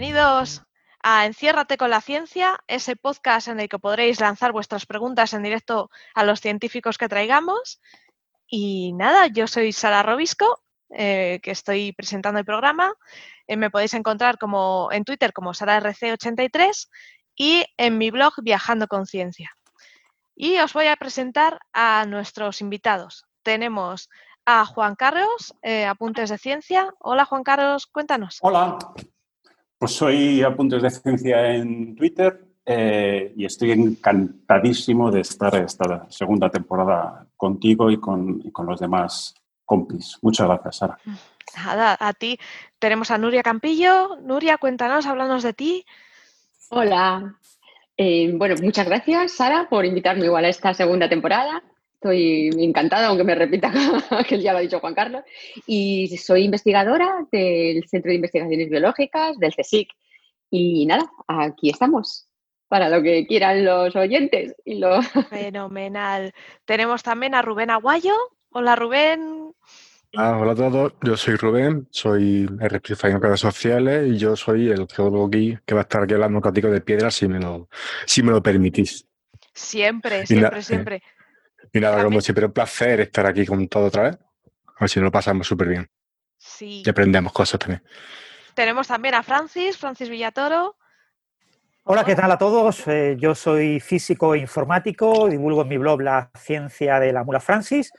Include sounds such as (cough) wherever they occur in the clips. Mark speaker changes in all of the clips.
Speaker 1: Bienvenidos a Enciérrate con la ciencia, ese podcast en el que podréis lanzar vuestras preguntas en directo a los científicos que traigamos. Y nada, yo soy Sara Robisco, eh, que estoy presentando el programa. Eh, me podéis encontrar como en Twitter como SaraRC83 y en mi blog Viajando con Ciencia. Y os voy a presentar a nuestros invitados. Tenemos a Juan Carlos, eh, Apuntes de Ciencia. Hola Juan Carlos, cuéntanos.
Speaker 2: Hola, pues soy Apuntes de Ciencia en Twitter eh, y estoy encantadísimo de estar esta segunda temporada contigo y con, y con los demás compis. Muchas gracias, Sara.
Speaker 1: Nada, a ti. Tenemos a Nuria Campillo. Nuria, cuéntanos, háblanos de ti.
Speaker 3: Hola. Eh, bueno, muchas gracias, Sara, por invitarme igual a esta segunda temporada. Estoy encantada, aunque me repita (laughs) que ya lo ha dicho Juan Carlos. Y soy investigadora del Centro de Investigaciones Biológicas, del CSIC. Y nada, aquí estamos para lo que quieran los oyentes. Y lo... (laughs)
Speaker 1: Fenomenal. Tenemos también a Rubén Aguayo. Hola, Rubén.
Speaker 4: Ah, hola a todos, yo soy Rubén, soy responsable en redes sociales y yo soy el geólogo aquí que va a estar aquí hablando un ratito de piedras si me lo, si me lo permitís.
Speaker 1: Siempre, siempre, siempre.
Speaker 4: Y nada, como siempre, un placer estar aquí con todo otra vez. A ver si nos lo pasamos súper bien.
Speaker 1: Sí.
Speaker 4: Y aprendemos cosas también.
Speaker 1: Tenemos también a Francis, Francis Villatoro.
Speaker 5: Hola, ¿qué tal a todos? Eh, yo soy físico e informático, divulgo en mi blog la ciencia de la mula Francis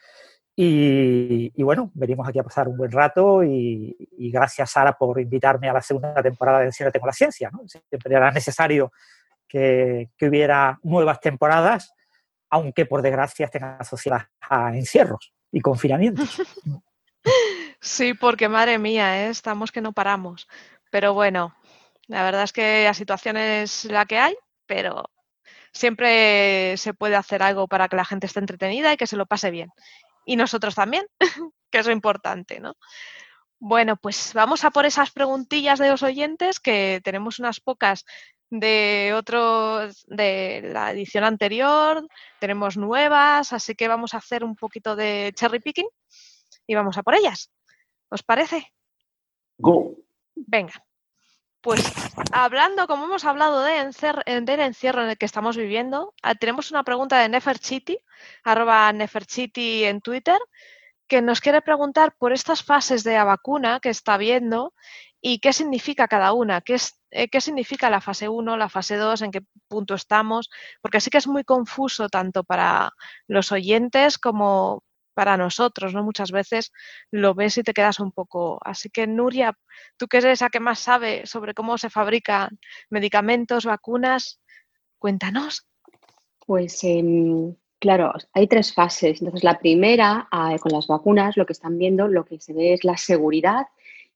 Speaker 5: y, y, bueno, venimos aquí a pasar un buen rato y, y, gracias Sara por invitarme a la segunda temporada de Enciérrate con la Ciencia. ¿no? Siempre era necesario que, que, hubiera nuevas temporadas, aunque por desgracia estén asociadas a encierros y confinamientos.
Speaker 1: Sí, porque madre mía, ¿eh? estamos que no paramos. Pero bueno, la verdad es que la situación es la que hay, pero siempre se puede hacer algo para que la gente esté entretenida y que se lo pase bien y nosotros también, (laughs) que es lo importante, ¿no? Bueno, pues vamos a por esas preguntillas de los oyentes, que tenemos unas pocas de otros de la edición anterior, tenemos nuevas, así que vamos a hacer un poquito de cherry picking y vamos a por ellas. ¿Os parece?
Speaker 2: Go.
Speaker 1: Venga. Pues hablando, como hemos hablado de encer del encierro en el que estamos viviendo, ah, tenemos una pregunta de Neferchiti, arroba Neferchiti en Twitter, que nos quiere preguntar por estas fases de la vacuna que está viendo y qué significa cada una, qué, es, eh, qué significa la fase 1, la fase 2, en qué punto estamos, porque sí que es muy confuso tanto para los oyentes como para nosotros, ¿no? Muchas veces lo ves y te quedas un poco. Así que, Nuria, tú que eres la que más sabe sobre cómo se fabrican medicamentos, vacunas, cuéntanos.
Speaker 3: Pues eh, claro, hay tres fases. Entonces, la primera, eh, con las vacunas, lo que están viendo, lo que se ve es la seguridad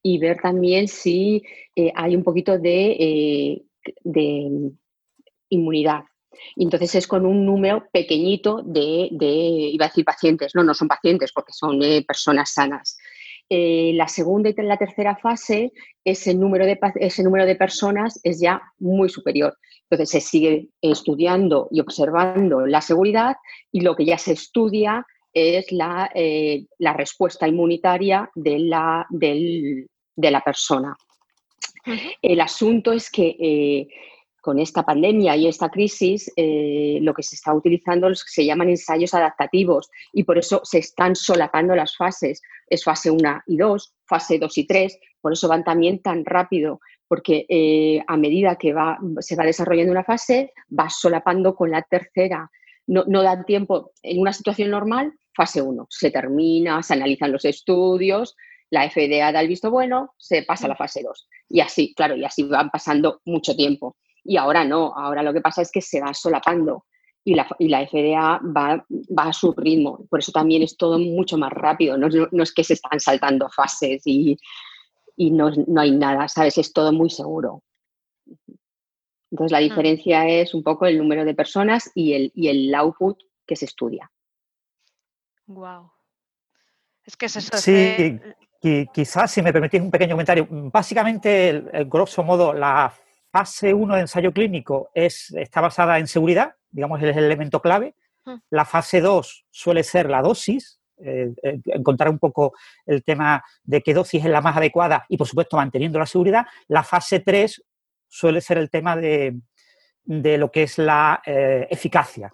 Speaker 3: y ver también si eh, hay un poquito de, de inmunidad. Entonces es con un número pequeñito de, de, iba a decir pacientes, no, no son pacientes porque son eh, personas sanas. Eh, la segunda y la tercera fase, ese número, de, ese número de personas es ya muy superior. Entonces se sigue estudiando y observando la seguridad y lo que ya se estudia es la, eh, la respuesta inmunitaria de la, del, de la persona. El asunto es que eh, con esta pandemia y esta crisis, eh, lo que se está utilizando se llaman ensayos adaptativos y por eso se están solapando las fases. Es fase 1 y 2, fase 2 y 3, por eso van también tan rápido, porque eh, a medida que va, se va desarrollando una fase, va solapando con la tercera. No, no dan tiempo, en una situación normal, fase 1, se termina, se analizan los estudios, la FDA da el visto bueno, se pasa a la fase 2. Y así, claro, y así van pasando mucho tiempo. Y ahora no, ahora lo que pasa es que se va solapando y la, y la FDA va, va, a su ritmo. Por eso también es todo mucho más rápido, no, no, no es que se están saltando fases y, y no, no, hay nada, ¿sabes? Es todo muy seguro. Entonces la diferencia ah. es un poco el número de personas y el, y el output que se estudia.
Speaker 1: Wow. Es que es eso.
Speaker 5: Sí, es quizás si me permitís un pequeño comentario. Básicamente, el, el grosso modo, la fase 1 de ensayo clínico es, está basada en seguridad, digamos, es el elemento clave. La fase 2 suele ser la dosis, eh, eh, encontrar un poco el tema de qué dosis es la más adecuada y, por supuesto, manteniendo la seguridad. La fase 3 suele ser el tema de, lo que es la eh, eficacia.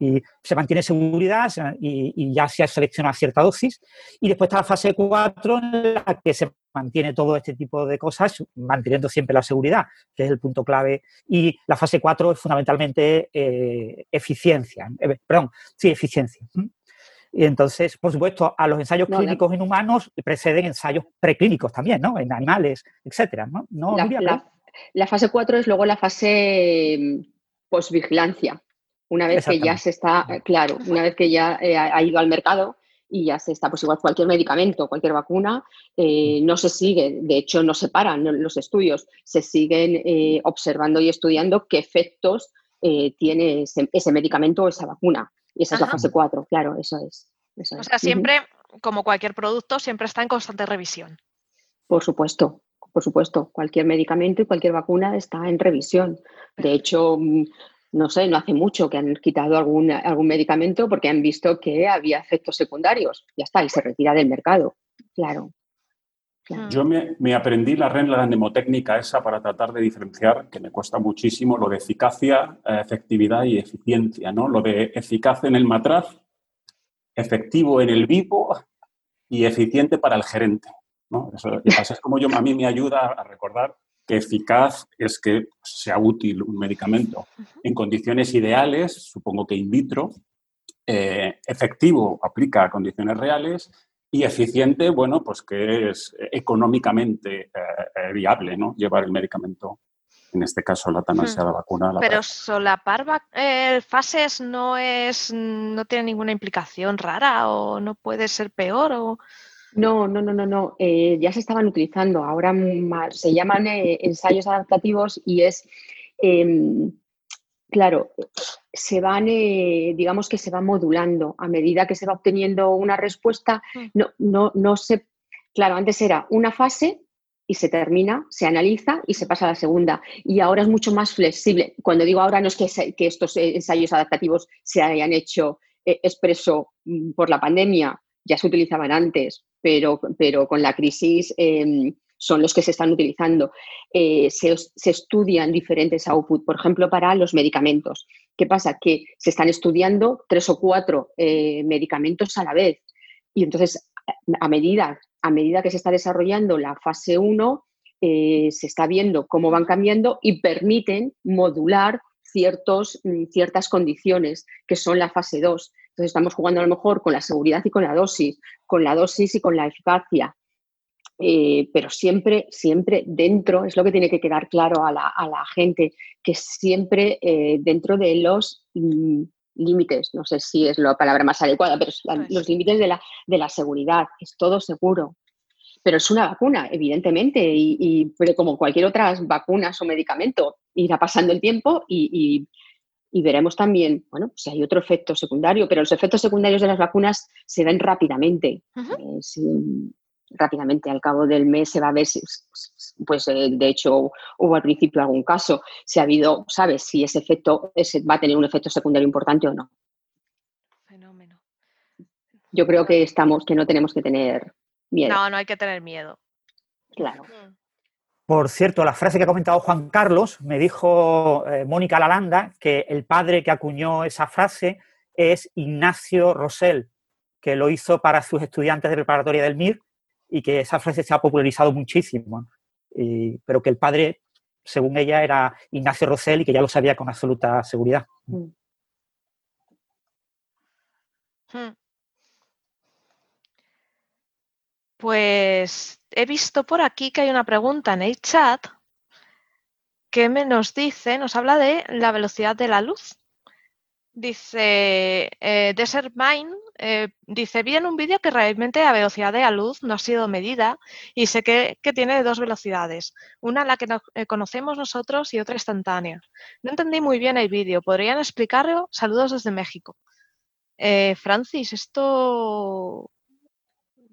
Speaker 5: Y se mantiene seguridad y, ya se ha seleccionado cierta dosis. Y después está la fase 4 en la que se mantiene todo este tipo de cosas, manteniendo siempre la seguridad, que es el punto clave. Y la fase 4 es fundamentalmente eficiencia. perdón, sí, eficiencia. Y entonces, por supuesto, a los ensayos clínicos en humanos preceden ensayos preclínicos también, ¿no? En animales, etcétera, ¿no?
Speaker 3: la, fase 4 es luego la fase mm, posvigilancia. Una vez que ya se está, eh, claro, una vez que ya eh, ha ido al mercado y ya se está, pues igual cualquier medicamento, cualquier vacuna, eh, no se sigue, de hecho no se paran los estudios, se siguen observando y estudiando qué efectos tiene ese, ese medicamento o esa vacuna. Y esa es la fase 4, claro, eso es.
Speaker 1: o sea, siempre, como cualquier producto, siempre está en constante revisión.
Speaker 3: Por supuesto, por supuesto. Cualquier medicamento y cualquier vacuna está en revisión. De hecho, mm, no sé, no hace mucho que han quitado algún, algún medicamento porque han visto que había efectos secundarios. Ya está, y se retira del mercado. Claro.
Speaker 2: Yo me, aprendí la regla mnemotécnica esa para tratar de diferenciar, que me cuesta muchísimo, lo de eficacia, eh, efectividad y eficiencia, ¿no? Lo de eficaz en el matraz, efectivo en el vivo y eficiente para el gerente, ¿no? Eso, es como yo, a mí me ayuda a recordar eficaz es que sea útil un medicamento en condiciones ideales, supongo que in vitro, eh, efectivo aplica a condiciones reales y eficiente, bueno, pues que es económicamente eh, eh, viable, ¿no? Llevar el medicamento, en este caso la tan hmm. ansiada vacuna.
Speaker 1: Pero solapar eh, fases no es, no tiene ninguna implicación rara o no puede ser peor o...
Speaker 3: No, no, no, no, no. ya se estaban utilizando. Ahora se llaman ensayos adaptativos y es em, Claro, se van, eh, digamos que se va modulando a medida que se va obteniendo una respuesta. Mm. No, no, no se, claro, antes era una fase y se termina, se analiza y se pasa a la segunda. Y ahora es mucho más flexible. Cuando digo ahora no es que, que estos ensayos adaptativos se hayan hecho eh, expreso mm, por la pandemia, ya se utilizaban antes, pero, pero con la crisis em, son los que se están utilizando. Eh, se, estudian diferentes outputs, por ejemplo, para los medicamentos. ¿Qué pasa? Que se están estudiando tres o cuatro eh, medicamentos a la vez. Y entonces, a medida, a medida que se está desarrollando la fase 1, eh, se está viendo cómo van cambiando y permiten modular ciertos, mm, ciertas condiciones, que son la fase 2. Entonces estamos jugando a lo mejor con la seguridad y con la dosis, con la dosis y con la eficacia, eh, pero siempre, siempre dentro, es lo que tiene que quedar claro a la, gente, que siempre eh, dentro de los mm, límites, no sé si es la palabra más adecuada, pero pues. los límites de la, de la seguridad, es todo seguro. Pero es una vacuna, evidentemente, y, como cualquier otra vacuna o medicamento, irá pasando el tiempo y, veremos también, bueno, si hay otro efecto secundario, pero los efectos secundarios de las vacunas se ven rápidamente rápidamente al cabo del mes se va a ver si, pues eh, de hecho hubo al principio algún caso, si ha habido, ¿sabes? Si ese efecto ese va a tener un efecto secundario importante o no. Fenómeno. Yo creo que estamos, que no tenemos que tener miedo.
Speaker 1: No, no hay que tener miedo.
Speaker 3: Claro. Mm.
Speaker 5: Por cierto, la frase que ha comentado Juan Carlos, me dijo eh, Mónica Lalanda que el padre que acuñó esa frase es Ignacio Rosell, que lo hizo para sus estudiantes de preparatoria del MIR y que esa frase se ha popularizado muchísimo, pero que el padre, según ella, era Ignacio Rosell y que ya lo sabía con absoluta seguridad. Mm.
Speaker 1: Hmm. Pues he visto por aquí que hay una pregunta en el chat que me nos dice, nos habla de la velocidad de la luz. Dice, eh, Desert Mine eh, dice, vi en un vídeo que realmente la velocidad de la luz no ha sido medida y sé que, tiene dos velocidades, una la que eh, conocemos nosotros y otra instantánea. No entendí muy bien el vídeo, ¿podrían explicarlo? Saludos desde México. Francis, esto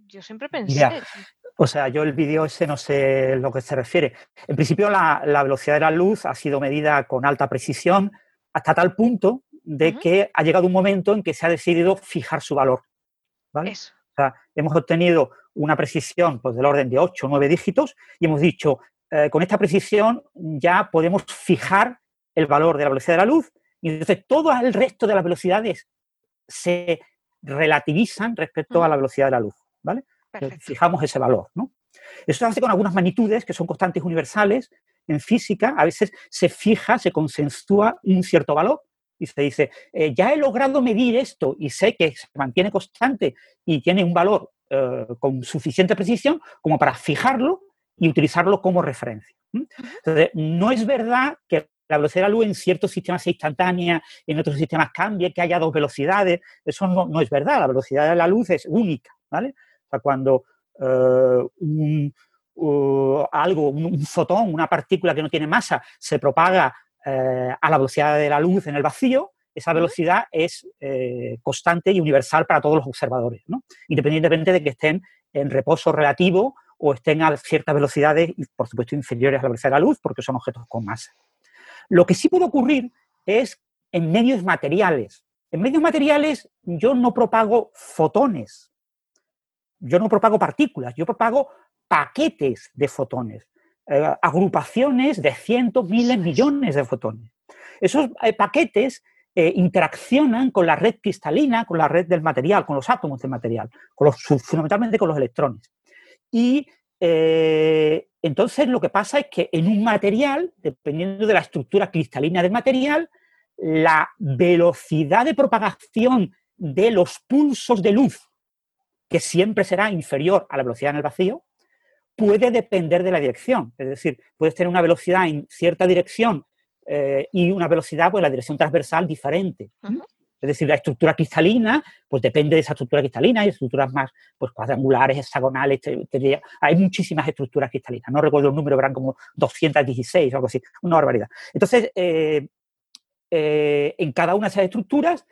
Speaker 1: yo siempre pensé...
Speaker 5: O sea, yo el vídeo ese no sé lo que se refiere. En principio, la, la, velocidad de la luz ha sido medida con alta precisión hasta tal punto de que ha llegado un momento en que se ha decidido fijar su valor. ¿vale? O sea, hemos obtenido una precisión pues, del orden de 8 o 9 dígitos y hemos dicho, eh, con esta precisión ya podemos fijar el valor de la velocidad de la luz y entonces todo el resto de las velocidades se relativizan respecto a la velocidad de la luz, ¿vale? Fijamos ese valor, ¿no? Eso se hace con algunas magnitudes que son constantes universales. En física, a veces se fija, se consensúa un cierto valor y se dice, eh, ya he logrado medir esto y sé que se mantiene constante y tiene un valor eh, con suficiente precisión como para fijarlo y utilizarlo como referencia. Entonces, no es verdad que la velocidad de la luz en ciertos sistemas sea instantánea, en otros sistemas cambie, que haya dos velocidades. Eso no, es verdad. La velocidad de la luz es única, ¿vale? O sea, cuando eh, un, algo, un, fotón, una partícula que no tiene masa, se propaga eh, a la velocidad de la luz en el vacío, esa velocidad es eh, constante y universal para todos los observadores, ¿no? independientemente de que estén en reposo relativo o estén a ciertas velocidades, y por supuesto inferiores a la velocidad de la luz, porque son objetos con masa. Lo que sí puede ocurrir es en medios materiales. En medios materiales yo no propago fotones, yo no propago partículas, yo propago paquetes de fotones, eh, agrupaciones de cientos, miles, millones de fotones. Esos eh, paquetes eh, interaccionan con la red cristalina, con la red del material, con los átomos del material, con los, fundamentalmente con los electrones. Y entonces lo que pasa es que en un material, dependiendo de la estructura cristalina del material, la velocidad de propagación de los pulsos de luz, que siempre será inferior a la velocidad en el vacío, puede depender de la dirección. Es decir, puedes tener una velocidad en cierta dirección eh, y una velocidad, pues la dirección transversal diferente. Es decir, la estructura cristalina, pues depende de esa estructura cristalina, hay estructuras más pues, cuadrangulares, hexagonales, hay muchísimas estructuras cristalinas, no recuerdo el número, eran como 216 o algo así, una barbaridad. Entonces, eh, eh, en cada una de esas estructuras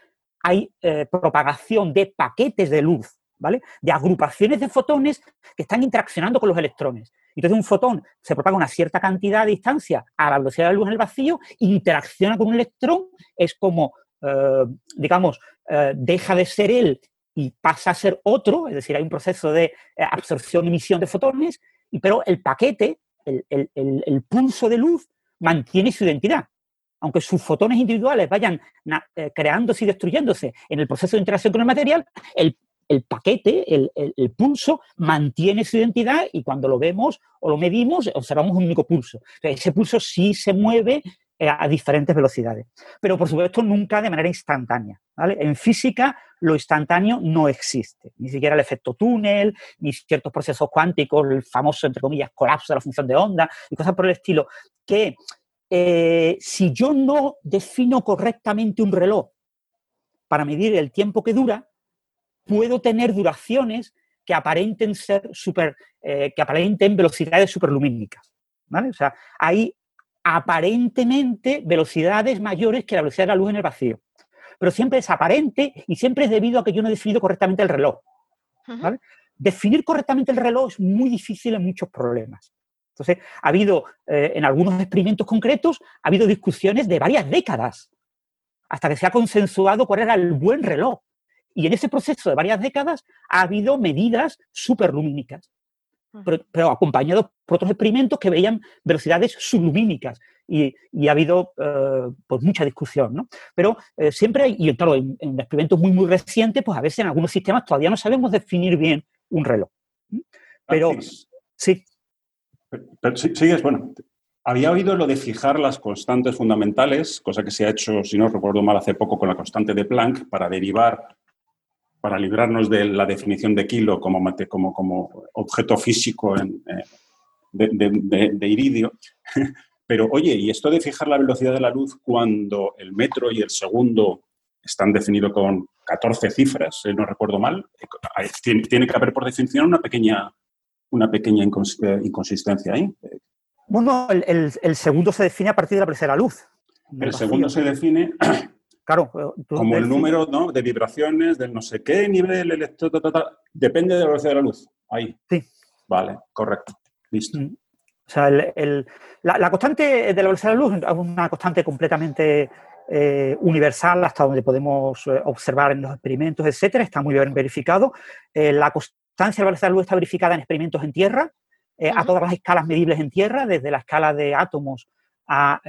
Speaker 5: hay propagación de paquetes de luz, ¿vale? De agrupaciones de fotones que están interaccionando con los electrones. Entonces un fotón se propaga una cierta cantidad de distancia a la velocidad de la luz en el vacío, interacciona con un electrón, es como eh, digamos, eh, deja de ser él y pasa a ser otro, es decir, hay un proceso de eh, absorción y emisión de fotones, pero el paquete, el, pulso de luz, mantiene su identidad. Aunque sus fotones individuales vayan creándose y destruyéndose en el proceso de interacción con el material, el, paquete, el, pulso, mantiene su identidad y cuando lo vemos o lo medimos, observamos un único pulso. ese pulso sí se mueve eh, a diferentes velocidades. Pero, por supuesto, nunca de manera instantánea. En física, lo instantáneo no existe. Ni siquiera el efecto túnel, ni ciertos procesos cuánticos, el famoso, entre comillas, colapso de la función de onda y cosas por el estilo, que eh, si yo no defino correctamente un reloj para medir el tiempo que dura, puedo tener duraciones que aparenten ser super, eh, que aparenten velocidades superlumínicas. ¿vale? O sea, hay aparentemente velocidades mayores que la velocidad de la luz en el vacío. Pero siempre es aparente y siempre es debido a que yo no he definido correctamente el reloj. Definir correctamente el reloj es muy difícil en muchos problemas. Entonces, ha habido, eh, en algunos experimentos concretos, ha habido discusiones de varias décadas hasta que se ha consensuado cuál era el buen reloj. Y en ese proceso de varias décadas ha habido medidas superlumínicas pero, acompañado por otros experimentos que veían velocidades sublumínicas. Y, ha habido eh, pues mucha discusión, ¿no? Pero eh, siempre, y claro, en, experimentos muy, muy recientes, pues a veces en algunos sistemas todavía no sabemos definir bien un reloj. Pero sí.
Speaker 2: Pero, sigues, bueno, había oído lo de fijar las constantes fundamentales, cosa que se ha hecho, si no recuerdo mal, hace poco con la constante de Planck para derivar para librarnos de la definición de kilo como, como, como objeto físico en, eh, de, iridio. (laughs) Pero oye, ¿y esto de fijar la velocidad de la luz cuando el metro y el segundo están definidos con 14 cifras, si no recuerdo mal? Tiene, tiene, que haber por definición una pequeña, una pequeña eh, inconsistencia ahí.
Speaker 5: Bueno, el, el, segundo se define a partir de la velocidad de la luz.
Speaker 2: El segundo se define
Speaker 5: Claro,
Speaker 2: como el número de vibraciones, del no sé qué nivel, electro, depende de la velocidad de la luz. Ahí.
Speaker 5: Sí.
Speaker 2: Vale, correcto. Listo. Mm.
Speaker 5: O sea, la, constante de la velocidad de la luz es una constante completamente eh, universal hasta donde podemos eh, observar en los experimentos, etcétera, está muy bien verificado. la constancia de la velocidad de la luz está verificada en experimentos en tierra, a todas las escalas medibles en tierra, desde la escala de átomos a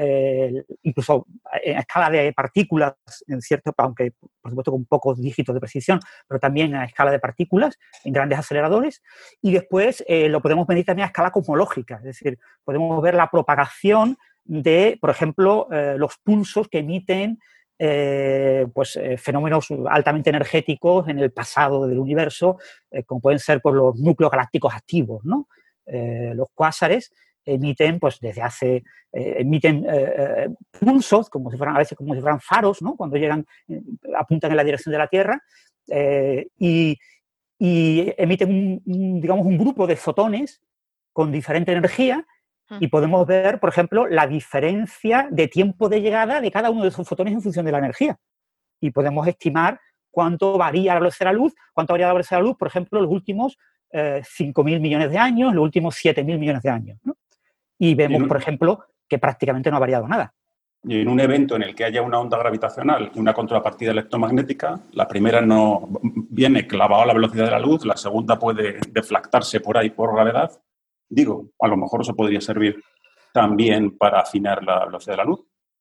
Speaker 5: incluso a escala de partículas, en cierto, aunque por supuesto con pocos dígitos de precisión, pero también a escala de partículas en grandes aceleradores. Y después lo podemos medir también a escala cosmológica, es decir, podemos ver la propagación de, por ejemplo, eh, los pulsos que emiten eh, pues, eh, fenómenos altamente energéticos en el pasado del universo, como pueden ser pues, los núcleos galácticos activos. ¿no? los cuásares emiten, pues desde hace, emiten pulsos, como si fueran, a veces como si fueran faros, ¿no? cuando llegan, apuntan en la dirección de la Tierra, y, y, emiten un, digamos, un grupo de fotones con diferente energía y podemos ver, por ejemplo, la diferencia de tiempo de llegada de cada uno de esos fotones en función de la energía. Y podemos estimar cuánto varía la velocidad de la luz, cuánto varía la velocidad de la luz, por ejemplo, los últimos eh, 5.000 millones de años, los últimos 7.000 millones de años. Y vemos, por ejemplo, que prácticamente no ha variado nada.
Speaker 2: Y en un evento en el que haya una onda gravitacional y una contrapartida electromagnética, la primera no viene clavada a la velocidad de la luz, la segunda puede deflactarse por ahí por gravedad Digo, a lo mejor eso podría servir también para afinar la velocidad de la luz.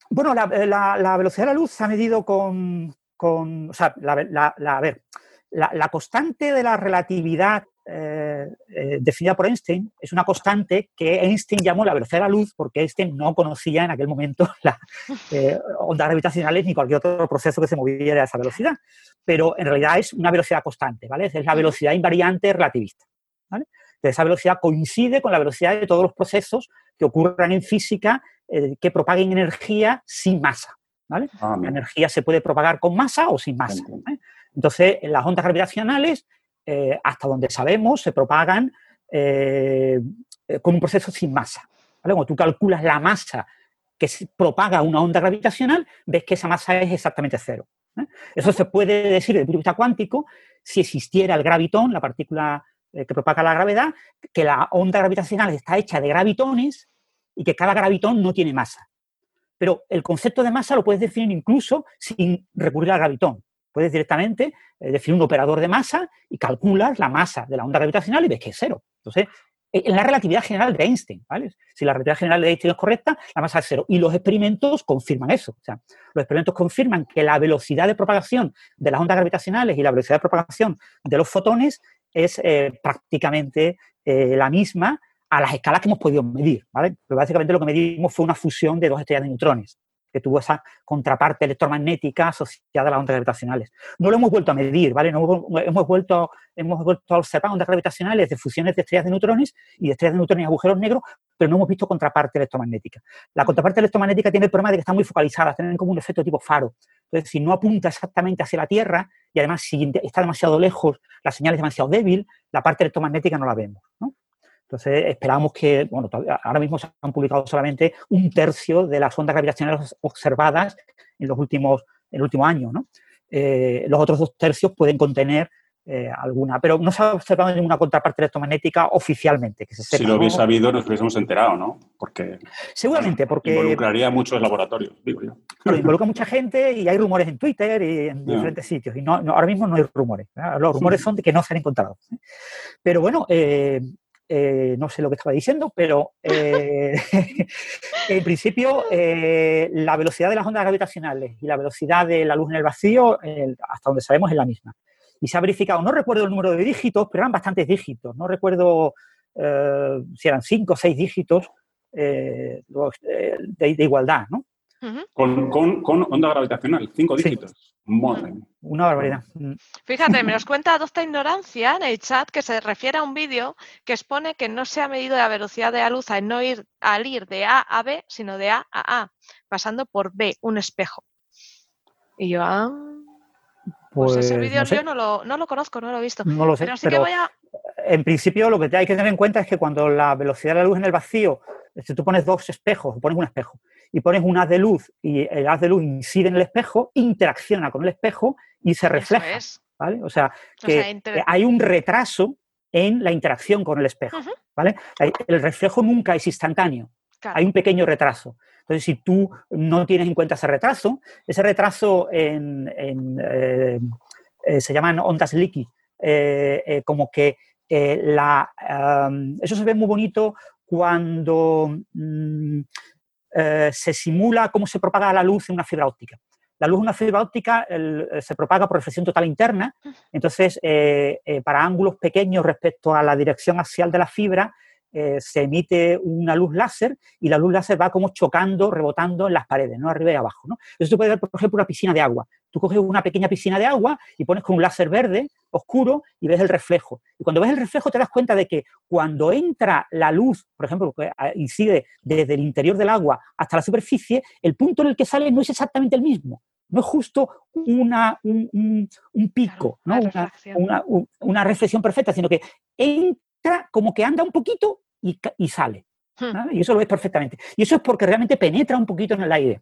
Speaker 5: Bueno, la, eh, velocidad de la luz se ha medido con, o sea, la, a ver, la, constante de la relatividad eh, eh, definida por Einstein es una constante que Einstein llamó la velocidad de la luz porque Einstein no conocía en aquel momento (laughs) las ondas gravitacionales ni cualquier otro proceso que se moviera a esa velocidad. Pero en realidad es una velocidad constante, ¿vale? Es la velocidad invariante relativista. ¿vale? esa velocidad coincide con la velocidad de todos los procesos que ocurran en física eh, que propaguen energía sin masa. ¿vale? Ah, la energía se puede propagar con masa o sin masa. Entonces, las ondas gravitacionales, eh, hasta donde sabemos, se propagan eh, con un proceso sin masa. Cuando tú calculas la masa que propaga una onda gravitacional, ves que esa masa es exactamente cero. Eso se puede decir desde el punto de vista cuántico si existiera el gravitón, la partícula eh, que propaga la gravedad, que la onda gravitacional está hecha de gravitones y que cada gravitón no tiene masa. Pero el concepto de masa lo puedes definir incluso sin recurrir al gravitón. Puedes directamente eh, definir un operador de masa y calculas la masa de la onda gravitacional y ves que es cero. Entonces, en la relatividad general de Einstein, ¿vale? Si la relatividad general de Einstein es correcta, la masa es cero. Y los experimentos confirman eso. Los experimentos confirman que la velocidad de propagación de las ondas gravitacionales y la velocidad de propagación de los fotones es eh, prácticamente eh, la misma a las escalas que hemos podido medir. ¿vale? Pero básicamente lo que medimos fue una fusión de dos estrellas de neutrones, que tuvo esa contraparte electromagnética asociada a las ondas gravitacionales. No lo hemos vuelto a medir, ¿vale? No hemos, vuelto, hemos vuelto a observar ondas gravitacionales de fusiones de estrellas de neutrones y de estrellas de neutrones y agujeros negros, pero no hemos visto contraparte electromagnética. La contraparte electromagnética tiene el problema de que está muy focalizada, tienen como un efecto tipo faro. Entonces, si no apunta exactamente hacia la Tierra y además si está demasiado lejos, la señal es demasiado débil, la parte electromagnética no la vemos. Entonces, esperamos que, bueno, ahora mismo se han publicado solamente un tercio de las ondas gravitacionales observadas en los últimos, el último año. Eh, los otros dos tercios pueden contener eh, alguna, pero no se ha observado ninguna contraparte electromagnética oficialmente. Que
Speaker 2: si lo hubiese sabido, nos hubiésemos enterado, ¿no? Porque.
Speaker 5: Seguramente, porque.
Speaker 2: Involucraría muchos laboratorios, digo yo.
Speaker 5: Pero involucra mucha gente y hay rumores en Twitter y en diferentes sitios. Y no, ahora mismo no hay rumores. Los rumores son de que no se han encontrado. ¿eh? Pero bueno, eh, no sé lo que estaba diciendo, pero (laughs) (laughs) en principio la velocidad de las ondas gravitacionales y la velocidad de la luz en el vacío, hasta donde sabemos, es la misma y se ha verificado, no recuerdo el número de dígitos, pero eran bastantes dígitos, no recuerdo eh, si eran cinco o seis dígitos eh, eh, de, igualdad, ¿no?
Speaker 2: Con, onda gravitacional, cinco dígitos.
Speaker 5: Una barbaridad.
Speaker 1: Fíjate, me nos cuenta Docta Ignorancia en el chat que se refiere a un vídeo que expone que no se ha medido la velocidad de la luz al no ir, al ir de A a B, sino de A a A, pasando por B, un espejo. Y yo, ah, pues, ese pues, vídeo yo no lo, conozco, no lo he visto.
Speaker 5: No lo sé, pero, sí que voy a... en principio lo que hay que tener en cuenta es que cuando la velocidad de la luz en el vacío, si tú pones dos espejos, pones un espejo y pones un haz de luz y el haz de luz incide en el espejo, interacciona con el espejo y se refleja. ¿vale? O sea, que hay un retraso en la interacción con el espejo. ¿vale? El reflejo nunca es instantáneo. Hay un pequeño retraso. Entonces, si tú no tienes en cuenta ese retraso, ese retraso en, eh, eh, se llaman ondas leaky, eh, como que la, eso se ve muy bonito cuando mm, se simula cómo se propaga la luz en una fibra óptica. La luz en una fibra óptica se propaga por reflexión total interna, entonces para ángulos pequeños respecto a la dirección axial de la fibra, eh, se emite una luz láser y la luz láser va como chocando, rebotando en las paredes, ¿no? Arriba y abajo, ¿no? Eso se puede ver, por ejemplo, una piscina de agua. Tú coges una pequeña piscina de agua y pones con un láser verde oscuro y ves el reflejo. Y cuando ves el reflejo te das cuenta de que cuando entra la luz, por ejemplo, que ah, incide desde el interior del agua hasta la superficie, el punto en el que sale no es exactamente el mismo. No es justo una, un, pico, ¿no? Una, una, reflexión perfecta, sino que entra como que anda un poquito y, sale. Hmm. Y eso lo ves perfectamente. Y eso es porque realmente penetra un poquito en el aire.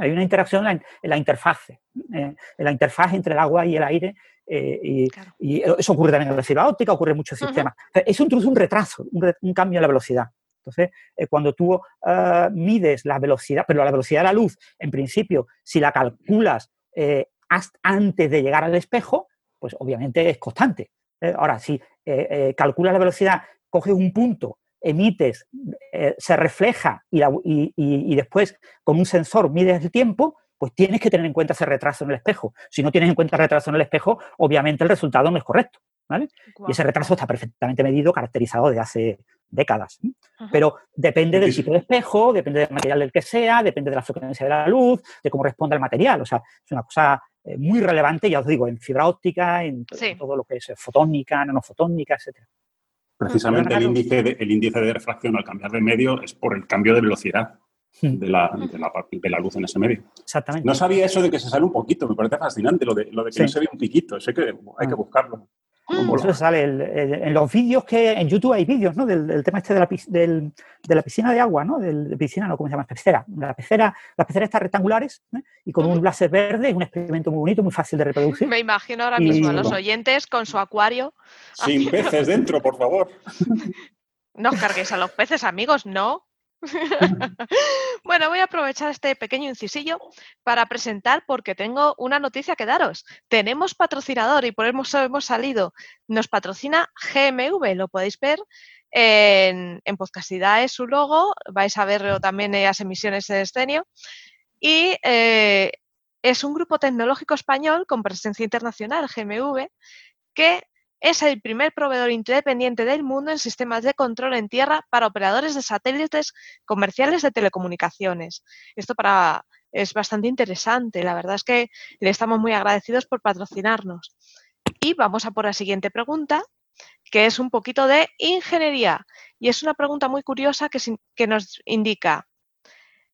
Speaker 5: Hay una interacción en la, interfaz, eh, en la interfaz entre el agua y el aire. Eh, y, eso ocurre también en la fibra óptica, ocurre en muchos sistemas. Eso introduce un retraso, un, cambio en la velocidad. Entonces, eh, cuando tú ah, mides la velocidad, pero la velocidad de la luz, en principio, si la calculas antes de llegar al espejo, pues obviamente es constante. ahora, si calculas la velocidad, coges un punto, emites, eh, se refleja y, después con un sensor mides el tiempo, pues tienes que tener en cuenta ese retraso en el espejo. Si no tienes en cuenta el retraso en el espejo, obviamente el resultado no es correcto. Y ese retraso está perfectamente medido, caracterizado de hace décadas. Pero depende del tipo de espejo, depende del material del que sea, depende de la frecuencia de la luz, de cómo responde el material. O sea, es una cosa eh, muy relevante, ya os digo, en fibra óptica, en, todo lo que es fotónica, nanofotónica, etcétera.
Speaker 2: Precisamente el índice, de, el índice de refracción al cambiar de medio es por el cambio de velocidad hmm. de la, de, la, luz en ese medio.
Speaker 5: Exactamente.
Speaker 2: No sabía eso de que se sale un poquito, me parece fascinante lo de, lo de que no se ve un piquito, sé que hay que ah. Buscarlo.
Speaker 5: Eso sale en los vídeos que en YouTube hay vídeos, ¿no? Del, tema este de la, de la, piscina de agua, ¿no? De piscina, no, ¿cómo se llama? Pecera. La pecera, las peceras están rectangulares ¿eh? y con un láser verde, es un experimento muy bonito, muy fácil de reproducir.
Speaker 1: Me imagino ahora mismo a los oyentes con su acuario.
Speaker 2: Sin peces dentro, por favor. (laughs)
Speaker 1: No os carguéis a los peces, amigos, no. (laughs) bueno, voy a aprovechar este pequeño incisillo para presentar porque tengo una noticia que daros. Tenemos patrocinador y por eso hemos salido. Nos patrocina GMV, lo podéis ver en, en Podcastidad su logo, vais a ver también las emisiones de escenio. Y eh, es un grupo tecnológico español con presencia internacional, GMV, que es el primer proveedor independiente del mundo en sistemas de control en tierra para operadores de satélites comerciales de telecomunicaciones. Esto para, es bastante interesante. La verdad es que le estamos muy agradecidos por patrocinarnos. Y vamos a por la siguiente pregunta, que es un poquito de ingeniería. Y es una pregunta muy curiosa que, nos indica,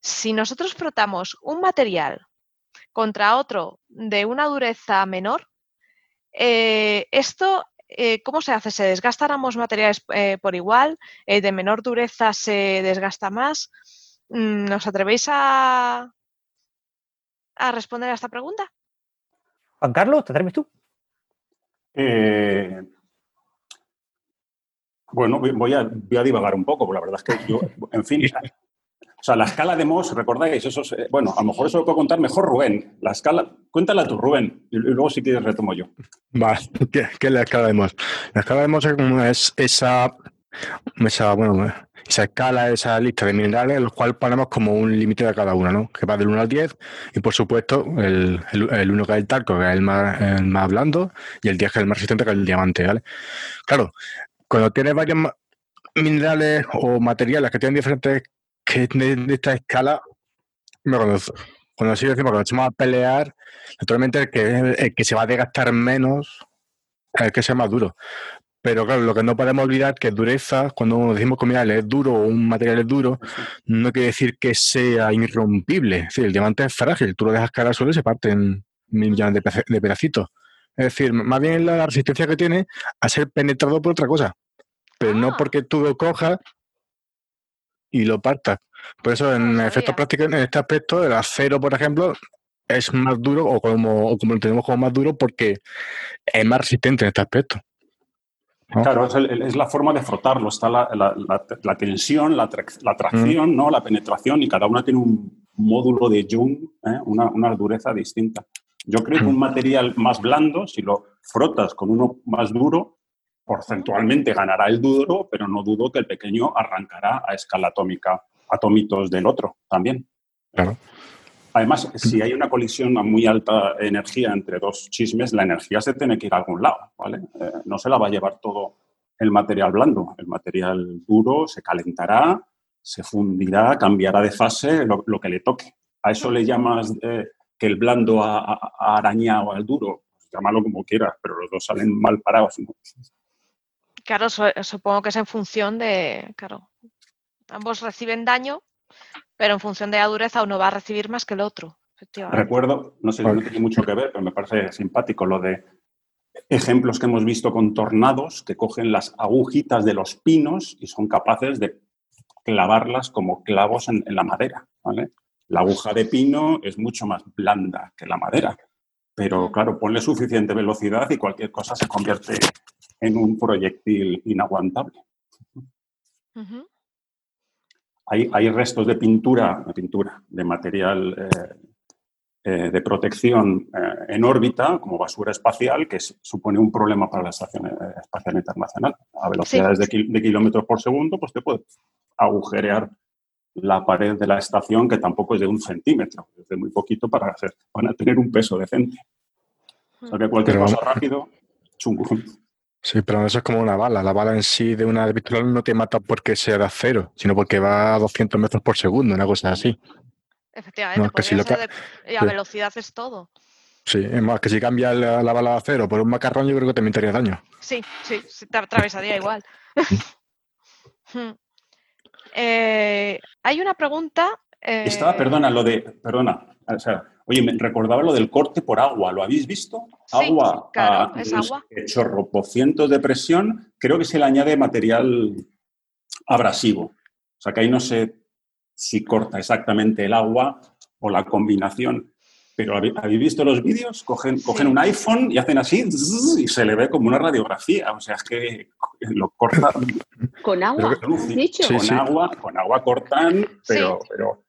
Speaker 1: si nosotros frotamos un material contra otro de una dureza menor, eh, esto eh, ¿cómo se hace? ¿Se desgastan ambos materiales eh, por igual? Eh, ¿De menor dureza se desgasta más? Mm, ¿Nos atrevéis a, a responder a esta pregunta?
Speaker 5: Juan Carlos, ¿te atreves tú?
Speaker 2: bueno, voy a, voy a divagar un poco, porque la verdad es que yo, en fin, (laughs) O sea, la escala de Moss, recordáis, eso es, bueno, a lo mejor eso lo puedo contar mejor Rubén. La escala, cuéntala tú, Rubén, y, luego si quieres retomo yo.
Speaker 4: Vale, ¿qué, es la escala de Moss? La escala de Moss es, esa, esa, bueno, esa escala, esa lista de minerales, los cuales ponemos como un límite de cada una, ¿no? Que va del 1 al 10, y por supuesto, el, el, 1 que es el talco, que es el más, el más blando, y el 10 que es el más resistente, que es el diamante, ¿vale? Claro, cuando tienes varios minerales o materiales que tienen diferentes que de, esta escala, cuando, cuando así decimos, cuando echamos a pelear, naturalmente el que, que se va a desgastar menos es el que sea más duro. Pero claro, lo que no podemos olvidar que dureza, cuando decimos que un mineral es duro o un material es duro, no quiere decir que sea irrompible. Es decir, el diamante es frágil, tú lo dejas caer al suelo y se parte en mil millones de, pedacitos. Es decir, más bien la resistencia que tiene a ser penetrado por otra cosa. Pero no ah. porque tú lo cojas y lo parta. Por eso, en efectos prácticos, en este aspecto, el acero, por ejemplo, es más duro o como, como lo tenemos como más duro porque es más resistente en este aspecto.
Speaker 2: Claro, es, la forma de frotarlo. Está la, tensión, la, tracción, mm. ¿no? la penetración, y cada una tiene un módulo de Jung, ¿eh? una, dureza distinta. Yo creo que un mm. material más blando, si lo frotas con uno más duro, porcentualmente ganará el duro, pero no dudo que el pequeño arrancará a escala atómica atómitos del otro también.
Speaker 4: Claro.
Speaker 2: Además, si hay una colisión a muy alta energía entre dos chismes, la energía se tiene que ir a algún lado, ¿vale? Eh, no se la va a llevar todo el material blando. El material duro se calentará, se fundirá, cambiará de fase, lo, que le toque. ¿A eso le llamas eh, que el blando ha, arañado al duro? Pues llámalo como quieras, pero los dos salen mal parados.
Speaker 1: Claro, supongo que es en función de, claro, ambos reciben daño, pero en función de la dureza uno va a recibir más que el otro.
Speaker 2: Recuerdo, no sé, no tiene mucho que ver, pero me parece simpático lo de ejemplos que hemos visto con tornados que cogen las agujitas de los pinos y son capaces de clavarlas como clavos en, la madera. La aguja de pino es mucho más blanda que la madera, pero mm. claro, ponle suficiente velocidad y cualquier cosa se convierte en un proyectil inaguantable. Hay, restos de pintura, de pintura, de material eh, eh, de protección eh, en órbita, como basura espacial, que supone un problema para la Estación Espacial Internacional. A velocidades de, kilómetros por segundo, pues te puede agujerear la pared de la estación, que tampoco es de un centímetro, es de muy poquito para hacer, van a tener un peso decente. O sea que cualquier cosa rápido, chungo.
Speaker 4: Sí, pero eso es como una bala. La bala en sí de una pistola no te mata porque sea de acero, sino porque va a 200 metros por segundo, una cosa así.
Speaker 1: Efectivamente, y a velocidad es todo.
Speaker 4: Sí, es más, que si cambia la, bala de acero por un macarrón, yo creo que también te haría daño.
Speaker 1: Sí, sí, te atravesaría igual. (laughs) Hmm. Eh, hay una pregunta.
Speaker 2: Estaba, perdona, lo de. Perdona, o sea, Oye, me recordaba lo del corte por agua, ¿lo habéis visto?
Speaker 1: agua, claro, es agua.
Speaker 2: chorro por cientos de presión, creo que se le añade material abrasivo. O sea que ahí no sé si corta exactamente el agua o la combinación. Pero ¿habéis visto los vídeos? Cogen, cogen un iPhone y hacen así y se le ve como una radiografía. O sea, es que lo cortan.
Speaker 3: ¿Con agua?
Speaker 2: con agua, con agua cortan, pero, pero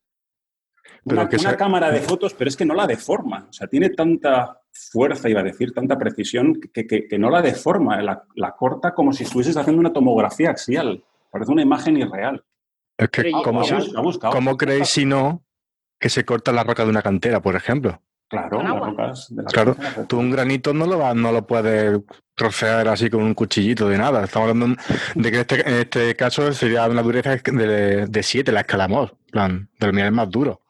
Speaker 2: una, cámara de fotos, pero es que no la deforma. O sea, tiene tanta fuerza, iba a decir, tanta precisión, que, no la deforma. La, corta como si estuvieses haciendo una tomografía axial. Parece una imagen irreal.
Speaker 4: Es que, ¿cómo, creéis si no que se corta la roca de una cantera, por ejemplo?
Speaker 2: Claro, las rocas de
Speaker 4: Claro, tú un granito no lo, no lo puedes trocear así con un cuchillito de nada. Estamos hablando de que este, en este, caso sería una dureza de 7, la escalamos, plan, del mineral más duro.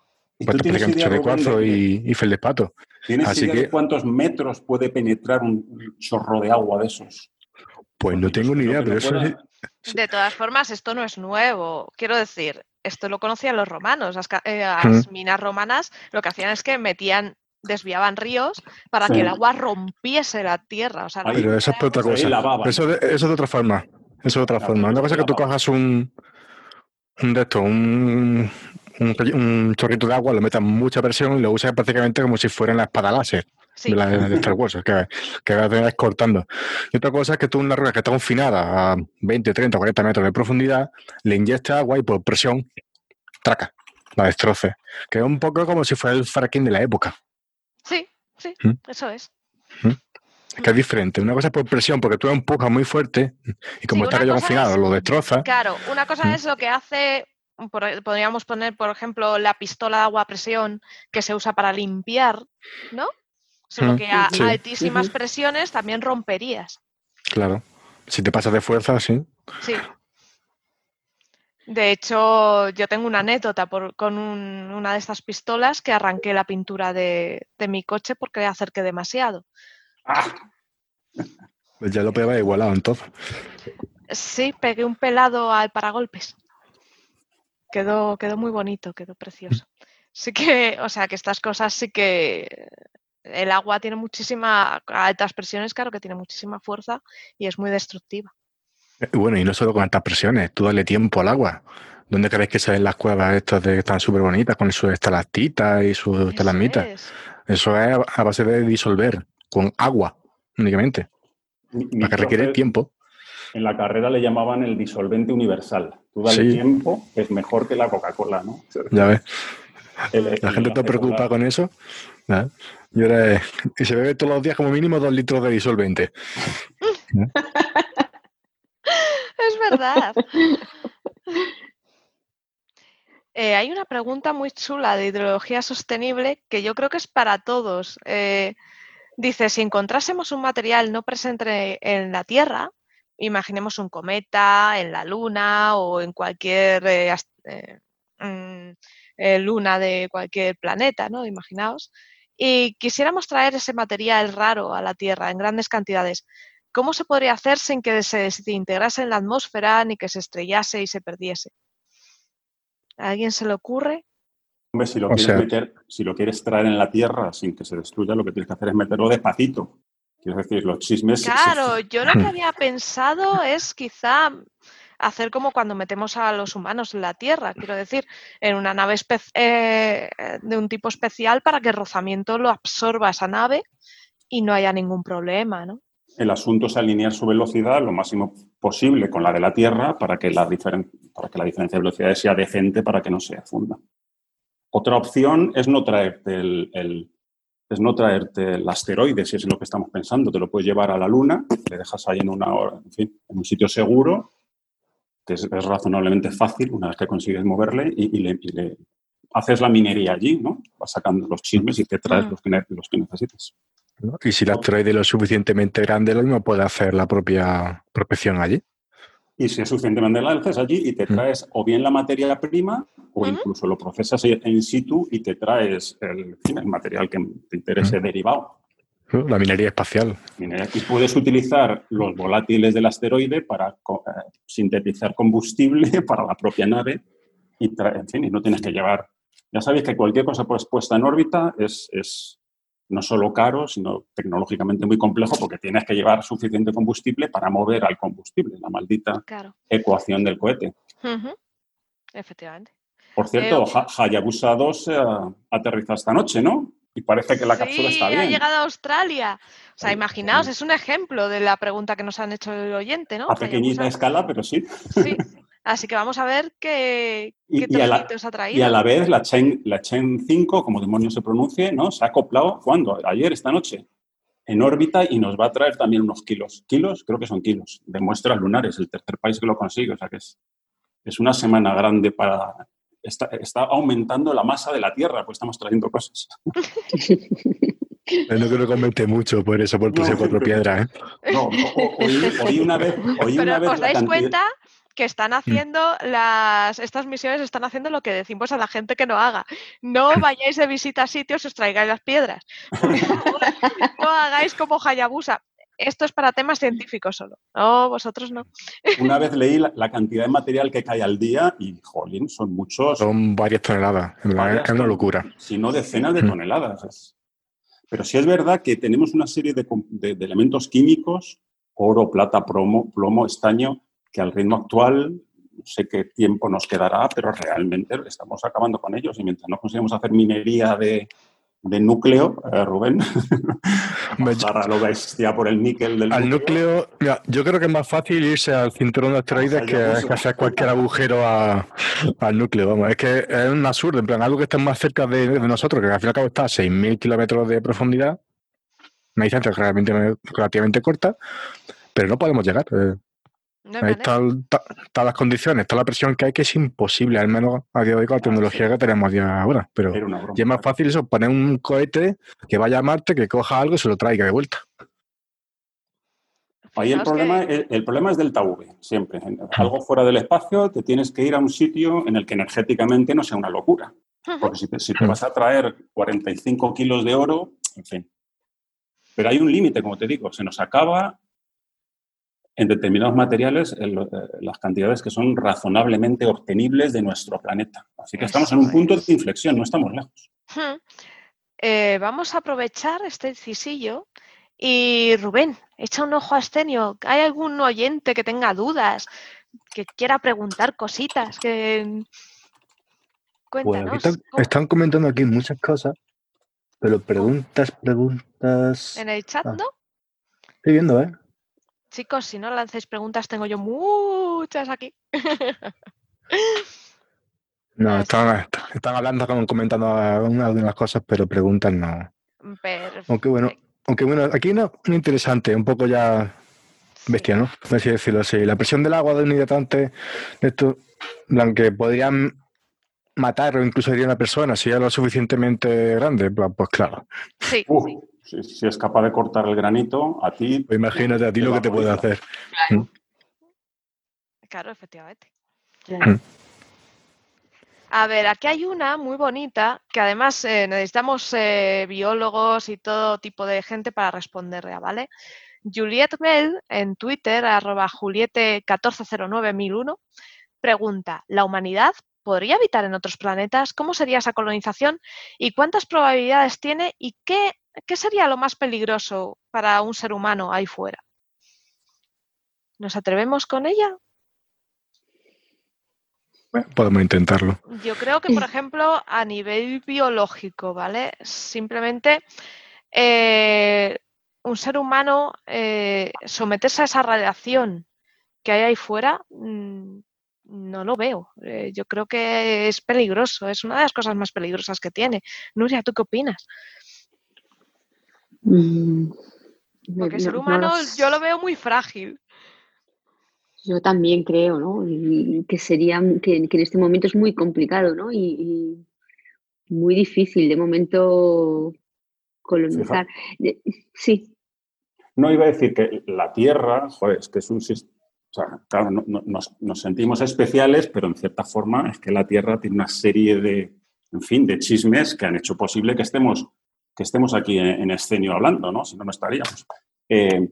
Speaker 4: Pues de cuarzo y, y feldespato.
Speaker 2: ¿Tienes idea de cuántos metros puede penetrar un chorro de agua de esos?
Speaker 4: Pues no tengo ni idea, pero eso es...
Speaker 1: De todas formas, esto no es nuevo. Quiero decir, esto lo conocían los romanos. Las, eh, minas romanas lo que hacían es que metían desviaban ríos para que el agua rompiese la tierra.
Speaker 4: pero eso es otra cosa. Eso, eso, es de otra forma. Eso es de otra forma. Una cosa es que tú cojas un, un de esto, un, un, chorrito de agua, lo metas mucha presión y lo usas prácticamente como si fuera la espada láser de, la, de (laughs) Star Wars, que, que vas cortando. Y otra cosa es que tú una rueda que está confinada a 20, 30, 40 metros de profundidad, le inyectas agua y por presión, traca, la destroce. Que es un poco como si fuera el fracking de la época.
Speaker 1: Sí, sí, ¿Mm? eso es.
Speaker 4: ¿Mm? que es diferente. Una cosa es por presión, porque tú empujas muy fuerte y como está aquello confinado, lo destroza.
Speaker 1: Claro, una cosa ¿Mm? es lo que hace podríamos poner, por ejemplo, la pistola de agua a presión que se usa para limpiar, ¿no? Solo que a, altísimas presiones también romperías.
Speaker 4: Claro. Si te pasas de fuerza, sí.
Speaker 1: Sí. De hecho, yo tengo una anécdota con una de estas pistolas que arranqué la pintura de, mi coche porque acerqué demasiado.
Speaker 4: Ah. Pues ya lo pegaba igualado entonces.
Speaker 1: Sí, pegué un pelado al paragolpes quedó, quedó muy bonito, quedó precioso. Sí que, o sea, que estas cosas sí que el agua tiene muchísima, a altas presiones, claro que tiene muchísima fuerza y es muy destructiva.
Speaker 4: Eh, bueno, y no solo con altas presiones, tú dale tiempo al agua. ¿Dónde crees que salen las cuevas estas de que están súper bonitas con sus estalactitas y sus estalagmitas? Eso es a base de disolver con agua únicamente. para que requiere tiempo.
Speaker 2: En la carrera le llamaban el disolvente universal. Tú dale tiempo, es mejor que la Coca-Cola, ¿no?
Speaker 4: Ya ves. la gente está preocupada con eso. Y, ahora, y se bebe todos los días como mínimo dos litros de disolvente. (laughs)
Speaker 1: es verdad. (laughs) Eh, hay una pregunta muy chula de ideología sostenible que yo creo que es para todos. Eh, dice, si encontrásemos un material no presente en la Tierra, imaginemos un cometa en la Luna o en cualquier eh, mm, luna de cualquier planeta, ¿no? Imaginaos. Y quisiéramos traer ese material raro a la Tierra en grandes cantidades. ¿Cómo se podría hacer sin que se desintegrase en la atmósfera ni que se estrellase y se perdiese? ¿A alguien se le ocurre?
Speaker 2: Hombre, si lo, quieres meter, si lo quieres traer en la tierra sin que se destruya, lo que tienes que hacer es meterlo despacito. Quiero decir, los chismes.
Speaker 1: Claro, (laughs) yo lo que había pensado es quizá hacer como cuando metemos a los humanos en la Tierra, quiero decir, en una nave eh, de un tipo especial para que el rozamiento lo absorba esa nave y no haya ningún problema, ¿no?
Speaker 2: El asunto es alinear su velocidad lo máximo posible con la de la Tierra para que la, para que la diferencia de velocidades sea decente para que no se funda. Otra opción es no traerte el, es no traerte el asteroide, si es lo que estamos pensando. Te lo puedes llevar a la Luna, le dejas ahí en, una hora, en, fin, en un sitio seguro, que es, razonablemente fácil una vez que consigues moverle y, le, haces la minería allí, ¿no? Vas sacando los chismes y te traes mm. los, que, los que necesitas.
Speaker 4: Y si el asteroide es lo suficientemente grande, lo mismo puede hacer la propia prospección allí.
Speaker 2: Y si es suficientemente grande, haces allí y te traes o bien la materia prima o incluso lo procesas in situ y te traes el, material que te interese derivado.
Speaker 4: La minería espacial.
Speaker 2: Y puedes utilizar los volátiles del asteroide para eh, sintetizar combustible (laughs) para la propia nave y, en fin, y no tienes que llevar... Ya sabéis que cualquier cosa pues, puesta en órbita es, es no solo caro, sino tecnológicamente muy complejo porque tienes que llevar suficiente combustible para mover al combustible, la maldita ecuación del cohete.
Speaker 1: Efectivamente.
Speaker 2: Por cierto, eh, Hayabusa 2 aterriza esta noche, ¿no? Y parece que la cápsula está bien.
Speaker 1: ha llegado a Australia. O sea, imaginaos, es un ejemplo de la pregunta que nos han hecho el oyente, ¿no?
Speaker 2: A pequeñita escala, pero sí.
Speaker 1: Sí, (laughs) Así que vamos a ver qué, qué y, ha traído.
Speaker 2: Y a la vez la Chain, la Chain 5, como demonios se pronuncie, ¿no? se ha acoplado, ¿cuándo? Ayer, esta noche, en órbita y nos va a traer también unos kilos. Kilos, creo que son kilos, de muestras lunares, el tercer país que lo consigue. O sea que es, es una semana grande para... Está, está aumentando la masa de la Tierra, pues estamos trayendo cosas.
Speaker 4: No creo que comente mucho por eso, por tus cuatro piedras.
Speaker 2: ¿eh? No, oí, una vez. Oí
Speaker 1: Pero
Speaker 2: una vez
Speaker 1: ¿Os dais cuenta que están mm. haciendo las, estas misiones están haciendo lo que decimos a la gente que no haga. No (laughs) vayáis de visita a sitios y os traigáis las piedras. (laughs) no hagáis como Hayabusa. Esto es para temas científicos solo. No, vosotros no.
Speaker 2: Una vez leí la, (laughs) cantidad de material que cae al día y, jolín, son muchos.
Speaker 4: Son varias toneladas. es una locura.
Speaker 2: Si no decenas de mm. toneladas. Pero sí es verdad que tenemos una serie de, de elementos químicos, oro, plata, plomo, plomo, estaño, que al ritmo actual no sé qué tiempo nos quedará, pero realmente estamos acabando con ellos y mientras no consigamos hacer minería de, núcleo, eh, Rubén, (laughs) para lo bestia por el níquel del
Speaker 4: al núcleo. yo creo que es más fácil irse al cinturón de asteroides que, hacer cualquier agujero al núcleo. Vamos, es que es un absurdo, en plan, algo que esté más cerca de, nosotros, que al fin y al cabo está a 6.000 kilómetros de profundidad, una distancia relativamente, relativamente corta, pero no podemos llegar. Eh. Ahí están las condiciones, está la presión que hay, que es imposible, al menos a día de hoy con la ah, tecnología que tenemos ya ahora. Pero ya es más fácil eso, poner un cohete que vaya a Marte, que coja algo y se lo traiga de vuelta.
Speaker 2: Ahí el problema, el, problema es delta V, siempre. Algo fuera del espacio, te tienes que ir a un sitio en el que energéticamente no sea una locura. Porque si te, si te vas a traer 45 kilos de oro, en fin. Pero hay un límite, como te digo, se nos acaba en determinados materiales eh, las cantidades que son razonablemente obtenibles de nuestro planeta. Así que estamos en un punto de inflexión, no estamos lejos.
Speaker 1: Eh, vamos a aprovechar este incisillo y Rubén, echa un ojo a Estenio. ¿Hay algún oyente que tenga dudas, que quiera preguntar cositas? Que... Cuéntanos.
Speaker 4: están, comentando aquí muchas cosas, pero preguntas, preguntas.
Speaker 1: ¿En el chat ah. no?
Speaker 4: Estoy viendo, ¿eh?
Speaker 1: Chicos, si no lancéis preguntas, tengo yo muchas aquí. (laughs)
Speaker 4: no, están, hablando, comentando algunas de las cosas, pero preguntas no. Aunque bueno, aunque bueno, aquí no, interesante, un poco ya bestia, ¿no? Así decirlo así. La presión del agua de un hidratante, esto, que podrían matar o incluso herir a una persona si es lo suficientemente grande, pues claro.
Speaker 1: Sí.
Speaker 2: Si, es capaz de cortar el granito, a ti.
Speaker 4: Pues imagínate a ti lo que te puede hacer.
Speaker 1: Claro, mm. claro efectivamente. Mm. A ver, aquí hay una muy bonita que además eh, necesitamos eh, biólogos y todo tipo de gente para responderla, ¿vale? Juliette Bell en Twitter, arroba Juliette1409-1001, pregunta, ¿la humanidad podría habitar en otros planetas? ¿Cómo sería esa colonización? ¿Y cuántas probabilidades tiene? ¿Y qué, qué sería lo más peligroso para un ser humano ahí fuera? ¿Nos atrevemos con ella?
Speaker 4: podemos intentarlo.
Speaker 1: Yo creo que, por ejemplo, a nivel biológico, ¿vale? Simplemente eh, un ser humano eh, someterse a esa radiación que hay ahí fuera, mm, no lo veo. Eh, yo creo que es peligroso, es una de las cosas más peligrosas que tiene. Nuria, ¿tú qué opinas? Mm, Porque el ser humano yo lo veo muy frágil.
Speaker 3: Yo también creo, ¿no? que sería, que, en este momento es muy complicado, ¿no? Y, muy difícil de momento colonizar. Sí.
Speaker 2: No iba a decir que la Tierra, joder, es que es un sistema o sea, claro, nos, sentimos especiales, pero en cierta forma es que la Tierra tiene una serie de, en fin, de chismes que han hecho posible que estemos, que estemos aquí en, escenio hablando, ¿no? Si no, no estaríamos. Eh,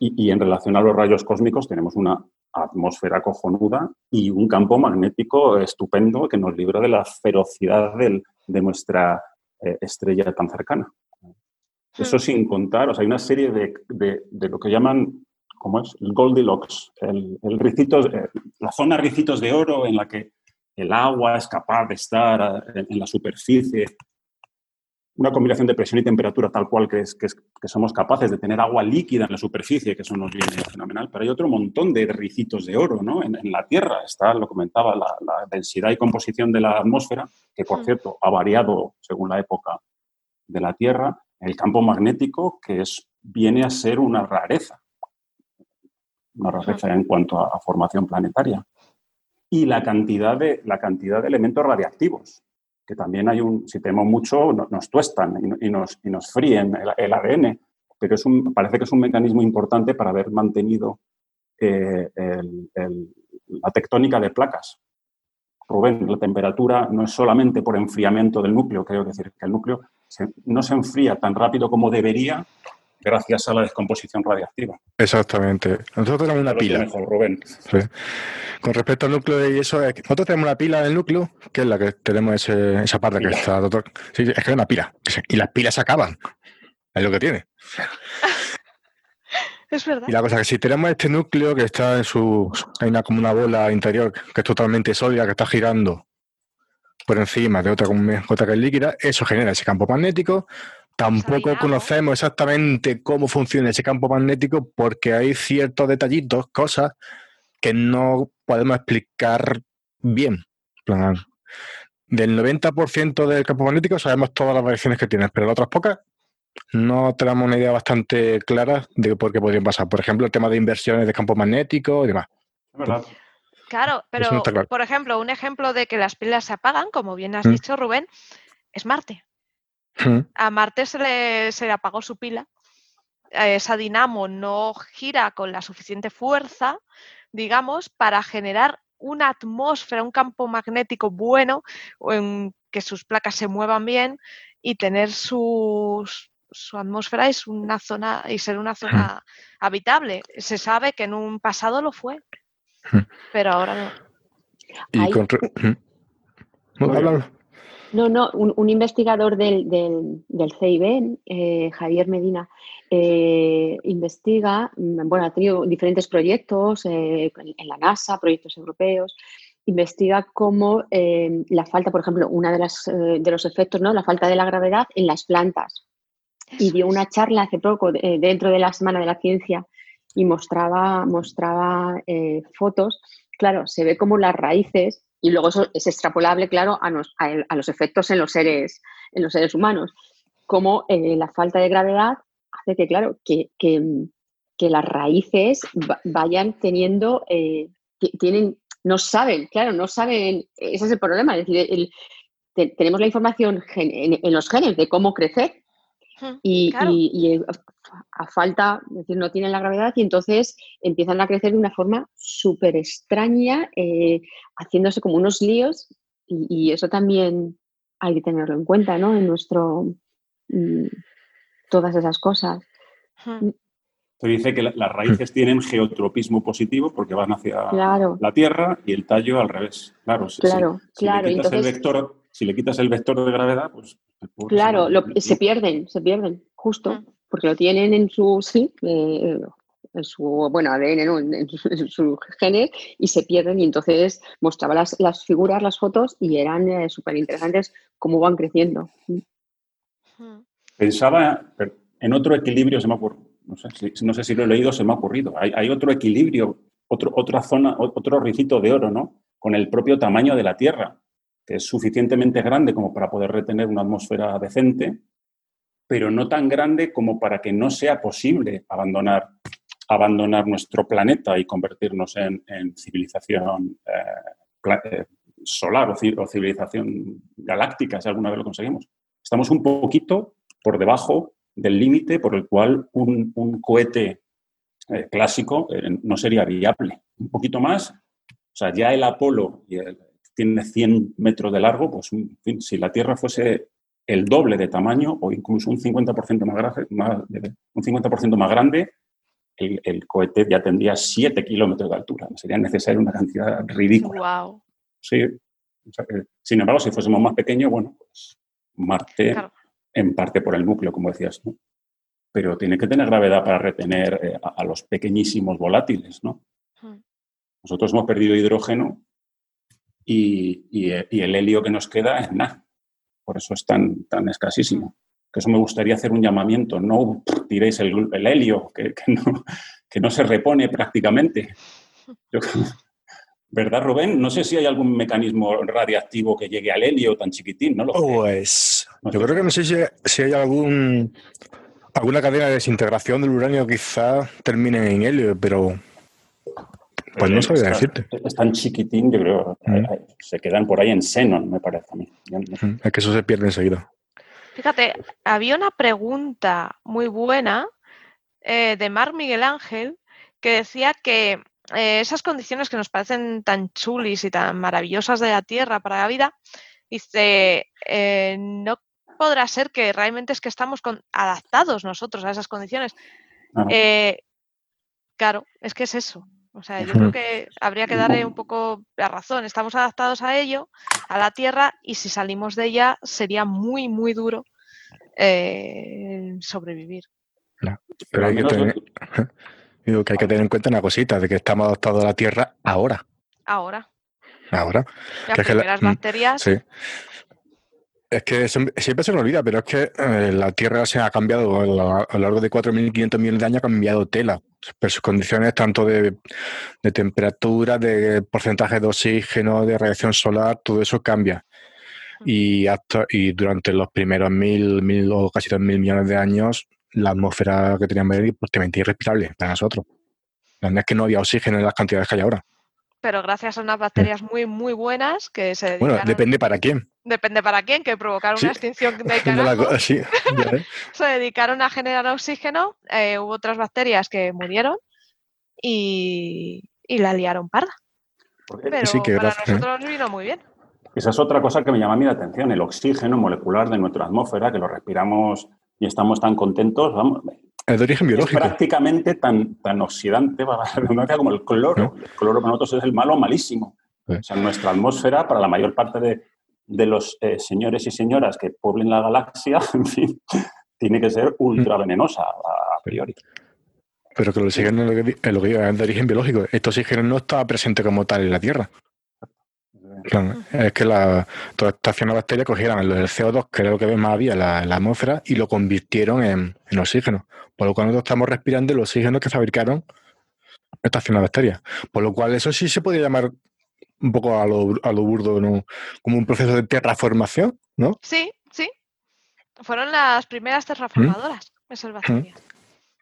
Speaker 2: y, en relación a los rayos cósmicos, tenemos una atmósfera cojonuda y un campo magnético estupendo que nos libra de la ferocidad de nuestra eh, estrella tan cercana. Eso hmm. sin contar, o sea, hay una serie de, de lo que llaman ¿cómo es? El Goldilocks, el, eh, la zona ricitos de oro en la que el agua es capaz de estar eh, en, la superficie. Una combinación de presión y temperatura tal cual que, es, que, somos capaces de tener agua líquida en la superficie, que eso nos viene fenomenal. Pero hay otro montón de ricitos de oro ¿no? en, la Tierra. Está, lo comentaba, la, densidad y composición de la atmósfera, que por mm. cierto ha variado según la época de la Tierra. El campo magnético, que es, viene a ser una rareza una rareza en cuanto a, formación planetaria. Y la cantidad, de, la cantidad de elementos radiactivos, que también hay un, si tenemos mucho, nos tuestan y, nos, y nos fríen el, ADN, pero es un, parece que es un mecanismo importante para haber mantenido eh, la tectónica de placas. Rubén, la temperatura no es solamente por enfriamiento del núcleo, creo decir que el núcleo no se enfría tan rápido como debería gracias a la descomposición radiactiva.
Speaker 4: Exactamente. Nosotros tenemos una pila.
Speaker 2: Rubén.
Speaker 4: Con respecto al núcleo y eso, nosotros tenemos una pila del núcleo, que es la que tenemos esa parte que está, doctor. Sí, es que es una pila. Y las pilas se acaban. Es lo que tiene. (laughs)
Speaker 1: es verdad.
Speaker 4: Y la cosa es que si tenemos este núcleo que está en su. Hay una, como una bola interior que es totalmente sólida, que está girando por encima de otra, otra que es líquida, eso genera ese campo magnético Tampoco conocemos exactamente cómo funciona ese campo magnético porque hay ciertos detallitos, cosas que no podemos explicar bien. Del 90% del campo magnético sabemos todas las variaciones que tiene, pero de otras pocas no tenemos una idea bastante clara de por qué podrían pasar. Por ejemplo, el tema de inversiones de campo magnético y demás.
Speaker 1: Claro, pero por ejemplo, un ejemplo de que las pilas se apagan, como bien has mm. dicho, Rubén, es Marte. A Marte se le, apagó su pila. Esa dinamo no gira con la suficiente fuerza, digamos, para generar una atmósfera, un campo magnético bueno, en que sus placas se muevan bien y tener su atmósfera es una zona y ser una zona habitable. Se sabe que en un pasado lo fue, pero ahora no.
Speaker 4: Y con...
Speaker 3: No, no, un, investigador del, del, CIB, eh, Javier Medina, eh, investiga, mm, bueno, ha tenido diferentes proyectos eh, en la NASA, proyectos europeos, investiga cómo la falta, por ejemplo, uno de, las, de los efectos, ¿no? La falta de la gravedad en las plantas. y dio una charla hace poco dentro de la Semana de la Ciencia y mostraba, mostraba fotos. Claro, se ve como las raíces, y luego eso es extrapolable, claro, a, a, los efectos en los seres, en los seres humanos, como eh, la falta de gravedad hace que, claro, que, las raíces vayan teniendo, eh, tienen, no saben, claro, no saben, ese es el problema, es decir, tenemos la información en, los genes de cómo crecer y, a falta, es decir, no tienen la gravedad y entonces empiezan a crecer de una forma súper extraña, eh, haciéndose como unos líos y, eso también hay que tenerlo en cuenta, ¿no? En nuestro... Mm, todas esas cosas.
Speaker 2: Se dice que las raíces tienen geotropismo positivo porque van hacia la Tierra y el tallo al revés. Claro,
Speaker 3: claro, si, claro.
Speaker 2: Le quitas el vector, si le quitas el vector de gravedad, pues...
Speaker 3: Claro, se, pierden, se pierden, justo, porque lo tienen en su, sí, eh, en su, bueno, ADN, en, sus genes, y se pierden. Y entonces mostraba las, las figuras, las fotos, y eran eh, súper interesantes cómo van creciendo.
Speaker 2: Pensaba en otro equilibrio, se me no sé, si, no sé si lo he leído, se me ha ocurrido. Hay, otro equilibrio, otro, otra zona, otro ricito de oro, ¿no? Con el propio tamaño de la Tierra, es suficientemente grande como para poder retener una atmósfera decente, pero no tan grande como para que no sea posible abandonar, abandonar nuestro planeta y convertirnos en, civilización eh, eh, solar o, civilización galáctica, si alguna vez lo conseguimos. Estamos un poquito por debajo del límite por el cual un, cohete eh, clásico no sería viable. Un poquito más, o sea, ya el Apolo tiene 100 metros de largo, pues si la Tierra fuese el doble de tamaño o incluso un 50% más, más, un 50 más grande, el, cohete ya tendría 7 kilómetros de altura. Sería necesaria una cantidad ridícula.
Speaker 1: Wow.
Speaker 2: Sí. sin embargo, si fuésemos más pequeños, bueno, pues Marte en parte por el núcleo, como decías tú. Pero tiene que tener gravedad para retener eh, a, los pequeñísimos volátiles, ¿no? Hmm. Nosotros hemos perdido hidrógeno y, el helio que nos queda es nada. Por eso es tan, tan escasísimo. Que eso me gustaría hacer un llamamiento. No tiréis el, helio, que, no, que no se repone prácticamente. Yo, (laughs) ¿Verdad, Rubén? No sé si hay algún mecanismo radiactivo que llegue al helio tan chiquitín, ¿no? Lo
Speaker 4: pues yo creo que no sé si, hay algún alguna cadena de desintegración del uranio quizá termine en helio, pero pues no sabía decirte.
Speaker 2: Es tan chiquitín, yo creo, mm. eh, eh, se quedan por ahí en xenon, me parece a mí.
Speaker 4: Mm, es que eso se pierde enseguida.
Speaker 1: Fíjate, había una pregunta muy buena eh, de Mar Miguel Ángel que decía que eh, esas condiciones que nos parecen tan chulis y tan maravillosas de la Tierra para la vida, dice, eh, no podrá ser que realmente es que estamos adaptados nosotros a esas condiciones. Eh, claro, es que es eso. O sea, yo creo que habría que darle un poco la razón. Estamos adaptados a ello, a la Tierra, y si salimos de ella sería muy, muy duro sobrevivir.
Speaker 4: Pero hay que tener... (laughs) Digo que hay que tener en cuenta una cosita, de que estamos adaptados a la Tierra ahora.
Speaker 1: Ahora.
Speaker 4: Ahora.
Speaker 1: Las primeras mm, bacterias.
Speaker 4: Sí. Es que siempre se me olvida, pero es que eh, la Tierra se ha cambiado a lo largo de 4.500 millones de años, ha cambiado tela. Pero sus condiciones tanto de, temperatura, de porcentaje de oxígeno, de radiación solar, todo eso cambia. Y, hasta, y durante los primeros mil, mil o casi dos mil millones de años, la atmósfera que teníamos era prácticamente irrespirable para nosotros. La verdad es que no había oxígeno en las cantidades que hay ahora.
Speaker 1: Pero gracias a unas bacterias muy, muy buenas que se
Speaker 4: Bueno, depende para quién.
Speaker 1: Depende para quién, que provocaron una extinción de (laughs) carajo. sí, (laughs) se dedicaron a generar oxígeno. Eh, hubo otras bacterias que murieron y, la liaron parda. Pero sí, que para ¿eh? nosotros vino muy bien.
Speaker 2: Esa es otra cosa que me llama a mí la atención, el oxígeno molecular de nuestra atmósfera, que lo respiramos y estamos tan contentos. Vamos,
Speaker 4: es de origen biológico.
Speaker 2: Es prácticamente tan, tan oxidante (laughs) como el cloro. El cloro para nosotros es el malo malísimo. O sea, nuestra atmósfera, para la mayor parte de, de los eh, señores y señoras que pueblen la galaxia, (laughs) en fin, tiene que ser ultra venenosa a, priori.
Speaker 4: Pero que el oxígeno es lo que es de origen biológico. Este oxígeno no está presente como tal en la Tierra es que la, toda esta acción de bacterias cogieron el, CO2, que era lo que más había en la, atmósfera, y lo convirtieron en, oxígeno. Por lo cual nosotros estamos respirando el oxígeno que fabricaron estación de bacterias. Por lo cual, eso sí se podría llamar un poco a lo, a lo burdo, ¿no? Como un proceso de terraformación, ¿no?
Speaker 1: Sí, sí. Fueron las primeras terraformadoras, esas bacterias.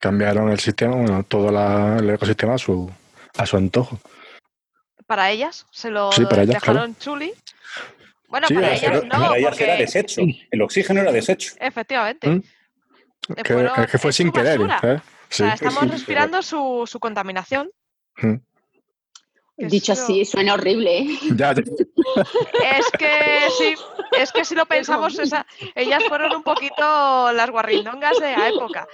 Speaker 4: Cambiaron el sistema, bueno, todo la- el ecosistema a su, a su antojo.
Speaker 1: Para ellas, se lo
Speaker 4: Sí, para ellas,
Speaker 1: dejaron chuli. Bueno,
Speaker 4: Sí,
Speaker 1: para ellas no,
Speaker 2: para ellas
Speaker 1: porque
Speaker 2: era desecho. El oxígeno era desecho.
Speaker 1: efectivamente.
Speaker 4: ¿Mm? Que,
Speaker 1: fueron-
Speaker 4: es que fue sin querer. ¿eh?
Speaker 1: O
Speaker 4: Sí.
Speaker 1: sea, estamos
Speaker 2: sí,
Speaker 1: respirando su, su contaminación.
Speaker 4: Mm.
Speaker 3: Dicho
Speaker 1: eso-
Speaker 3: así, suena horrible. ¿eh?
Speaker 4: Ya, ya.
Speaker 1: Es que sí, es que si lo pensamos, esa- ellas fueron un poquito las guarrindongas de la época.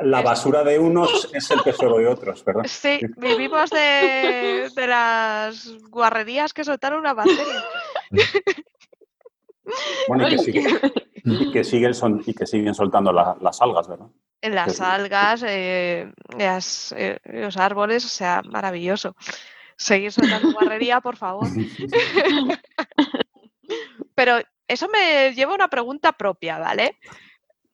Speaker 2: La basura de unos es el tesoro de otros, ¿verdad?
Speaker 1: Sí, vivimos de, de las guarrerías que soltaron una bacteria.
Speaker 2: Bueno, que, sigue- y que siguen, son, y que siguen soltando la- las algas, ¿verdad?
Speaker 1: En las
Speaker 2: Sí.
Speaker 1: algas, eh, las, eh, los árboles, o sea, maravilloso. Seguir soltando guarrería, por favor. (laughs) Pero eso me lleva a una pregunta propia, ¿vale?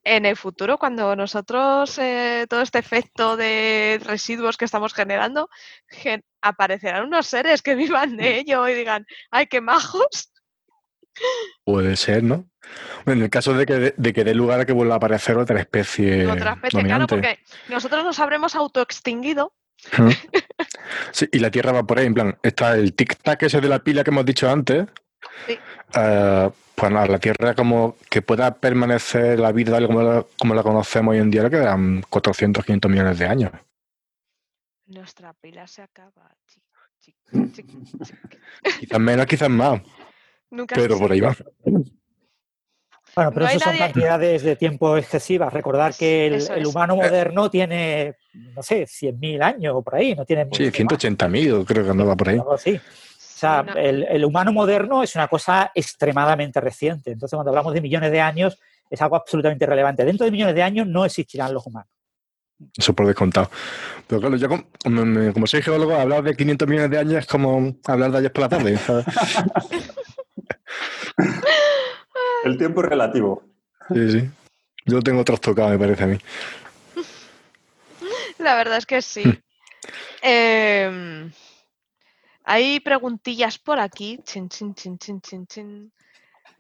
Speaker 1: En el futuro, cuando nosotros, eh, todo este efecto de residuos que estamos generando, gen- aparecerán unos seres que (laughs) vivan de ello y digan, ¡ay, qué majos!
Speaker 4: Puede ser, ¿no? Bueno, en el caso de que, de que dé lugar a que vuelva a aparecer otra especie
Speaker 1: Otra especie, claro, porque nosotros nos habremos autoextinguido. (laughs)
Speaker 4: Sí, y la Tierra va por ahí, en plan, está el tic-tac ese de la pila que hemos dicho antes.
Speaker 1: Sí.
Speaker 4: Eh, pues nada, la Tierra como que pueda permanecer la vida como la, como la conocemos hoy en día, le quedan 400, 500 millones de años.
Speaker 1: Nuestra pila se acaba. chic, chic, chic, chic.
Speaker 4: Quizás menos, quizás más,
Speaker 1: Nunca
Speaker 4: pero por ahí va.
Speaker 5: Bueno, pero
Speaker 1: No
Speaker 5: eso son
Speaker 1: nadie-
Speaker 5: cantidades de tiempo excesivas. Recordar que el, humano moderno tiene, no sé, 100.000 años o por ahí, no tiene
Speaker 4: Sí,
Speaker 5: mucho más,
Speaker 4: 180.000 creo que andaba por ahí.
Speaker 5: así. O sea,
Speaker 1: no.
Speaker 5: el, el humano moderno es una cosa extremadamente reciente. Entonces, cuando hablamos de millones de años, es algo absolutamente relevante. Dentro de millones de años no existirán los humanos.
Speaker 4: Eso por descontado. Pero claro, yo como, como soy geólogo, hablar de 500 millones de años es como hablar de ayer por la tarde. ¿sabes? (laughs) (laughs)
Speaker 2: El tiempo es relativo.
Speaker 4: Sí, sí. Yo tengo trastocado, me parece a mí.
Speaker 1: La verdad es que
Speaker 4: Hmm.
Speaker 1: sí. Em, hay preguntillas por aquí. Chin, chin, chin, chin, chin, chin.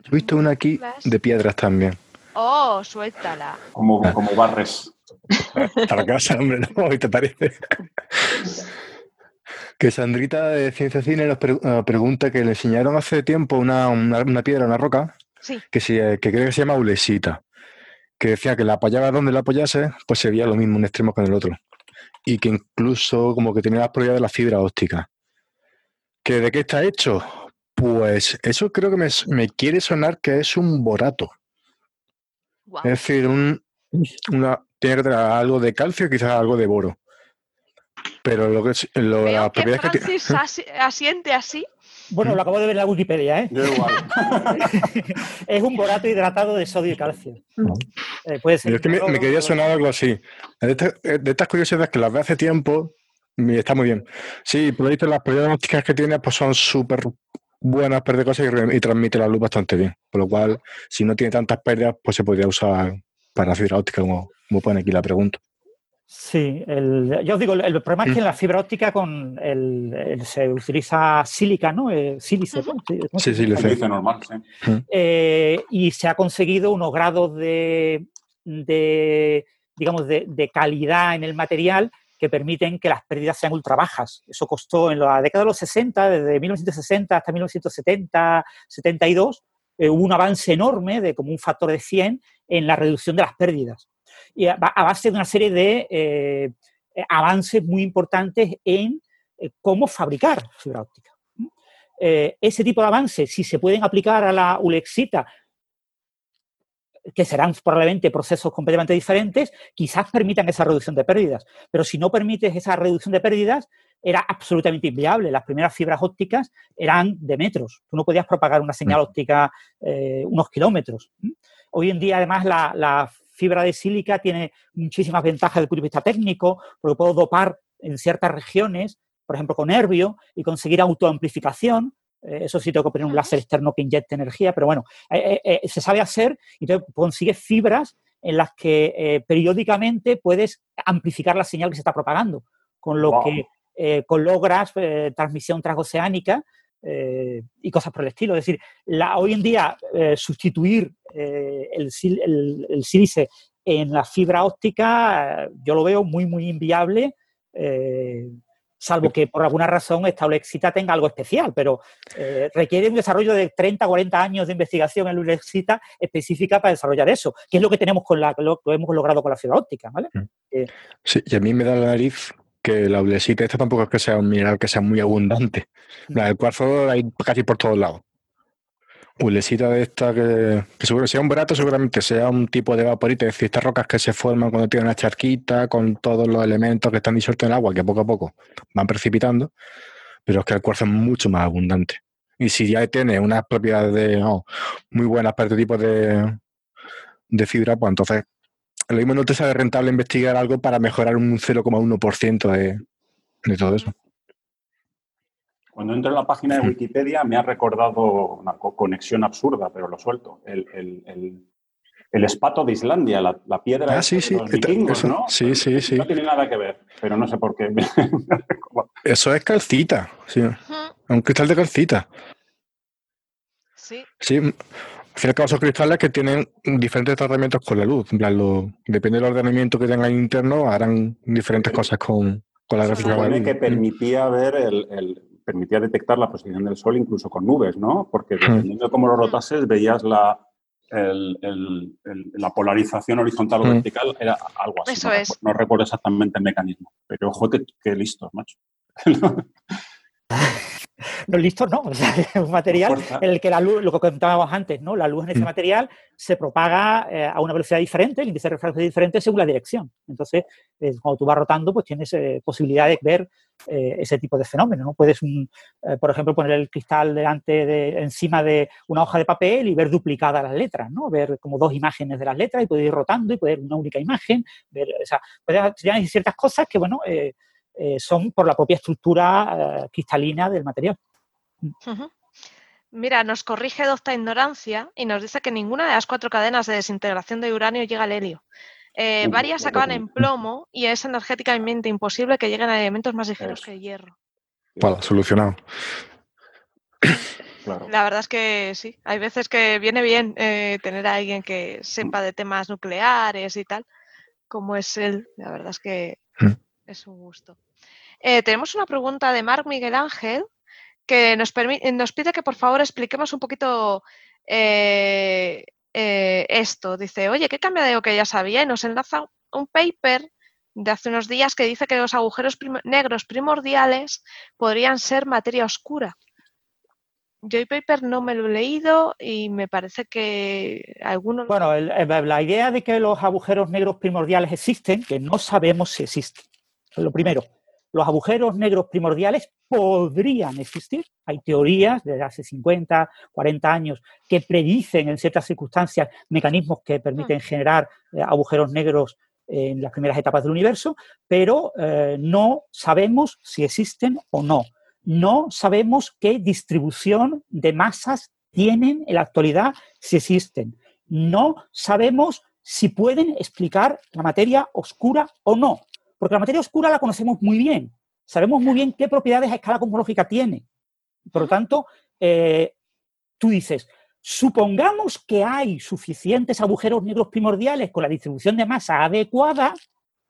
Speaker 4: Yo he visto una aquí de piedras también.
Speaker 1: Oh, suéltala.
Speaker 2: Como, como barres. (laughs)
Speaker 4: Para casa, hombre, ¿no? ¿Qué te parece? (laughs) Que Sandrita de Ciencia Cine nos pre- eh, pregunta que le enseñaron hace tiempo una, una, una piedra, una roca,
Speaker 1: Sí,
Speaker 4: que, se, que creo que se llama ulesita, que decía que la apoyaba donde la apoyase, pues se veía lo mismo un extremo con el otro. Y que incluso como que tenía las propiedades de la fibra óptica. ¿Que ¿De qué está hecho? Pues eso creo que me, me quiere sonar que es un borato. Es decir, un, una, tiene que tener algo de calcio quizás algo de boro. Pero lo que es, lo,
Speaker 1: Veo
Speaker 4: las
Speaker 1: que
Speaker 4: que.
Speaker 1: Francis asi- asiente así.
Speaker 5: Bueno, lo acabo de ver en la Wikipedia, ¿eh?
Speaker 2: Yo igual. (laughs)
Speaker 5: Es un borato hidratado de sodio y calcio. Eh, puede ser
Speaker 4: Pero es que me, quería sonar algo así. De, este- de estas curiosidades que las veo hace tiempo y está muy bien. Sí, por visto las propiedades ópticas que tiene pues son súper buenas perder cosas y transmite la luz bastante bien. Por lo cual, si no tiene tantas pérdidas, pues se podría usar para fibra óptica, como, como pone aquí la pregunta.
Speaker 5: Sí, el, yo os digo, el, el problema es que en la fibra óptica con el, el- se utiliza sílica, ¿no? Eh, sílice, ¿no? Sí, ¿cómo se
Speaker 4: Sí, sí,
Speaker 5: dice?
Speaker 4: le
Speaker 2: Se
Speaker 4: sé.
Speaker 2: dice normal, sí.
Speaker 5: Eh, y se ha conseguido unos grados de, de, digamos, de, de calidad en el material que permiten que las pérdidas sean ultra bajas. Eso costó en la década de los 60, desde 1960 hasta 1970, 72, eh, hubo un avance enorme de como un factor de 100 en la reducción de las pérdidas. Y a, a base de una serie de eh, eh, avances muy importantes en eh, cómo fabricar fibra óptica. Eh, ese tipo de avances, si se pueden aplicar a la ulexita, que serán probablemente procesos completamente diferentes, quizás permitan esa reducción de pérdidas. Pero si no permites esa reducción de pérdidas, era absolutamente inviable. Las primeras fibras ópticas eran de metros. Tú no podías propagar una señal óptica eh, unos kilómetros. Hoy en día, además, la, la, fibra de sílica tiene muchísimas ventajas desde el punto de vista técnico, porque puedo dopar en ciertas regiones, por ejemplo, con nervio, y conseguir autoamplificación. Eh, eso sí, tengo que poner un láser externo que inyecte energía, pero bueno, eh, eh, se sabe hacer y entonces consigues fibras en las que eh, periódicamente puedes amplificar la señal que se está propagando. Con lo wow. que eh, con logras, eh, transmisión transoceánica y cosas por el estilo. Es decir, la, hoy en día sustituir el, el, sílice en la fibra óptica yo lo veo muy, muy inviable salvo que por alguna razón esta Ulexita tenga algo especial, pero requiere un desarrollo de 30, 40 años de investigación en la Ulexita específica para desarrollar eso, que es lo que tenemos con la, lo que hemos logrado con la fibra óptica, ¿vale?
Speaker 4: Mm. sí, y a mí me da la nariz que la Ulexita esta tampoco es que sea un mineral que sea muy abundante. Mm. La del cuarzo hay casi por todos lados. Ulesita de esta que, que seguro sea un barato, seguramente sea un tipo de vaporita, es decir, estas rocas que se forman cuando tienen una charquita, con todos los elementos que están disueltos en el agua, que poco a poco van precipitando, pero es que el cuarzo es mucho más abundante. Y si ya tiene unas propiedades de, oh, muy buenas para este tipo de, de fibra, pues entonces lo mismo no te sale rentable investigar algo para mejorar un 0,1% de, de todo eso.
Speaker 2: Cuando entro en la página de Wikipedia me ha recordado una conexión absurda, pero lo suelto. El, espato de Islandia, la, piedra
Speaker 4: ah, sí, sí.
Speaker 2: los vikingos, ¿no?
Speaker 4: Sí, sí, sí.
Speaker 2: No tiene nada que ver, pero no sé por qué. (laughs)
Speaker 4: Eso es calcita, sí. Un cristal de calcita.
Speaker 1: Sí.
Speaker 4: Sí. Al fin y al cabo son cristales que tienen diferentes tratamientos con la luz. depende del ordenamiento que tengan interno, harán diferentes cosas con, con la
Speaker 2: gráfica. que permitía ver el permitía detectar la posición del Sol incluso con nubes, ¿no? Porque dependiendo de cómo lo rotases, veías la, la polarización horizontal o vertical, era algo así.
Speaker 1: Eso
Speaker 2: no,
Speaker 1: es.
Speaker 2: no recuerdo exactamente el mecanismo, pero ojo que, que listos, macho. (laughs)
Speaker 5: No, (laughs) listo no. es un material en el que la luz, lo que comentábamos antes, ¿no? La luz en ese mm. material se propaga eh, a una velocidad diferente, el índice de refracción es diferente según la dirección. Entonces, eh, cuando tú vas rotando, pues tienes eh, posibilidad de ver ese tipo de fenómeno. ¿no? Puedes, por ejemplo, poner el cristal delante de, encima de una hoja de papel y ver duplicadas las letras, ¿no? Ver como dos imágenes de las letras y poder ir rotando y poder una única imagen. Ver, o sea, puedes, ciertas cosas que, bueno, eh, son por la propia estructura eh, cristalina del material.
Speaker 1: Mira, nos corrige Docta Ignorancia y nos dice que ninguna de las cuatro cadenas de desintegración de uranio llega al helio. Eh, varias acaban en plomo y es energéticamente imposible que lleguen a elementos más ligeros que el hierro.
Speaker 4: Vale, solucionado. (clears throat)
Speaker 1: La verdad es que sí, hay veces que viene bien tener a alguien que sepa de temas nucleares y tal, como es él. La verdad es que mm. Es un gusto. Eh, tenemos una pregunta de Marc Miguel Ángel que nos, pide que por favor expliquemos un poquito eh, eh, esto. Dice, oye, ¿qué cambia de lo que ya sabía? Y nos enlaza un paper de hace unos días que dice que los agujeros negros primordiales podrían ser materia oscura. Yo el paper no me lo he leído y me parece que algunos...
Speaker 5: Bueno, la idea de que los agujeros negros primordiales existen, que no sabemos si existen. Lo primero los agujeros negros primordiales podrían existir. Hay teorías desde hace 50, 40 años que predicen en ciertas circunstancias mecanismos que permiten generar eh, agujeros negros en las primeras etapas del universo, pero eh, no sabemos si existen o no. No sabemos qué distribución de masas tienen en la actualidad, si existen. No sabemos si pueden explicar la materia oscura o no. Porque la materia oscura la conocemos muy bien. Sabemos muy bien qué propiedades a escala cosmológica tiene. Por lo tanto, eh, tú dices, supongamos que hay suficientes agujeros negros primordiales con la distribución de masa adecuada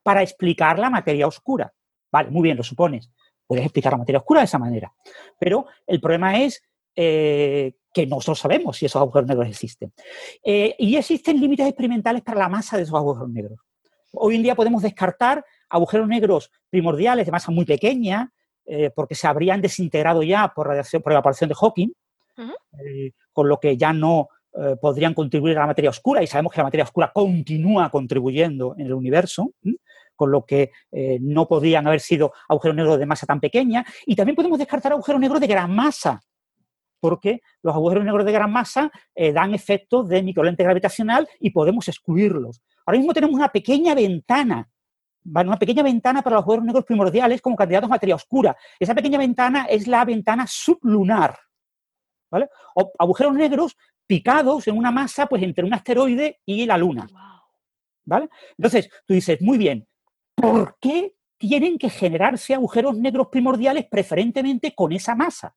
Speaker 5: para explicar la materia oscura. Vale, muy bien, lo supones. Puedes explicar la materia oscura de esa manera. Pero el problema es eh, que nosotros sabemos si esos agujeros negros existen. Eh, y existen límites experimentales para la masa de esos agujeros negros. Hoy en día podemos descartar agujeros negros primordiales de masa muy pequeña, eh, porque se habrían desintegrado ya por, radiación, por evaporación de Hawking, eh, con lo que ya no eh, podrían contribuir a la materia oscura, y sabemos que la materia oscura continúa contribuyendo en el universo, con lo que no podrían haber sido agujeros negros de masa tan pequeña, y también podemos descartar agujeros negros de gran masa, porque los agujeros negros de gran masa dan efectos de microlente gravitacional y podemos excluirlos. Ahora mismo tenemos una pequeña ventana, una pequeña ventana para los agujeros negros primordiales como candidatos a materia oscura. Esa pequeña ventana es la ventana sublunar. ¿vale? O agujeros negros picados en una masa pues entre un asteroide y la Luna. ¿Vale? Entonces, tú dices, muy bien, ¿por qué tienen que generarse agujeros negros primordiales preferentemente con esa masa.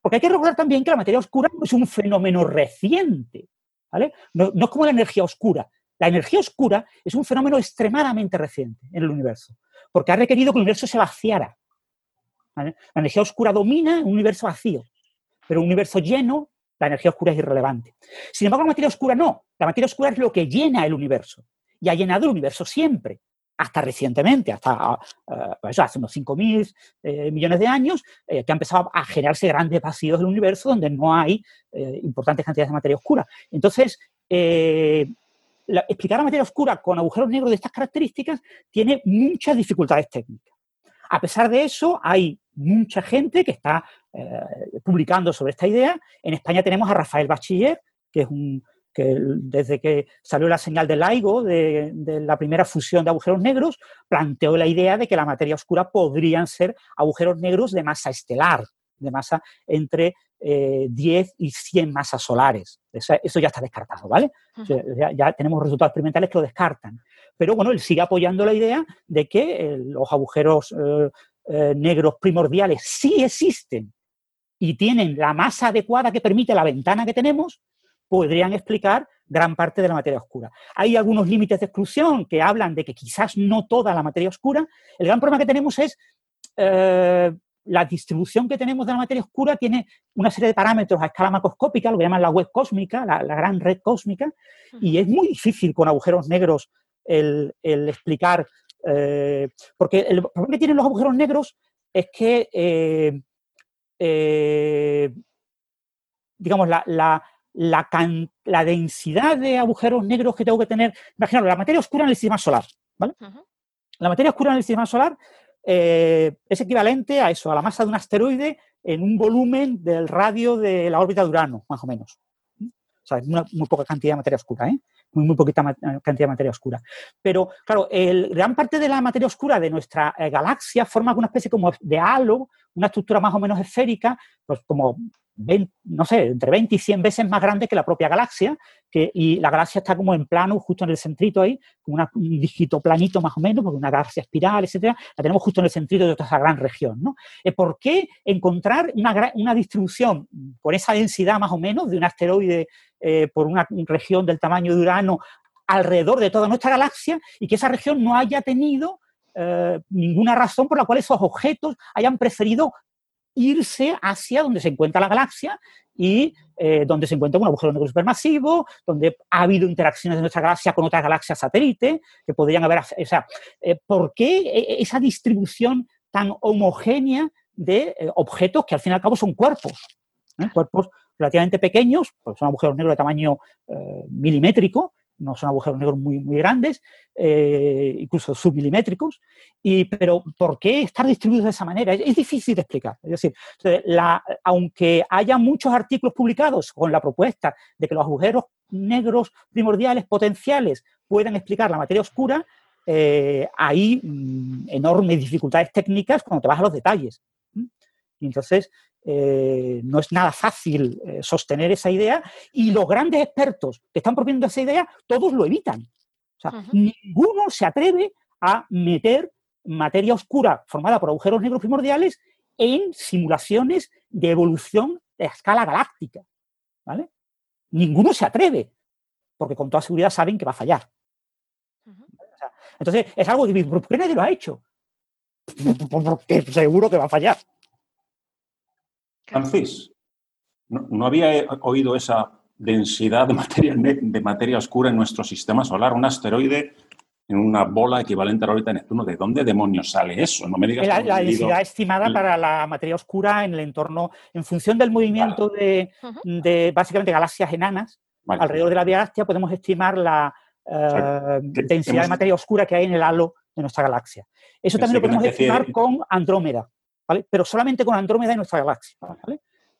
Speaker 5: Porque hay que recordar también que la materia oscura no es un fenómeno reciente, ¿vale? No, es como la energía oscura. La energía oscura es un fenómeno extremadamente reciente en el universo, porque ha requerido que el universo se vaciara. La energía oscura domina un universo vacío, pero un universo lleno, la energía oscura es irrelevante. Sin embargo, la materia oscura no. La materia oscura es lo que llena el universo. Y ha llenado el universo siempre hasta recientemente, hasta uh, hace unos 5.000 eh, millones de años, eh, que ha empezado a generarse grandes vacíos del universo donde no hay importantes cantidades de materia oscura. Entonces, explicar la materia oscura con agujeros negros de estas características tiene muchas dificultades técnicas. A pesar de eso, hay mucha gente que está publicando sobre esta idea. En España tenemos a Rafael Bachiller, que es un que desde que salió la señal del LIGO, de, la primera fusión de agujeros negros, planteó la idea de que la materia oscura podrían ser agujeros negros de masa estelar, de masa entre 10 eh, y 100 masas solares. Eso, ya está descartado, ¿vale? ya, tenemos resultados experimentales que lo descartan. Pero bueno, él sigue apoyando la idea de que eh, los agujeros eh, negros primordiales sí existen y tienen la masa adecuada que permite la ventana que tenemos, podrían explicar gran parte de la materia oscura. Hay algunos límites de exclusión que hablan de que quizás no toda la materia oscura. El gran problema que tenemos es eh, la distribución que tenemos de la materia oscura tiene una serie de parámetros a escala macroscópica, lo que llaman la web cósmica, la, gran red cósmica, y es muy difícil con agujeros negros el, explicar, eh, porque el problema que tienen los agujeros negros es que, eh, digamos, la, la, la, densidad de agujeros negros que tengo que tener. Imaginaos, la materia oscura en el sistema solar. ¿vale? La materia oscura en el sistema solar eh, es equivalente a eso, a la masa de un asteroide en un volumen del radio de la órbita de Urano, más o menos. O sea, una, muy poca cantidad de materia oscura, ¿eh? Muy, muy poquita cantidad de materia oscura. Pero, claro, el, gran parte de la materia oscura de nuestra eh, galaxia forma una especie como de halo, una estructura más o menos esférica, pues como no sé, entre 20 y 100 veces más grande que la propia galaxia, que, y la galaxia está como en plano, justo en el centrito ahí, como un dígito planito más o menos, porque una galaxia espiral, etcétera, la tenemos justo en el centrito de toda esa gran región, ¿no? Eh, ¿Por qué encontrar una, una, distribución con esa densidad más o menos de un asteroide eh, por una región del tamaño de Urano alrededor de toda nuestra galaxia y que esa región no haya tenido eh, ninguna razón por la cual esos objetos hayan preferido irse hacia donde se encuentra la galaxia y eh, donde se encuentra un agujero negro supermasivo, donde ha habido interacciones de nuestra galaxia con otras galaxias satélite, que podrían haber... O sea, eh, ¿por qué e, esa distribución tan homogénea de eh, objetos que al fin y al cabo son cuerpos? Cuerpos relativamente pequeños, pues son agujeros negros de tamaño milimétrico, no son agujeros negros muy, muy grandes, eh, incluso submilimétricos, y, pero ¿por qué estar distribuidos de esa manera? Es, difícil de explicar. Es decir, la, aunque haya muchos artículos publicados con la propuesta de que los agujeros negros primordiales potenciales puedan explicar la materia oscura, eh, hay mm, enormes dificultades técnicas cuando te vas a los detalles. Y entonces, eh, no es nada fácil eh, sostener esa idea y los grandes expertos que están proponiendo esa idea, todos lo evitan. O sea, ninguno se atreve a meter materia oscura formada por agujeros negros primordiales en simulaciones de evolución de escala galáctica. ¿Vale? Ninguno se atreve, porque con toda seguridad saben que va a fallar. entonces, es algo que, ¿por qué nadie lo ha hecho? Porque (laughs) seguro que va a fallar.
Speaker 2: Francis, no, había oído esa densidad de materia, de materia oscura en nuestro sistema solar, un asteroide en una bola equivalente a la órbita de Neptuno. ¿De dónde demonios sale eso?
Speaker 5: No me digas la, densidad estimada para la materia oscura en el entorno, en función del movimiento de, básicamente galaxias enanas alrededor de la Vía Láctea, podemos estimar la eh, densidad de materia oscura que hay en el halo de nuestra galaxia. Eso también lo podemos estimar con Andrómeda. Pero solamente con Andrómeda y nuestra galaxia,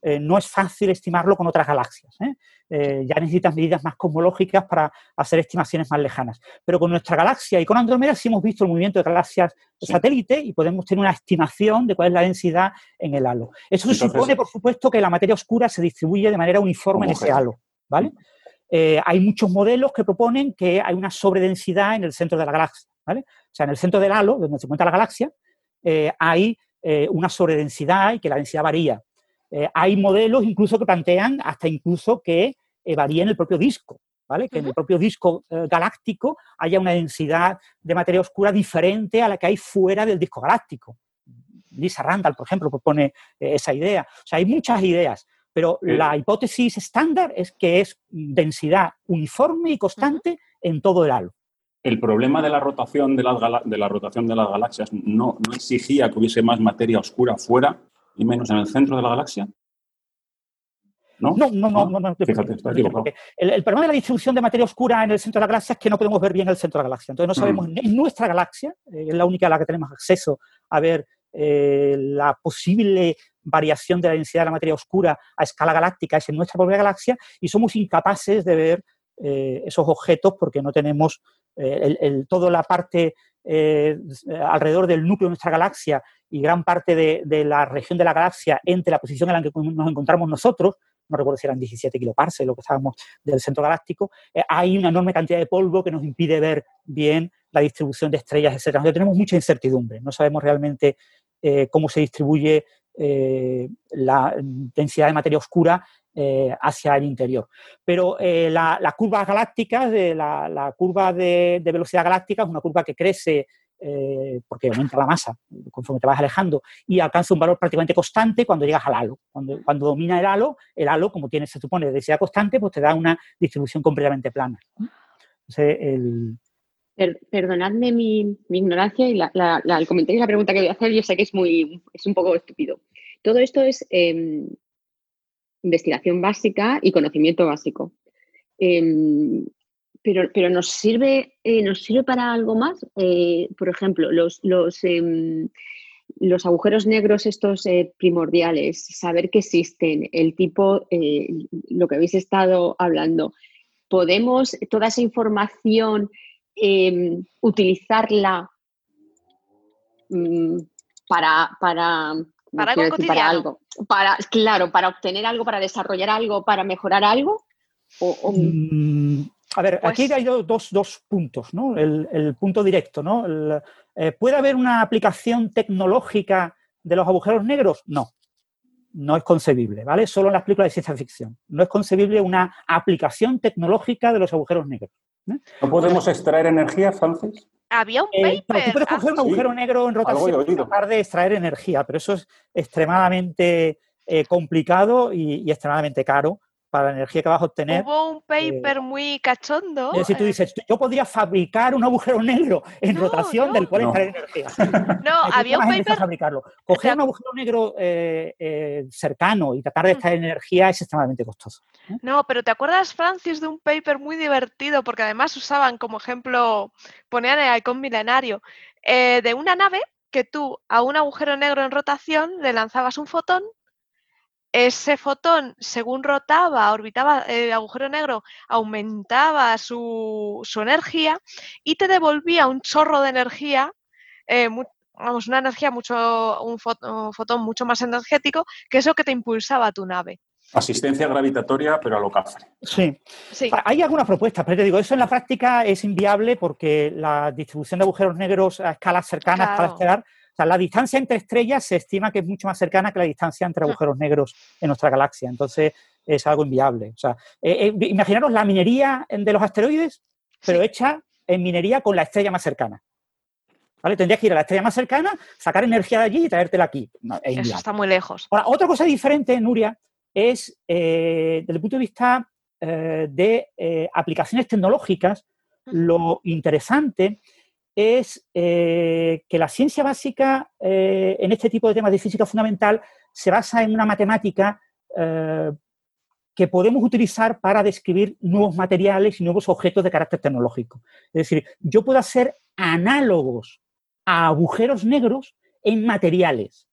Speaker 5: eh, no es fácil estimarlo con otras galaxias. ¿eh? Eh, ya necesitas medidas más cosmológicas para hacer estimaciones más lejanas. Pero con nuestra galaxia y con Andrómeda sí hemos visto el movimiento de galaxias satélite y podemos tener una estimación de cuál es la densidad en el halo. Eso supone, por supuesto, que la materia oscura se distribuye de manera uniforme en ese halo. ¿vale? hay muchos modelos que proponen que hay una sobredensidad en el centro de la galaxia. ¿vale? O sea, en el centro del halo, donde se encuentra la galaxia, hay eh, una sobredensidad y que la densidad varía. Eh, hay modelos incluso que plantean hasta incluso que varíe en el propio disco, ¿vale? Que en el propio disco galáctico haya una densidad de materia oscura diferente a la que hay fuera del disco galáctico. Lisa Randall, por ejemplo, propone esa idea. O sea, hay muchas ideas, pero la hipótesis estándar es que es densidad uniforme y constante en todo el halo
Speaker 2: el problema de la rotación de las, de la rotación de las galaxias no, no, exigía que hubiese más materia oscura fuera y menos en el centro de la galaxia.
Speaker 5: ¿No? No, no, no, no, Fíjate, el, el, problema de la distribución de materia oscura en el centro de la galaxia es que no podemos ver bien el centro de la galaxia. Entonces no sabemos, mm. en nuestra galaxia, eh, es la única a la que tenemos acceso a ver eh, la posible variación de la densidad de la materia oscura a escala galáctica, es en nuestra propia galaxia, y somos incapaces de ver eh, esos objetos porque no tenemos eh, toda la parte eh, alrededor del núcleo de nuestra galaxia y gran parte de, la región de la galaxia entre la posición en la que nos encontramos nosotros, no recuerdo si eran 17 kiloparsecs lo que estábamos del centro galáctico, hay una enorme cantidad de polvo que nos impide ver bien la distribución de estrellas, etc. Entonces tenemos mucha incertidumbre, no sabemos realmente cómo se distribuye la densidad de materia oscura eh, hacia el interior. Pero eh, la, curva galáctica, de la, curva de, velocidad galáctica es una curva que crece eh, porque aumenta la masa conforme te vas alejando y alcanza un valor prácticamente constante cuando llegas al halo. Cuando, domina el halo, el halo, como tiene, se supone, densidad constante, pues te da una distribución completamente plana.
Speaker 3: perdonadme mi, ignorancia y el comentario y la pregunta que voy a hacer, yo sé que es, muy, es un poco estúpido. Todo esto es em, investigación básica y conocimiento básico. Em, pero, pero, nos sirve, eh, nos sirve para algo más. Eh, por ejemplo, los, los, em, los, agujeros negros estos eh, primordiales, saber que existen, el tipo, lo que habéis estado hablando, podemos toda esa información em, utilizarla mm, para, para
Speaker 1: para algo
Speaker 3: Para algo. Para, claro, para obtener algo, para desarrollar algo, para mejorar algo.
Speaker 5: Mm, a ver, aquí pues hay dos, puntos, ¿no? El, punto directo, ¿no? Eh, ¿Puede haber una aplicación tecnológica de los agujeros negros? No. No es concebible, ¿vale? Solo en las películas de ciencia ficción. No es concebible una aplicación tecnológica de los agujeros negros.
Speaker 2: ¿eh? ¿No podemos extraer energía, Francis?
Speaker 1: Había un eh, paper.
Speaker 5: tú puedes coger un agujero negro en rotación y tratar de extraer energía, pero eso es extremadamente eh, complicado y, extremadamente caro para la energía que vas a obtener.
Speaker 1: Hubo un eh, paper muy cachondo.
Speaker 5: Decir, tú dices, yo podría fabricar un agujero negro en rotación del cual extraer energía. (laughs)
Speaker 1: No, había un paper.
Speaker 5: Fabricarlo. Coger un agujero negro cercano y tratar de extraer energía es extremadamente costoso.
Speaker 1: No, pero ¿te acuerdas, Francis, de un paper muy divertido? Porque además usaban como ejemplo, ponían el icon milenario, eh, de una nave que tú a un agujero negro en rotación le lanzabas un fotón ese fotón, según rotaba, orbitaba el agujero negro, aumentaba su, energía y te devolvía un chorro de energía, eh, vamos, una energía mucho, un, fotón mucho más energético que eso que te impulsaba tu nave.
Speaker 2: Asistencia gravitatoria, pero a lo cafre.
Speaker 5: Sí. sí. Hay algunas propuestas, pero te digo, eso en la práctica es inviable porque la distribución de agujeros negros a escalas cercanas, a escala estelar, sea, la distancia entre estrellas se estima que es mucho más cercana que la distancia entre agujeros negros en nuestra galaxia. Entonces, es algo inviable. O sea, eh, eh, imaginaros la minería de los asteroides, pero hecha en minería con la estrella más cercana. ¿Vale? Tendrías que ir a la estrella más cercana, sacar energía de allí y traértela aquí.
Speaker 1: Eso está muy lejos.
Speaker 5: Ahora, otra cosa diferente, Nuria, es, eh, desde el punto de vista de aplicaciones tecnológicas, lo interesante es que la ciencia básica en este tipo de temas de física fundamental se basa en una matemática que podemos utilizar para describir nuevos materiales y nuevos objetos de carácter tecnológico. Es decir, yo puedo hacer análogos a agujeros negros en materiales.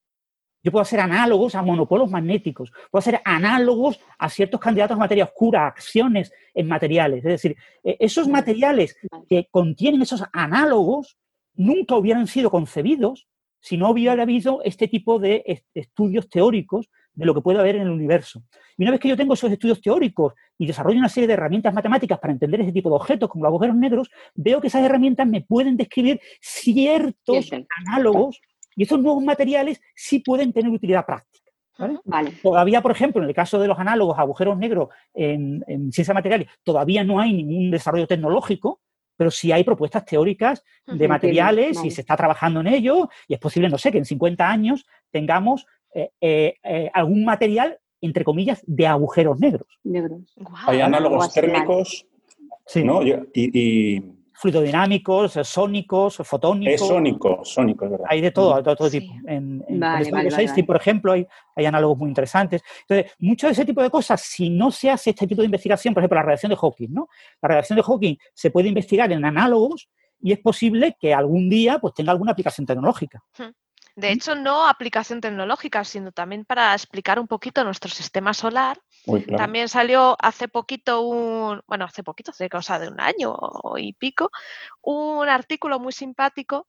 Speaker 5: Yo puedo hacer análogos a monopolos magnéticos, puedo hacer análogos a ciertos candidatos a materia oscura, a acciones en materiales. Es decir, e, esos materiales que contienen esos análogos nunca hubieran sido concebidos si no hubiera habido este tipo de estudios teóricos de lo que puede haber en el universo. Y una vez que yo tengo esos estudios teóricos y desarrollo una serie de herramientas matemáticas para entender ese tipo de objetos, como los agujeros negros, veo que esas herramientas me pueden describir ciertos análogos y esos nuevos materiales sí pueden tener utilidad práctica. ¿vale? Todavía, por ejemplo, en el caso de los análogos agujeros negros en, en ciencias materiales, todavía no hay ningún desarrollo tecnológico, pero sí hay propuestas teóricas de materiales y se está trabajando en ello y es posible, no sé, que en 50 años tengamos eh, eh, eh, algún material, entre comillas, de agujeros negros.
Speaker 2: Hay análogos térmicos ¿no? y,
Speaker 5: fluidodinámicos, sónicos, fotónicos.
Speaker 2: Es sónico, sónico, es verdad.
Speaker 5: Hay de todo, de todo tipo. En, en por ejemplo, hay, hay, análogos muy interesantes. Entonces, mucho de ese tipo de cosas, si no se hace este tipo de investigación, por ejemplo, la radiación de Hawking, ¿no? La radiación de Hawking se puede investigar en análogos y es posible que algún día pues, tenga alguna aplicación tecnológica.
Speaker 1: Hmm. De hecho, no aplicación tecnológica, sino también para explicar un poquito nuestro sistema solar. También salió hace poquito un, bueno, hace poquito, hace cosa de un año y pico, un artículo muy simpático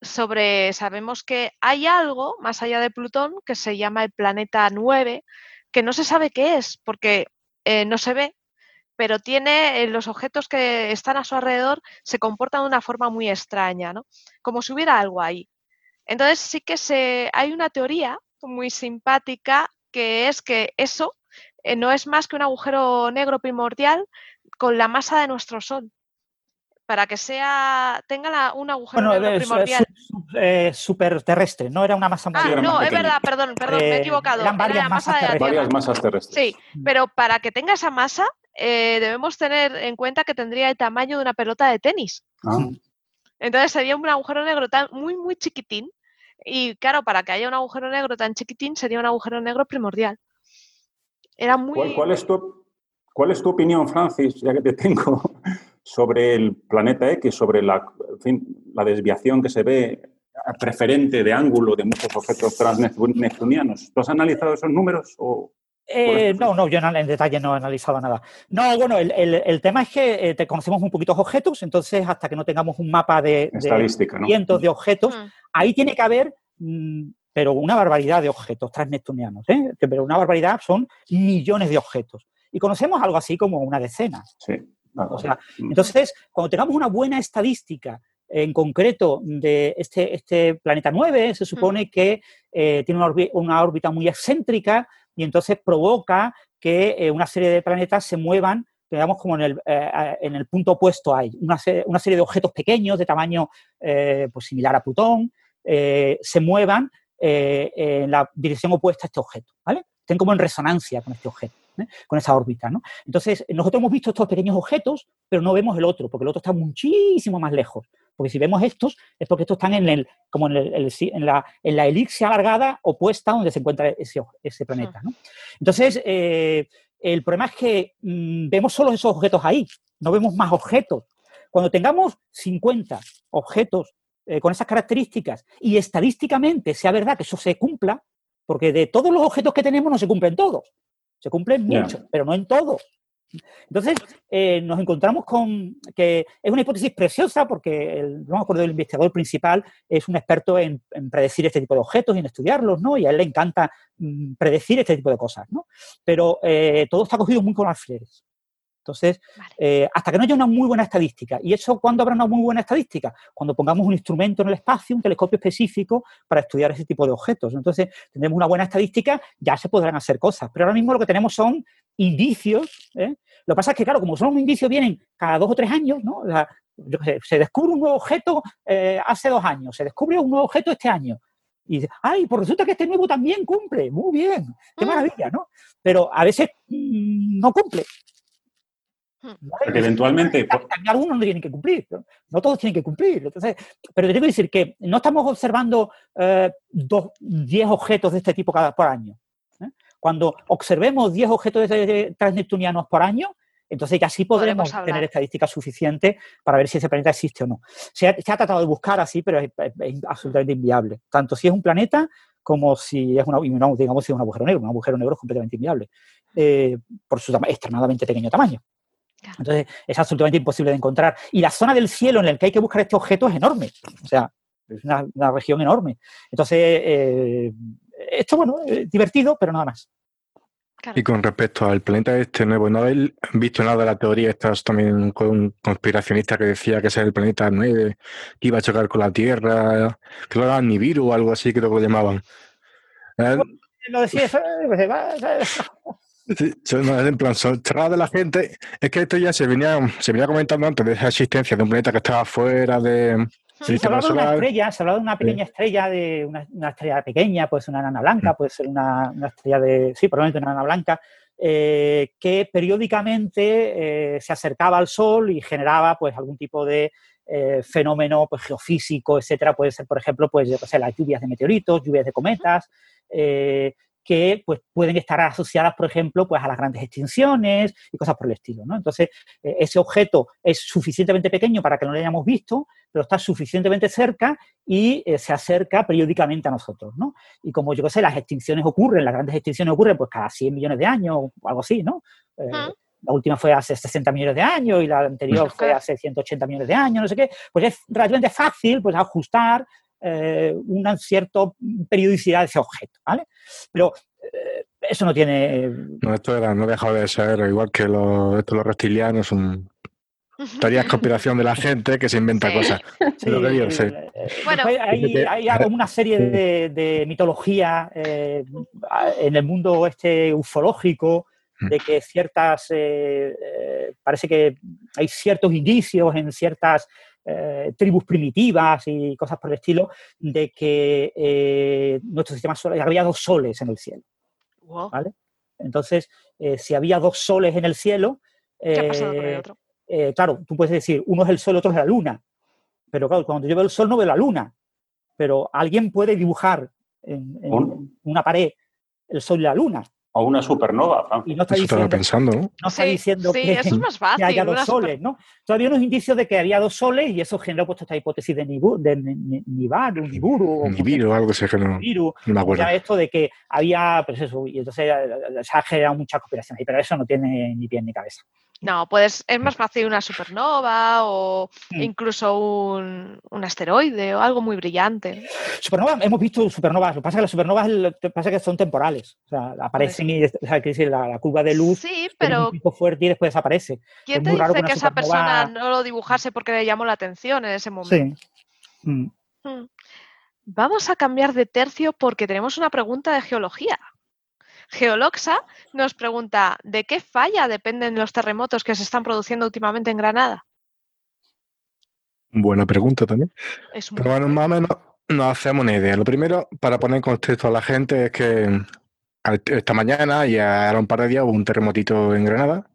Speaker 1: sobre, sabemos que hay algo más allá de Plutón que se llama el planeta 9, que no se sabe qué es, porque eh, no se ve, pero tiene eh, los objetos que están a su alrededor se comportan de una forma muy extraña, ¿no? Como si hubiera algo ahí. Entonces sí que se, hay una teoría muy simpática que es que eso eh, no es más que un agujero negro primordial con la masa de nuestro Sol. Para que sea tenga un agujero negro primordial.
Speaker 5: Eh, superterrestre, no era una masa
Speaker 1: Ah, no, es verdad, perdón, perdón, me he eh,
Speaker 5: equivocado. Eran varias, masas, terrestres.
Speaker 2: varias masas terrestres.
Speaker 1: Sí, pero para que tenga esa masa, debemos tener en cuenta que tendría el tamaño de una pelota de tenis. Ah. Entonces sería un agujero negro tan, muy, muy chiquitín y claro, para que haya un agujero negro tan chiquitín sería un agujero negro primordial. Era muy...
Speaker 2: ¿Cuál, es, tu, ¿Cuál es tu opinión, Francis, ya que te (laughs) tengo, sobre el planeta X, sobre la, la desviación que se ve preferente de ángulo de muchos objetos transneptunianos? ¿Tú has analizado esos números? O...
Speaker 5: Eh, no, no, yo en detalle no he analizado nada. No, bueno, el, tema es que eh, te conocemos muy poquitos objetos, entonces hasta que no tengamos un mapa de, cientos de objetos, mm. ahí tiene que haber, mm, pero una barbaridad de objetos transneptunianos, ¿eh? pero una barbaridad son millones de objetos. Y conocemos algo así como una decena.
Speaker 2: Sí.
Speaker 5: o sea, mm. entonces, cuando tengamos una buena estadística en concreto de este, este planeta 9, se supone que tiene una, una órbita muy excéntrica, y entonces provoca que eh, una serie de planetas se muevan, digamos, como en el, eh, en el punto opuesto hay, una, serie de objetos pequeños de tamaño eh, pues similar a Plutón, se muevan en la dirección opuesta a este objeto, ¿vale? Estén como en resonancia con este objeto. con esa órbita. ¿no? Entonces, nosotros hemos visto estos pequeños objetos, pero no vemos el otro, porque el otro está muchísimo más lejos. Porque si vemos estos, es porque estos están en, el, como en, el, en, la, en la, elipse alargada opuesta donde se encuentra ese, ese planeta. ¿no? Entonces, eh, el problema es que mm, vemos solo esos objetos ahí, no vemos más objetos. Cuando tengamos 50 objetos eh, con esas características y estadísticamente sea verdad que eso se cumpla, porque de todos los objetos que tenemos no se cumplen todos, se cumplen muchos, pero no en todos. Entonces, eh, nos encontramos con que es una hipótesis preciosa porque el, no me acuerdo del investigador principal es un experto en, predecir este tipo de objetos y en estudiarlos, ¿no? Y a él le encanta mm, predecir este tipo de cosas, ¿no? Pero eh, todo está cogido muy con alfileres. Entonces, eh, hasta que no haya una muy buena estadística. ¿Y eso cuándo habrá una muy buena estadística? Cuando pongamos un instrumento en el espacio, un telescopio específico para estudiar ese tipo de objetos. Entonces, tendremos una buena estadística, ya se podrán hacer cosas. Pero ahora mismo lo que tenemos son indicios. ¿eh? Lo que pasa es que, claro, como son indicios, vienen cada dos o tres años, ¿no? se descubre un nuevo objeto eh, hace dos años, se descubre un nuevo objeto este año. Y dice, ay, pues resulta que este nuevo también cumple. Muy bien, qué mm. maravilla, ¿no? Pero a veces mm, no cumple.
Speaker 2: Porque eventualmente...
Speaker 5: Algunos no tienen que cumplir, ¿no? todos tienen que cumplir. Entonces, pero tengo que decir que no estamos observando eh, 10 objetos de este tipo cada, por año. Cuando observemos 10 objetos transneptunianos por año, entonces ya sí podremos, tener estadísticas suficientes para ver si ese planeta existe o no. Se ha, tratado de buscar así, pero es, absolutamente inviable. Tanto si es un planeta como si es una, digamos, si es un agujero negro. Un agujero negro es completamente inviable eh, por su extremadamente pequeño tamaño. Entonces, es absolutamente imposible de encontrar. Y la zona del cielo en la que hay que buscar este objeto es enorme. O sea, es una, región enorme. Entonces, eh, esto, bueno, es divertido, pero nada más.
Speaker 4: Y con respecto al planeta este nuevo, ¿no habéis visto nada de la teoría? Estás también con un conspiracionista que decía que ese es el planeta 9, que iba a chocar con la Tierra, que lo llamaban Nibiru o algo así, creo que lo llamaban. ¿Eh?
Speaker 5: Lo decía, pues,
Speaker 4: en plan, de la gente. Es que esto ya se venía, se venía comentando antes de esa existencia de un planeta que estaba fuera de,
Speaker 5: se hablaba de una estrella, se hablaba de una pequeña estrella, de una, estrella pequeña, puede ser una enana blanca, mm. puede ser una, estrella de, sí, probablemente una enana blanca, eh, que periódicamente eh, se acercaba al Sol y generaba pues algún tipo de eh, fenómeno pues, geofísico, etcétera. Puede ser, por ejemplo, pues, yo las lluvias de meteoritos, lluvias de cometas, que pues, pueden estar asociadas, por ejemplo, pues, a las grandes extinciones y cosas por el estilo. ¿no? Entonces, eh, ese objeto es suficientemente pequeño para que no lo hayamos visto, pero está suficientemente cerca y eh, se acerca periódicamente a nosotros. ¿no? Y como yo sé, las extinciones ocurren, las grandes extinciones ocurren pues cada 100 millones de años o algo así, ¿no? Eh, la última fue hace 60 millones de años y la anterior fue hace 180 millones de años, no sé qué. Pues es relativamente fácil pues, ajustar eh, una cierta periodicidad de ese objeto, ¿vale? Pero eh, eso no tiene...
Speaker 4: No, esto era, no deja de ser igual que los, los reptilianos, son teorías de (laughs) conspiración de la gente que se inventa cosas.
Speaker 5: Eh, bueno, hay, hay, una serie de, mitología en el mundo este ufológico mm. de que ciertas, parece que hay ciertos indicios en ciertas eh, tribus primitivas y cosas por el estilo, de que eh, nuestro sistema solar había dos soles en el cielo. ¿vale? Entonces, eh, si había dos soles en el cielo, claro, tú puedes decir, uno es el sol, otro es la luna. Pero claro, cuando yo veo el sol no veo la luna. Pero alguien puede dibujar en una pared el sol y la luna
Speaker 2: o una supernova,
Speaker 5: Y no está diciendo,
Speaker 4: pensando, ¿no?
Speaker 5: No está diciendo
Speaker 1: que, eso es más fácil,
Speaker 5: que, haya dos soles, ¿no? Todavía unos indicios de que había dos soles y eso generó pues, esta hipótesis de, Nibu, de Nibiru, Nibiru.
Speaker 4: Nibiru, algo así que no,
Speaker 5: Nibiru, no me acuerdo. esto de que había, pues eso, y entonces eh, se ha generado mucha cooperación ahí, pero eso no tiene ni pie ni cabeza.
Speaker 1: No, pues es más fácil una supernova o mm. incluso un, asteroide o algo muy brillante.
Speaker 5: Supernova, hemos visto supernovas. Lo que pasa es que las supernovas lo que pasa que son temporales. O sea, aparecen y la, curva de luz
Speaker 1: sí, pero,
Speaker 5: un tipo fuerte y después desaparece.
Speaker 1: ¿Quién te dice que, esa persona no lo dibujase porque le llamó la atención en ese momento? Sí. Mm. Hmm. Vamos a cambiar de tercio porque tenemos una pregunta de geología. Geoloxa nos pregunta, ¿de qué falla dependen los terremotos que se están produciendo últimamente en Granada?
Speaker 4: Buena pregunta también. Pero bueno, más o menos nos hacemos una idea. Lo primero, para poner en contexto a la gente, es que esta mañana y ahora un par de días hubo un terremotito en Granada,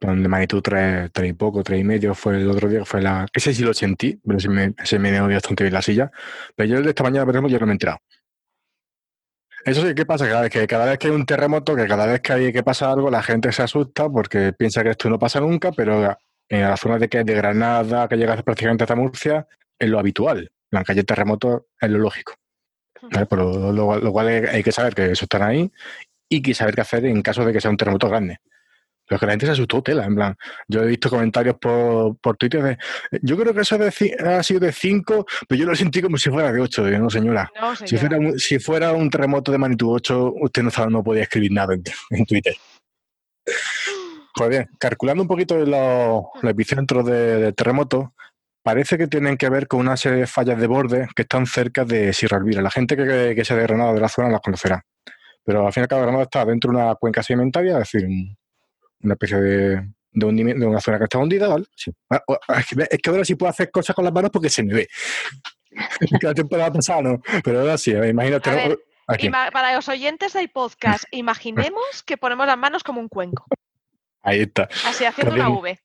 Speaker 4: donde magnitud 3, 3 y poco, 3 y medio fue el otro día, fue la... sé si lo sentí, pero se me, se me dio bastante bien la silla. Pero yo el de esta mañana, por ejemplo, yo no me he enterado. Eso sí, ¿qué pasa? Cada vez que, cada vez que hay un terremoto, que cada vez que hay que pasar algo, la gente se asusta porque piensa que esto no pasa nunca, pero en la zona de, que, de Granada, que llega prácticamente hasta Murcia, es lo habitual. La calle terremoto es lo lógico. Por lo, cual hay que saber que eso están ahí y que saber qué hacer en caso de que sea un terremoto grande. Pero que la gente se asustó tela, en plan. Yo he visto comentarios por, por Twitter de. Yo creo que eso ha sido de 5, pero yo lo sentí como si fuera de 8. No, señora. Si, fuera, si fuera un terremoto de magnitud 8, usted no, sabe, no podía escribir nada en, Twitter. Pues bien, calculando un poquito los, epicentros de, terremoto, parece que tienen que ver con una serie de fallas de borde que están cerca de Sierra Elvira. La gente que, que, se ha de Granada de la zona las conocerá. Pero al fin y al cabo, Granada está dentro de una cuenca sedimentaria, es decir, una especie de, de, una zona que está hundida, ¿vale? Ah, es, que, ahora sí puedo hacer cosas con las manos porque se me ve. (laughs) que la temporada pasada no, pero ahora sí, imagínate.
Speaker 1: para los oyentes del podcast, (laughs) imaginemos que ponemos las manos como un cuenco.
Speaker 4: Ahí está.
Speaker 1: Así, haciendo una V.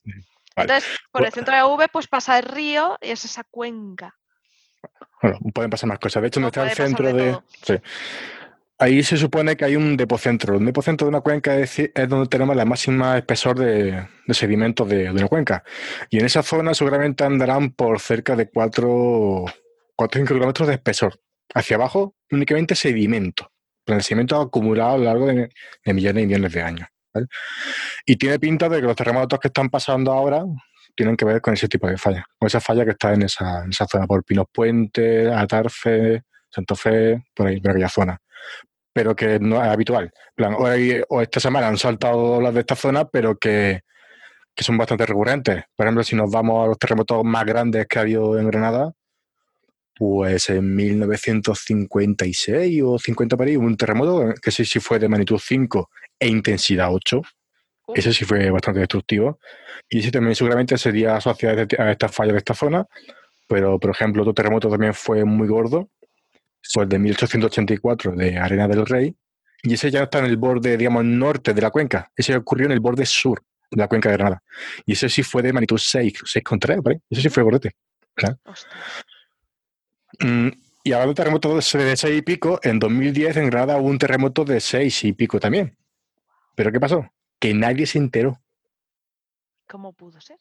Speaker 1: Entonces, por el centro de la V, pues pasa el río y es esa cuenca.
Speaker 4: Bueno, pueden pasar más cosas. De hecho, no, está el centro de. Sí. Ahí se supone que hay un depocentro. Un depocentro de una cuenca es, donde tenemos la máxima espesor de, sedimentos de, una cuenca. Y en esa zona seguramente andarán por cerca de 4 o 5 kilómetros de espesor. Hacia abajo, únicamente sedimento. El sedimento acumulado a lo largo de, millones y millones de años. Y tiene pinta de que los terremotos que están pasando ahora tienen que ver con ese tipo de falla. Con esa falla que está en esa, en esa zona por Pinos Puentes, Atarfe, Santa Fe, por ahí, por aquella zona. Pero que no es habitual. plan, hoy o esta semana han saltado las de esta zona, pero que, que son bastante recurrentes. Por ejemplo, si nos vamos a los terremotos más grandes que ha habido en Granada, pues en 1956 o 50 por ahí hubo un terremoto que sé si fue de magnitud 5 e intensidad 8. Ese sí fue bastante destructivo. Y ese también seguramente sería asociado a estas fallas de esta zona. Pero, por ejemplo, otro terremoto también fue muy gordo. Fue el de 1884 de Arena del Rey. Y ese ya está en el borde, digamos, norte de la cuenca. Ese ocurrió en el borde sur de la cuenca de Granada. Y ese sí fue de magnitud 6, 6,3, por ahí. Ese sí fue gordete. Claro. Mm, y hablando de terremotos de 6 y pico, en 2010 en Granada hubo un terremoto de 6 y pico también. ¿Pero qué pasó? Que nadie se enteró.
Speaker 1: ¿Cómo pudo ser?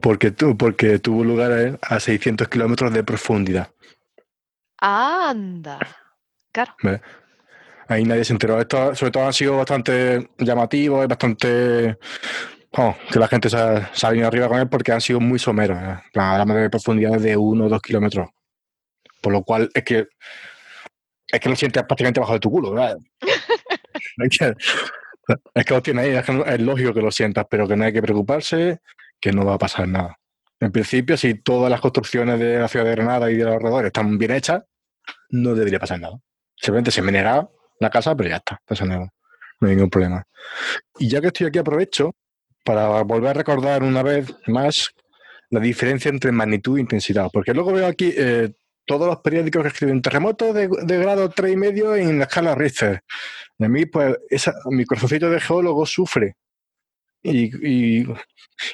Speaker 4: Porque, porque tuvo lugar a 600 kilómetros de profundidad.
Speaker 1: Anda. Claro.
Speaker 4: Ahí nadie se enteró. Esto, sobre todo, han sido bastante llamativos y bastante. que la gente se ha, venido arriba con él porque han sido muy someros. ¿eh? Hablamos de profundidades de 1 o 2 kilómetros. Por lo cual es que es que lo sientes prácticamente bajo de tu culo, ¿verdad? (laughs) es, que, es que lo tienes ahí, es, lógico que lo sientas, pero que no hay que preocuparse, que no va a pasar nada. En principio, si todas las construcciones de la ciudad de Granada y de los alrededores están bien hechas, no debería pasar nada. Simplemente se me nega la casa, pero ya está, no, no hay ningún problema. Y ya que estoy aquí, aprovecho para volver a recordar una vez más la diferencia entre magnitud e intensidad, porque luego veo aquí eh, todos los periódicos que escriben terremoto de, grado 3,5 y medio en la escala Richter. Y a mí, pues, esa, mi corazoncito de geólogo sufre. Y,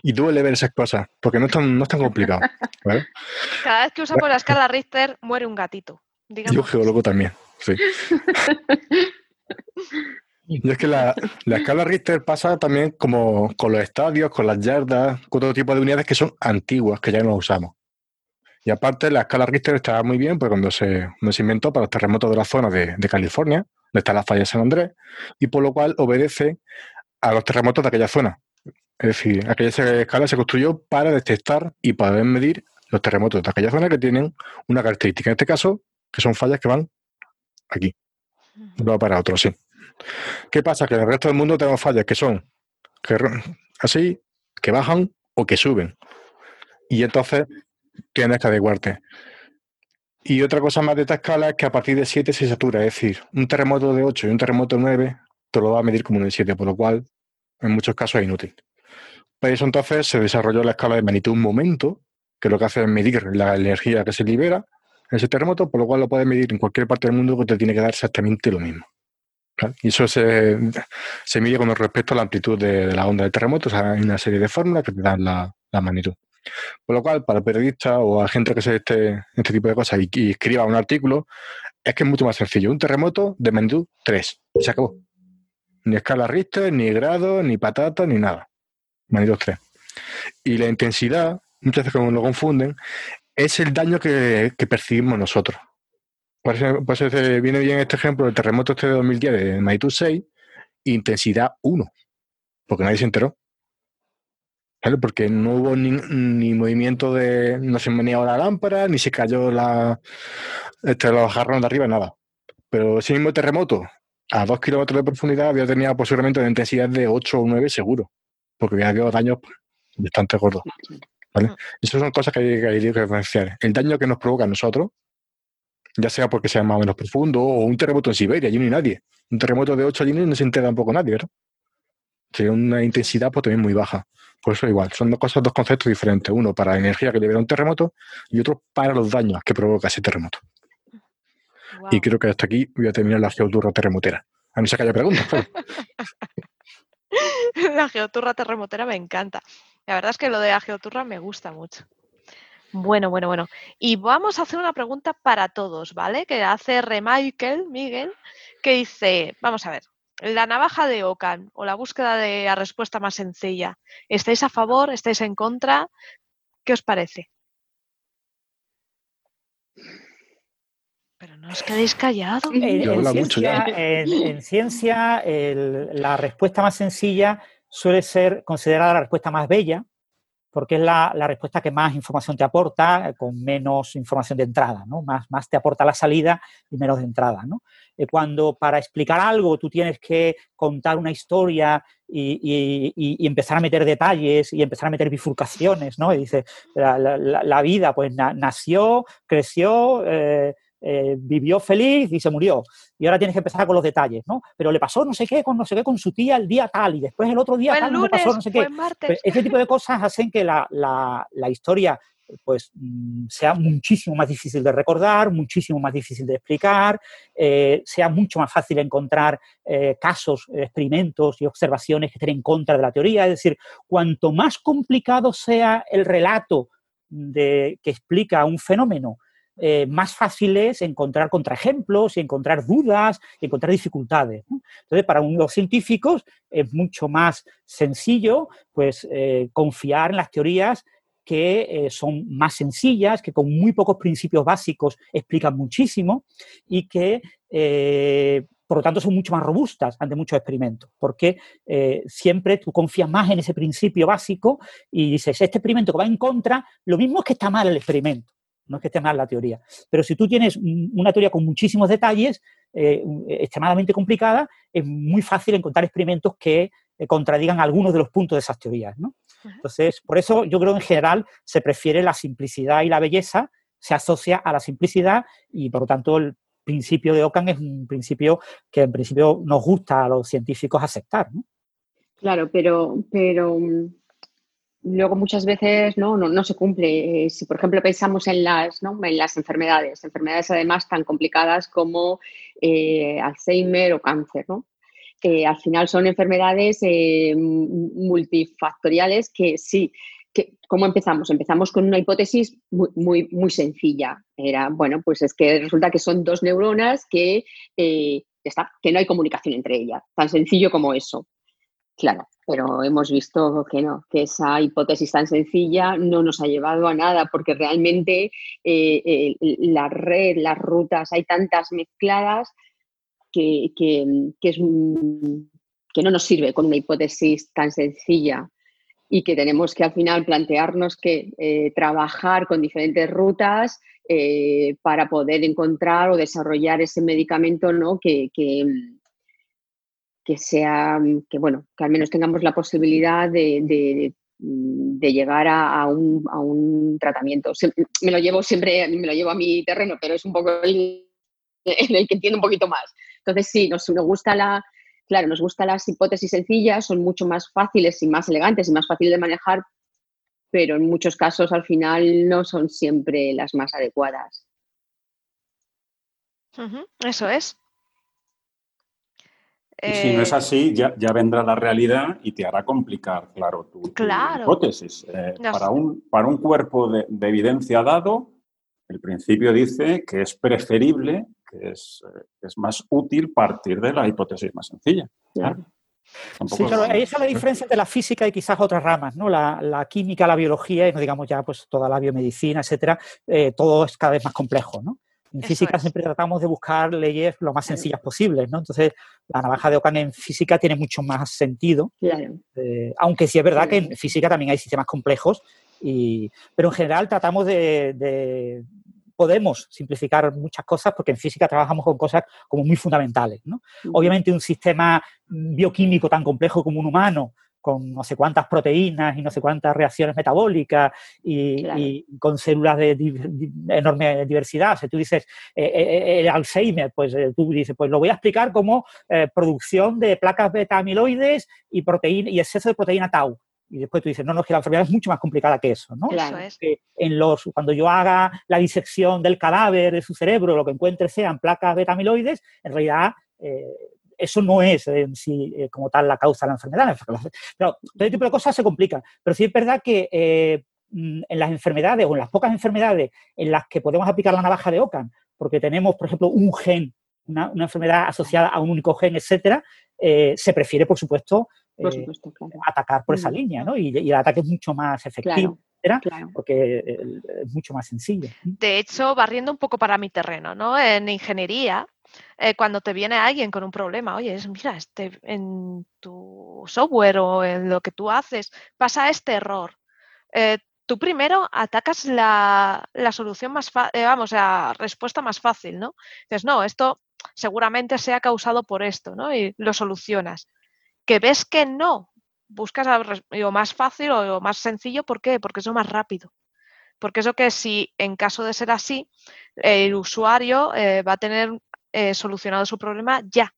Speaker 4: duele ver esas cosas, porque no es tan, no es tan complicado. (laughs)
Speaker 1: Cada vez que usamos la escala Richter, muere un gatito.
Speaker 4: Yo geólogo también, sí. (laughs) Y es que la, la, escala Richter pasa también como con los estadios, con las yardas, con todo tipo de unidades que son antiguas, que ya no usamos. Y aparte, la escala Richter estaba muy bien, pues cuando se, inventó para los terremotos de la zona de, California, donde está la falla de San Andrés, y por lo cual obedece a los terremotos de aquella zona. Es decir, aquella escala se construyó para detectar y para medir los terremotos de aquella zona que tienen una característica. En este caso, que son fallas que van aquí. No para otro, sí. ¿Qué pasa? Que en el resto del mundo tenemos fallas que son así, que bajan o que suben. Y entonces tienes que adecuarte. Y otra cosa más de esta escala es que a partir de 7 se satura, es decir, un terremoto de 8 y un terremoto de 9 te lo va a medir como un de 7, por lo cual en muchos casos es inútil. Para eso entonces se desarrolló la escala de magnitud un momento, que lo que hace es medir la energía que se libera en ese terremoto, por lo cual lo puedes medir en cualquier parte del mundo que te tiene que dar exactamente lo mismo. Y eso se, se, mide con respecto a la amplitud de, la onda del terremoto, o sea, hay una serie de fórmulas que te dan la magnitud. Por lo cual, para periodistas o a gente que se este, este tipo de cosas y, escriba un artículo, es que es mucho más sencillo. Un terremoto de magnitud 3. Se acabó. Ni escala Richter, ni grado, ni patata, ni nada. Magnitud 3. Y la intensidad, muchas veces como lo confunden, es el daño que, percibimos nosotros. Por eso, viene bien este ejemplo del terremoto este de 2010 de magnitud 6, intensidad 1, porque nadie se enteró. Porque no hubo ni, movimiento de. No se meneó la lámpara, ni se cayó la, este, los jarrones de arriba, nada. Pero ese mismo terremoto, a dos kilómetros de profundidad, había tenido posiblemente una intensidad de 8 o 9 seguro. Porque había habido daños bastante gordos. ¿vale? Esas son cosas que hay, que diferenciar. El daño que nos provoca a nosotros, ya sea porque sea más o menos profundo, o un terremoto en Siberia, allí no hay nadie. Un terremoto de 8 allí no se entera tampoco nadie, ¿verdad? Tiene una intensidad pues, también muy baja. Por eso igual, son dos cosas, dos conceptos diferentes. Uno para la energía que libera un terremoto y otro para los daños que provoca ese terremoto. Y creo que hasta aquí voy a terminar la geoturra terremotera. A mí se haya preguntas. (laughs)
Speaker 1: la geoturra terremotera me encanta. La verdad es que lo de la geoturra me gusta mucho. Bueno, bueno, bueno. Y vamos a hacer una pregunta para todos, ¿vale? Que hace Remichael, Miguel, que dice, vamos a ver, la navaja de Ocan o la búsqueda de la respuesta más sencilla. ¿Estáis a favor? ¿Estáis en contra? ¿Qué os parece? Pero no os quedéis callados.
Speaker 5: En, ciencia, la respuesta más sencilla suele ser considerada la respuesta más bella, porque es la, respuesta que más información te aporta, con menos información de entrada, ¿no? Más, más te aporta la salida y menos de entrada, ¿no? Eh, cuando para explicar algo tú tienes que contar una historia y, empezar a meter detalles y empezar a meter bifurcaciones, ¿no? Y dice, la, vida pues nació, creció, eh, eh, vivió feliz y se murió. Y ahora tienes que empezar con los detalles, ¿no? Pero le pasó no sé qué con no sé qué con su tía el día tal y después el otro día tal le pasó no sé qué. Pues ese tipo de cosas hacen que la, la, historia pues mm, sea muchísimo más difícil de recordar, muchísimo más difícil de explicar, eh, sea mucho más fácil encontrar eh, casos, experimentos y observaciones que estén en contra de la teoría. Es decir, cuanto más complicado sea el relato de, que explica un fenómeno, eh, más fácil es encontrar contraejemplos y encontrar dudas y encontrar dificultades. Entonces, para los científicos es mucho más sencillo pues, eh, confiar en las teorías que eh, son más sencillas, que con muy pocos principios básicos explican muchísimo y que, por lo tanto, son mucho más robustas ante muchos experimentos, porque siempre tú confías más en ese principio básico y dices, este experimento que va en contra, lo mismo es que está mal el experimento no es que esté mal la teoría. Pero si tú tienes una teoría con muchísimos detalles, eh, extremadamente complicada, es muy fácil encontrar experimentos que eh, contradigan algunos de los puntos de esas teorías. Entonces, por eso yo creo que en general se prefiere la simplicidad y la belleza, se asocia a la simplicidad y por lo tanto el principio de Ockham es un principio que en principio nos gusta a los científicos aceptar.
Speaker 3: Claro, pero, pero luego muchas veces no, no, se cumple. Eh, si, por ejemplo, pensamos en las, en las enfermedades, enfermedades además tan complicadas como eh, Alzheimer o cáncer, ¿no? al final son enfermedades eh, multifactoriales que sí, que, ¿cómo empezamos? Empezamos con una hipótesis muy, muy, muy sencilla. Era, bueno, pues es que resulta que son dos neuronas que, está, que no hay comunicación entre ellas. Tan sencillo como eso. Claro, pero hemos visto que no, que esa hipótesis tan sencilla no nos ha llevado a nada, porque realmente eh, la red, las rutas, hay tantas mezcladas que, es, que no nos sirve con una hipótesis tan sencilla y que tenemos que al final plantearnos que eh, trabajar con diferentes rutas eh, para poder encontrar o desarrollar ese medicamento ¿no? que, que sea, que bueno, que al menos tengamos la posibilidad de, mm, llegar a, un, tratamiento. me lo llevo siempre, me lo llevo a mi terreno, pero es un poco en el que entiendo un poquito más. Entonces sí, nos, nos gusta la, claro, nos gustan las hipótesis sencillas, son mucho más fáciles y más elegantes y más fáciles de manejar, pero en muchos casos al final no son siempre las más adecuadas.
Speaker 1: Eso es.
Speaker 2: Y si no es eh, así, ya, vendrá la realidad y te hará complicar, claro, tu, hipótesis. Eh, para, un, para un cuerpo de, evidencia dado, el principio dice que es preferible, que es, eh, es más útil partir de la hipótesis más sencilla.
Speaker 5: Sí, claro, ahí está la diferencia entre la física y quizás otras ramas, ¿no? La, química, la biología y no digamos ya pues toda la biomedicina, etcétera, todo es cada vez más complejo, ¿no? En física siempre tratamos de buscar leyes lo más sencillas posibles, ¿no? Entonces, la navaja de Ockham en física tiene mucho más sentido, eh, aunque sí es verdad que en física también hay sistemas complejos, y, pero en general tratamos de, podemos simplificar muchas cosas porque en física trabajamos con cosas como muy fundamentales. ¿no? Obviamente un sistema bioquímico tan complejo como un humano con no sé cuántas proteínas y no sé cuántas reacciones metabólicas y, con células de, enorme diversidad. Si tú dices eh, eh, eh, el Alzheimer, pues tú dices, pues lo voy a explicar como producción de placas beta amiloides y, proteína, y exceso de proteína tau. Y después tú dices, no, no, es que la enfermedad es mucho más complicada que eso, ¿no?
Speaker 1: Claro.
Speaker 5: En los, cuando yo haga la disección del cadáver de su cerebro, lo que encuentre sean placas beta amiloides, en realidad eso no es en sí eh, como tal la causa de la enfermedad. Pero todo tipo de cosas se complican. Pero sí es verdad que eh, mm, en las enfermedades o en las pocas enfermedades en las que podemos aplicar la navaja de Ockham, porque tenemos, por ejemplo, un gen, una, enfermedad asociada a un único gen, etcétera, eh, se prefiere, por supuesto, atacar por esa mm. línea, ¿no? Y, el ataque es mucho más efectivo. porque es mucho más sencillo.
Speaker 1: De hecho, barriendo un poco para mi terreno, ¿no? En ingeniería, eh, cuando te viene alguien con un problema, oye, mira, este, en tu software o en lo que tú haces pasa este error. eh, tú primero atacas la, solución más fácil, eh, vamos, la respuesta más fácil, ¿no? Dices, no, esto seguramente sea causado por esto, ¿no? Y lo solucionas. Que ves que no, buscas lo más fácil o lo más sencillo, ¿por qué? Porque es lo más rápido. Porque es lo que si en caso de ser así, el usuario va a tener eh, solucionado su problema ya.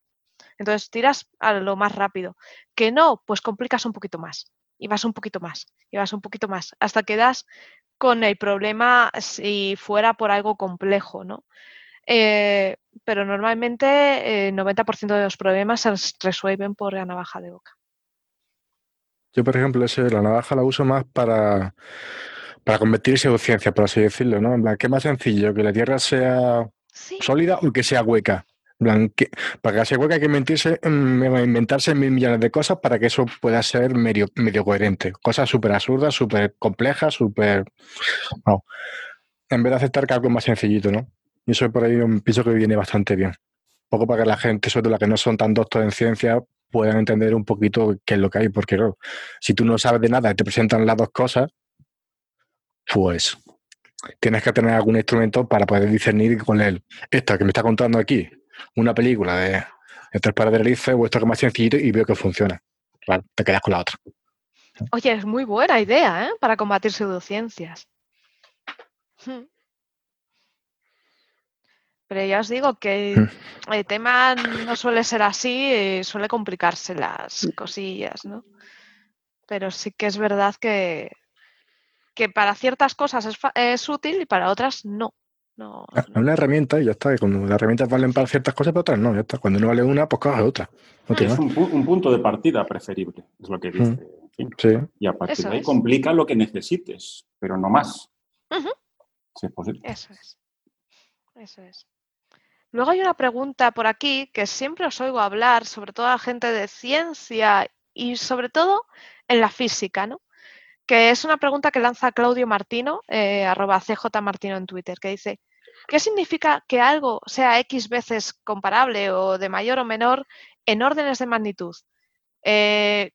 Speaker 1: Entonces tiras a lo más rápido. Que no, pues complicas un poquito más. Y vas un poquito más. Y vas un poquito más. Hasta que das con el problema si fuera por algo complejo, ¿no? Eh, pero normalmente el 90% de los problemas se resuelven por la navaja de boca.
Speaker 4: Yo, por ejemplo, la navaja la uso más para, para convertir ciencia, por así decirlo, ¿no? En ¿qué más sencillo? ¿Que la Tierra sea sólida o que sea hueca? Para que sea hueca hay que inventarse, mm, inventarse mil millones de cosas para que eso pueda ser medio, medio coherente. Cosas súper absurdas, súper complejas, súper... No. En vez de aceptar que algo más sencillito, ¿no? Y eso por ahí pienso que viene bastante bien. Un poco para que la gente, sobre todo la que no son tan doctores en ciencia, puedan entender un poquito qué es lo que hay, porque claro, si tú no sabes de nada y te presentan las dos cosas, pues tienes que tener algún instrumento para poder discernir con él. Esta que me está contando aquí, una película de, tres pares de narices o esto que es más sencillito y veo que funciona. Claro, te quedas con la otra.
Speaker 1: Oye, es muy buena idea, ¿eh? Para combatir pseudociencias. Hmm. Pero ya os digo que mm. el tema no suele ser así, eh, suele complicarse las cosillas, ¿no? Pero sí que es verdad que, que para ciertas cosas es, útil y para otras no. no,
Speaker 4: ah, Una herramienta y ya está. Cuando las herramientas valen para ciertas cosas, para otras no. Ya está. Cuando no vale una, pues coge otra.
Speaker 2: es un, punto de partida preferible, es lo que dice.
Speaker 4: Mm.
Speaker 2: Y a partir de ahí complica lo que necesites, pero no más.
Speaker 1: es posible. Eso es. Eso es. Luego hay una pregunta por aquí que siempre os oigo hablar, sobre todo a la gente de ciencia y sobre todo en la física, ¿no? Que es una pregunta que lanza Claudio Martino, eh, arroba CJ Martino en Twitter, que dice, ¿qué significa que algo sea X veces comparable o de mayor o menor en órdenes de magnitud? Eh,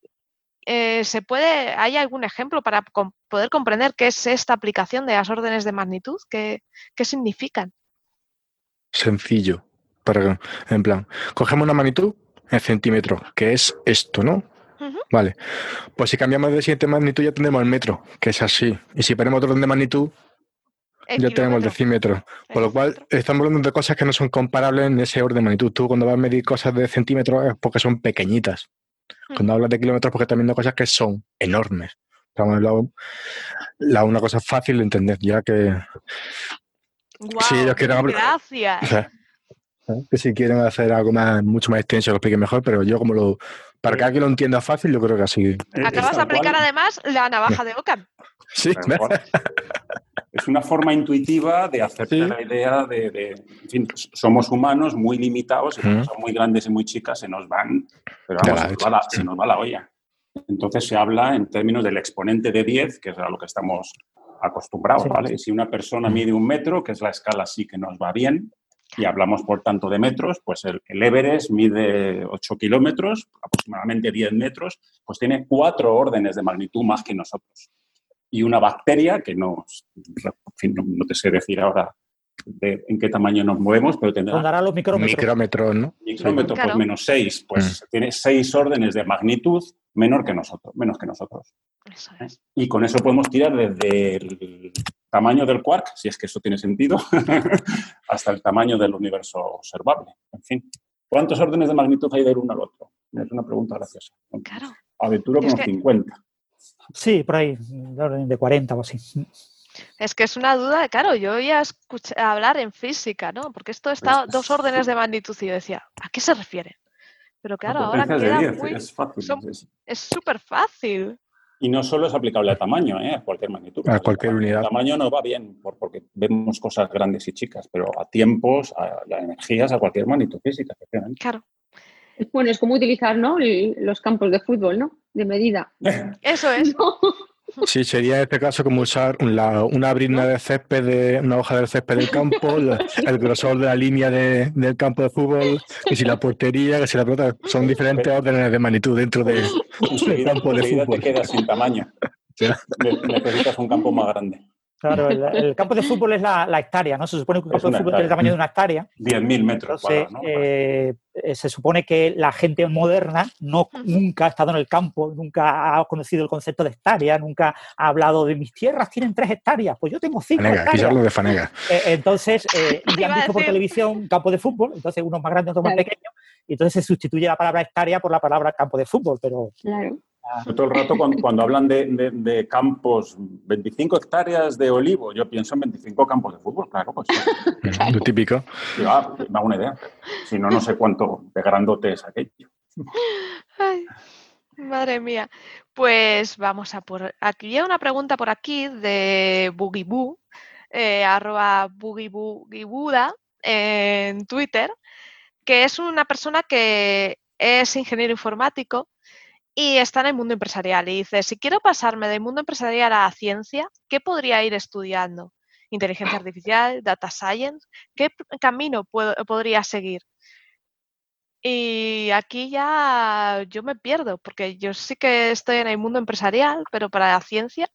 Speaker 1: eh, ¿se puede, ¿Hay algún ejemplo para poder comprender qué es esta aplicación de las órdenes de magnitud? ¿Qué, qué significan?
Speaker 4: sencillo. En plan, cogemos una magnitud en centímetros, que es esto, ¿no? Vale. Pues si cambiamos de siguiente magnitud ya tenemos el metro, que es así. Y si ponemos otro de magnitud, ya tenemos el decímetro. Por lo cual, estamos hablando de cosas que no son comparables en ese orden de magnitud. Tú cuando vas a medir cosas de centímetros es porque son pequeñitas. Cuando hablas de kilómetros, porque también de cosas que son enormes. Estamos hablando la, una cosa fácil de entender, ya que
Speaker 1: sí, ellos quieren Gracias. (laughs)
Speaker 4: que si quieren hacer algo más, mucho más extenso, lo expliquen mejor, pero yo como lo... Para que alguien lo entienda fácil, yo creo que así.
Speaker 1: Acabas de aplicar además la navaja de Ockham. (laughs)
Speaker 4: Sí.
Speaker 2: Es una forma intuitiva de hacerte la idea de, En fin, somos humanos muy limitados, y son muy grandes y muy chicas, se nos van, pero vamos, se, nos va la, se nos va la olla. Entonces se habla en términos del exponente de 10, que es a lo que estamos acostumbrados, ¿vale? Si una persona mide un metro, que es la escala sí que nos va bien, y hablamos por tanto de metros, pues el, Everest mide 8 kilómetros, aproximadamente 10 metros, pues tiene cuatro órdenes de magnitud más que nosotros. Y una bacteria, que no, no, te sé decir ahora en qué tamaño nos movemos, pero tendrá...
Speaker 5: los micrómetros.
Speaker 4: Micrómetros, ¿no?
Speaker 2: Micrómetros, pues menos 6, pues mm. tiene 6 órdenes de magnitud menor que nosotros, menos que nosotros. ¿Eh? Y con eso podemos tirar desde el tamaño del quark, si es que eso tiene sentido, (laughs) hasta el tamaño del universo observable. En fin, ¿cuántos órdenes de magnitud hay del uno al otro? Es una pregunta graciosa.
Speaker 1: Claro.
Speaker 2: Aventuro con 50.
Speaker 5: Sí, por ahí, de orden de 40 o así.
Speaker 1: Es que es una duda, claro, yo oía escuchar hablar en física, ¿no? Porque esto está pues dos órdenes de magnitud y yo decía, ¿a qué se refiere? Pero claro, ahora queda muy... Es súper fácil.
Speaker 2: Y no solo es aplicable a tamaño, ¿eh? a cualquier magnitud.
Speaker 4: A cualquier unidad.
Speaker 2: El tamaño no va bien porque vemos cosas grandes y chicas, pero a tiempos, a, energías, a cualquier magnitud física.
Speaker 1: Claro.
Speaker 3: Bueno, es como utilizar ¿no? los campos de fútbol, ¿no? De medida. (laughs)
Speaker 1: Eso es. (laughs)
Speaker 4: Sí, sería en este caso como usar una brizna de césped, de, una hoja del césped del campo, el grosor de la línea del campo de fútbol, y si la portería, que si la pelota, son diferentes órdenes de magnitud dentro del campo de fútbol.
Speaker 2: te queda sin tamaño. (laughs) Necesitas un campo más grande.
Speaker 5: Claro, el, (laughs) campo de fútbol es la, hectárea, ¿no? Se supone que un campo de fútbol tiene el tamaño de una hectárea.
Speaker 2: 10.000 metros
Speaker 5: Entonces, eh, eh, se supone que la gente moderna no, nunca ha estado en el campo, nunca ha conocido el concepto de hectárea, nunca ha hablado de mis tierras tienen tres hectáreas, pues yo tengo cinco
Speaker 4: Fanega,
Speaker 5: hectáreas.
Speaker 4: de Fanega.
Speaker 5: Eh, entonces, ya han visto por televisión un campo de fútbol, entonces unos más grandes, otros más pequeños, y entonces se sustituye la palabra hectárea por la palabra campo de fútbol, pero...
Speaker 3: Claro.
Speaker 2: Todo el rato cuando, hablan de, campos, 25 hectáreas de olivo, yo pienso en 25 campos de fútbol, claro, pues. (laughs)
Speaker 4: Lo típico.
Speaker 2: Ah, me hago una idea. Si no, no sé cuánto de grandote es aquello.
Speaker 1: madre mía. Pues vamos a por. Aquí hay una pregunta por aquí de Bugiboo, eh, arroba Bugibuda en Twitter, que es una persona que es ingeniero informático y está en el mundo empresarial y dice, si quiero pasarme del mundo empresarial a la ciencia, ¿qué podría ir estudiando? Inteligencia artificial, data science, ¿qué camino podría seguir? Y aquí ya yo me pierdo, porque yo sí que estoy en el mundo empresarial, pero para la ciencia,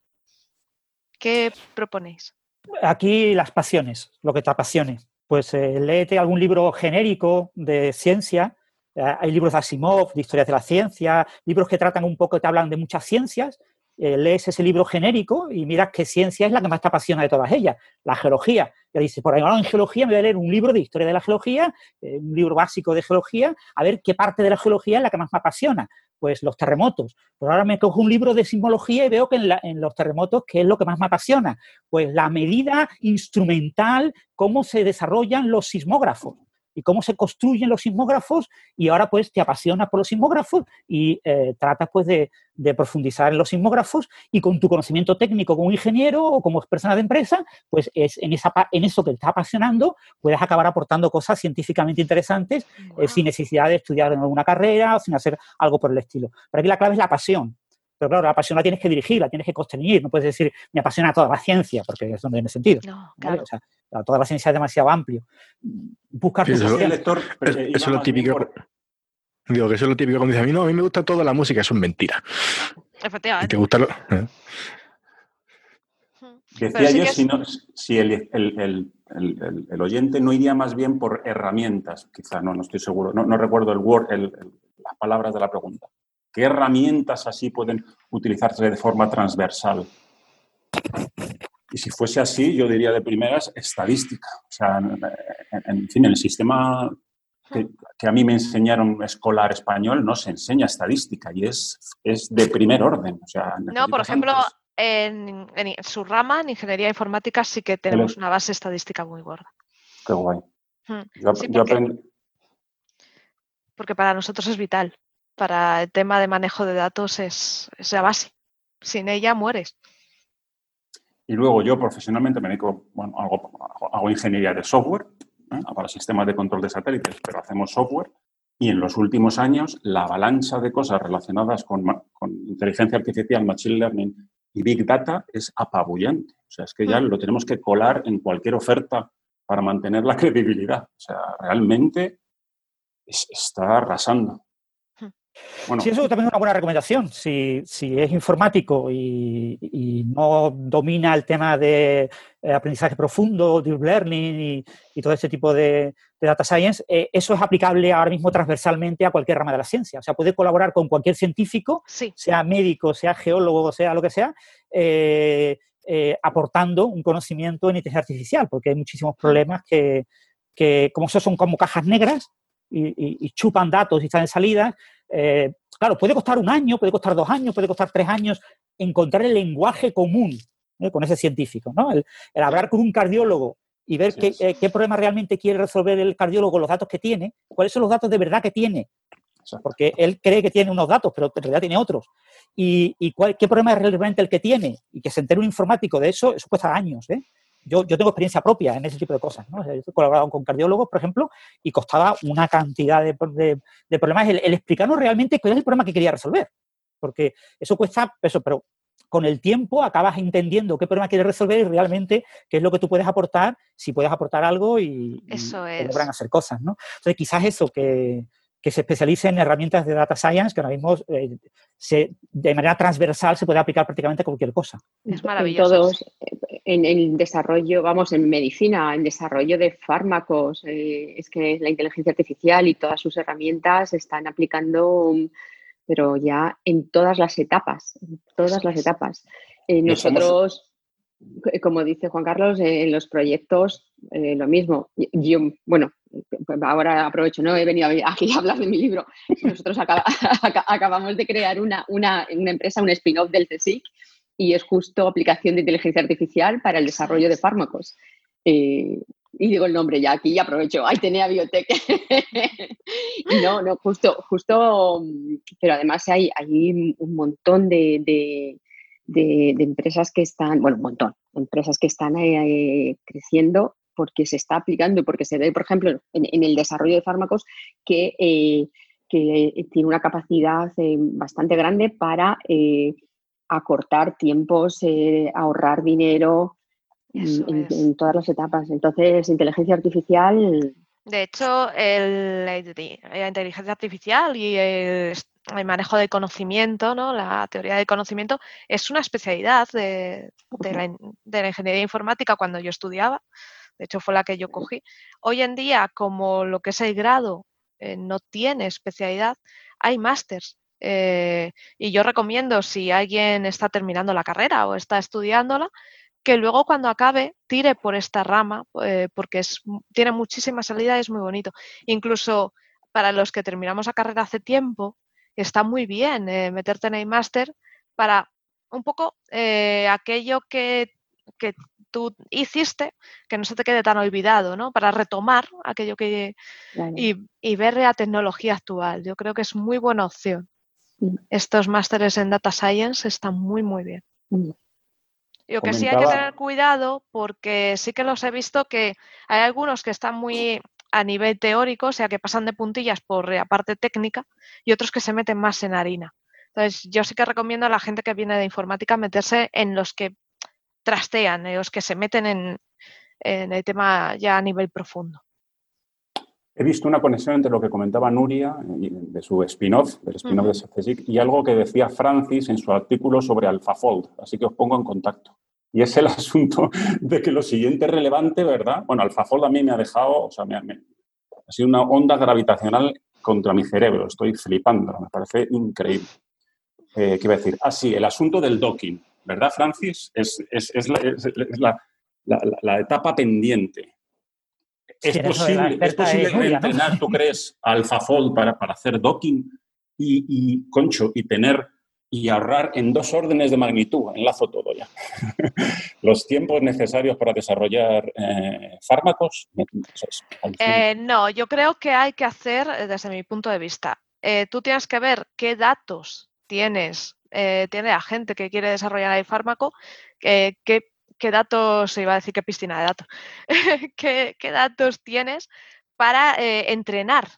Speaker 1: ¿qué proponéis?
Speaker 5: Aquí las pasiones, lo que te apasione. Pues eh, léete algún libro genérico de ciencia hay libros de Asimov, de historias de la ciencia, libros que tratan un poco, te hablan de muchas ciencias. Eh, lees ese libro genérico y miras qué ciencia es la que más te apasiona de todas ellas, la geología. Y dices, por ahí en geología me voy a leer un libro de historia de la geología, eh, un libro básico de geología, a ver qué parte de la geología es la que más me apasiona. Pues los terremotos. Pero ahora me cojo un libro de sismología y veo que en, en los terremotos, ¿qué es lo que más me apasiona? Pues la medida instrumental, cómo se desarrollan los sismógrafos y cómo se construyen los sismógrafos y ahora pues te apasionas por los sismógrafos y eh, tratas pues de, profundizar en los sismógrafos y con tu conocimiento técnico como ingeniero o como persona de empresa, pues es en, esa, en eso que te está apasionando puedes acabar aportando cosas científicamente interesantes eh, sin necesidad de estudiar en alguna carrera o sin hacer algo por el estilo. Pero aquí la clave es la pasión. Pero claro, la pasión la tienes que dirigir, la tienes que constreñir. No puedes decir, me apasiona toda la ciencia, porque eso no tiene sentido.
Speaker 1: No, claro.
Speaker 5: toda la ciencia es demasiado amplio. Buscar
Speaker 4: tu eso, lector, eso es lo típico. Digo que eso es lo típico cuando dice a mí no, a mí me gusta toda la música, eso es mentira.
Speaker 1: Efectivamente.
Speaker 4: ¿Y te gusta lo... ¿eh?
Speaker 2: Decía yo si, no, si el, el, el, oyente no iría más bien por herramientas, quizá, no, no estoy seguro, no, no recuerdo el word, las palabras de la pregunta. ¿Qué herramientas así pueden utilizarse de forma transversal? Y si fuese así, yo diría de primeras estadística. O sea, en, fin, en el sistema que, a mí me enseñaron escolar español no se enseña estadística y es, es de primer orden. O sea,
Speaker 1: no, por ejemplo, en, su rama, en ingeniería informática, sí que tenemos una base estadística muy gorda.
Speaker 2: Qué guay.
Speaker 1: Hmm. Yo, porque para nosotros es vital para el tema de manejo de datos es, la base. Sin ella mueres.
Speaker 2: Y luego yo profesionalmente me dedico, bueno, hago, ingeniería de software ¿eh? para sistemas de control de satélites, pero hacemos software. Y en los últimos años, la avalancha de cosas relacionadas con, con inteligencia artificial, machine learning y big data es apabullante. O sea, es que ya mm. lo tenemos que colar en cualquier oferta para mantener la (laughs) credibilidad. O sea, realmente está arrasando.
Speaker 5: Sí, eso también es una buena recomendación. Si, es informático y, no domina el tema de eh, aprendizaje profundo, deep learning y, todo ese tipo de, data science, eh, eso es aplicable ahora mismo transversalmente a cualquier rama de la ciencia. O sea, puede colaborar con cualquier científico, sea médico, sea geólogo, sea lo que sea, eh, aportando un conocimiento en inteligencia artificial, porque hay muchísimos problemas que, como eso son como cajas negras y, y chupan datos y están en salida, eh, claro, puede costar un año, puede costar dos años, puede costar tres años encontrar el lenguaje común ¿eh? con ese científico, ¿no? El, hablar con un cardiólogo y ver eh, qué, problema realmente quiere resolver el cardiólogo, los datos que tiene, cuáles son los datos de verdad que tiene. Porque él cree que tiene unos datos, pero en realidad tiene otros. Y, qué problema es realmente el que tiene. Y que se entere un informático de eso, eso cuesta años. ¿eh? Yo, tengo experiencia propia en ese tipo de cosas. ¿no? he colaborado con cardiólogos, por ejemplo, y costaba una cantidad de, problemas el, explicarnos realmente cuál es el problema que quería resolver. Porque eso cuesta eso, pero con el tiempo acabas entendiendo qué problema quieres resolver y realmente qué es lo que tú puedes aportar, si puedes aportar algo y,
Speaker 1: eso
Speaker 5: logran hacer cosas. ¿no? Entonces, quizás eso, que, que se especialice en herramientas de data science que ahora mismo eh, se, de manera transversal se puede aplicar prácticamente a cualquier cosa.
Speaker 1: Es maravilloso.
Speaker 3: En todos, en el desarrollo, vamos, en medicina, en desarrollo de fármacos, eh, es que la inteligencia artificial y todas sus herramientas están aplicando, pero ya en todas las etapas, en todas las etapas. Eh, nosotros como dice Juan Carlos, en los proyectos lo mismo. Yo, bueno, ahora aprovecho, no he venido aquí a hablar de mi libro. Nosotros (laughs) acabamos de crear una, una, empresa, un spin-off del CSIC, y es justo aplicación de inteligencia artificial para el desarrollo de fármacos. Eh, y digo el nombre ya aquí y aprovecho, ahí tenía biotech. (laughs) no, no, justo, justo, pero además hay, hay un montón de, de, de, empresas que están, bueno, un montón, empresas que están eh, creciendo porque se está aplicando porque se ve, por ejemplo, en, el desarrollo de fármacos que, eh, tiene una capacidad eh, bastante grande para eh, acortar tiempos, ahorrar dinero en, todas las etapas. Entonces, inteligencia artificial...
Speaker 1: De hecho, la inteligencia artificial y el, manejo de conocimiento, ¿no? la teoría del conocimiento, es una especialidad de, la, de la ingeniería informática cuando yo estudiaba de hecho fue la que yo cogí. Hoy en día, como lo que es el grado eh, no tiene especialidad, hay másters. Eh, y yo recomiendo, si alguien está terminando la carrera o está estudiándola, que luego cuando acabe tire por esta rama, eh, porque es, tiene muchísima salida y es muy bonito. Incluso para los que terminamos la carrera hace tiempo, está muy bien meterte en el máster para un poco aquello que, que tú hiciste, que no se te quede tan olvidado, ¿no? Para retomar aquello que... Y, ver la tecnología actual. Yo creo que es muy buena opción. Estos másteres en Data Science están muy, muy bien. Mm. Yo que sí hay que tener cuidado porque sí que los he visto que hay algunos que están muy a nivel teórico, o sea, que pasan de puntillas por la parte técnica y otros que se meten más en harina. Entonces, yo sí que recomiendo a la gente que viene de informática meterse en los que trastean, eh, los que se meten en, el tema ya a nivel profundo.
Speaker 2: He visto una conexión entre lo que comentaba Nuria de su spin-off, del spin-off de CSIC, y algo que decía Francis en su artículo sobre AlphaFold. Así que os pongo en contacto. Y es el (laughs) asunto de que lo siguiente relevante, ¿verdad? Bueno, AlphaFold a mí me ha dejado, o sea, me, ha sido una onda gravitacional contra mi cerebro. Estoy flipando, me parece increíble. Eh, ¿Qué iba a decir? Ah, sí, el asunto del docking. ¿Verdad, Francis? Es, la, etapa pendiente. ¿Es posible, ¿es posible entrenar, tú crees, AlphaFold para, para hacer docking y, concho y tener y ahorrar en dos órdenes de magnitud, enlazo todo ya, (laughs) los tiempos necesarios para desarrollar eh, fármacos?
Speaker 1: Eh, no, yo creo que hay que hacer, desde mi punto de vista, eh, tú tienes que ver qué datos tienes eh, tiene a gente que quiere desarrollar el fármaco, ¿qué, datos, se iba a decir qué piscina de datos, (laughs) ¿Qué, datos tienes para eh, entrenar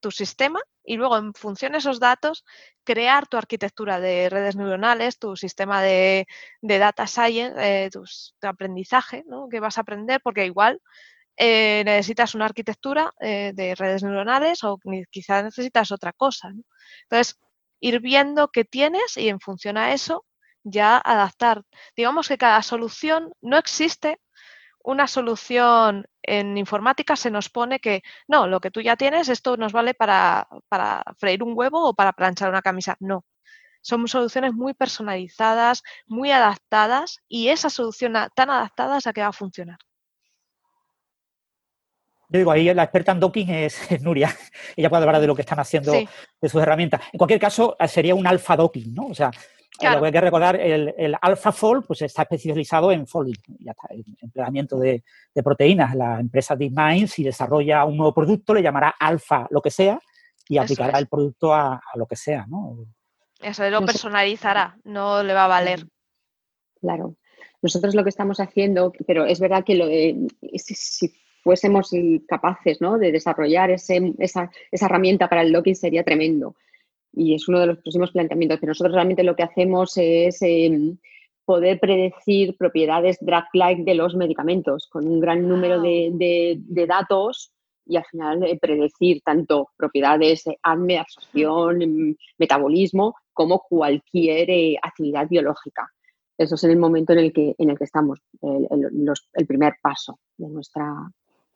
Speaker 1: tu sistema y luego en función de esos datos crear tu arquitectura de redes neuronales, tu sistema de, data science, eh, tu, aprendizaje ¿no? que vas a aprender, porque igual necesitas una arquitectura de redes neuronales o quizás necesitas otra cosa. Entonces, ir viendo qué tienes y en función a eso ya adaptar. Digamos que cada solución no existe una solución en informática se nos pone que no, lo que tú ya tienes, esto nos vale para, para freír un huevo o para planchar una camisa. No. Son soluciones muy personalizadas, muy adaptadas y esa solución tan adaptada es la que va a funcionar.
Speaker 5: Yo digo, ahí la experta en docking (laughs) es, Nuria. Ella puede hablar de lo que están haciendo de sus herramientas. En cualquier caso, sería un alfa docking, ¿no? O sea, eh, lo que hay que recordar, el, el alfa fold pues está especializado en folding, ya está, en empleamiento de, proteínas. La empresa DeepMind, si desarrolla un nuevo producto, le llamará alfa lo que sea y aplicará el producto a, lo que sea, ¿no?
Speaker 1: Eso lo personalizará, no le va a valer.
Speaker 3: Claro. Nosotros lo que estamos haciendo, pero es verdad que lo de, si fuésemos capaces de desarrollar esa, herramienta para el login sería tremendo. Y es uno de los próximos planteamientos, que nosotros realmente lo que hacemos es em, poder predecir propiedades drug-like de los medicamentos con un gran número de, datos y al final eh, predecir tanto propiedades de ADME, absorción, metabolismo, como cualquier eh, actividad biológica. Eso es en el momento en el que, en el que estamos, el, primer paso de nuestra,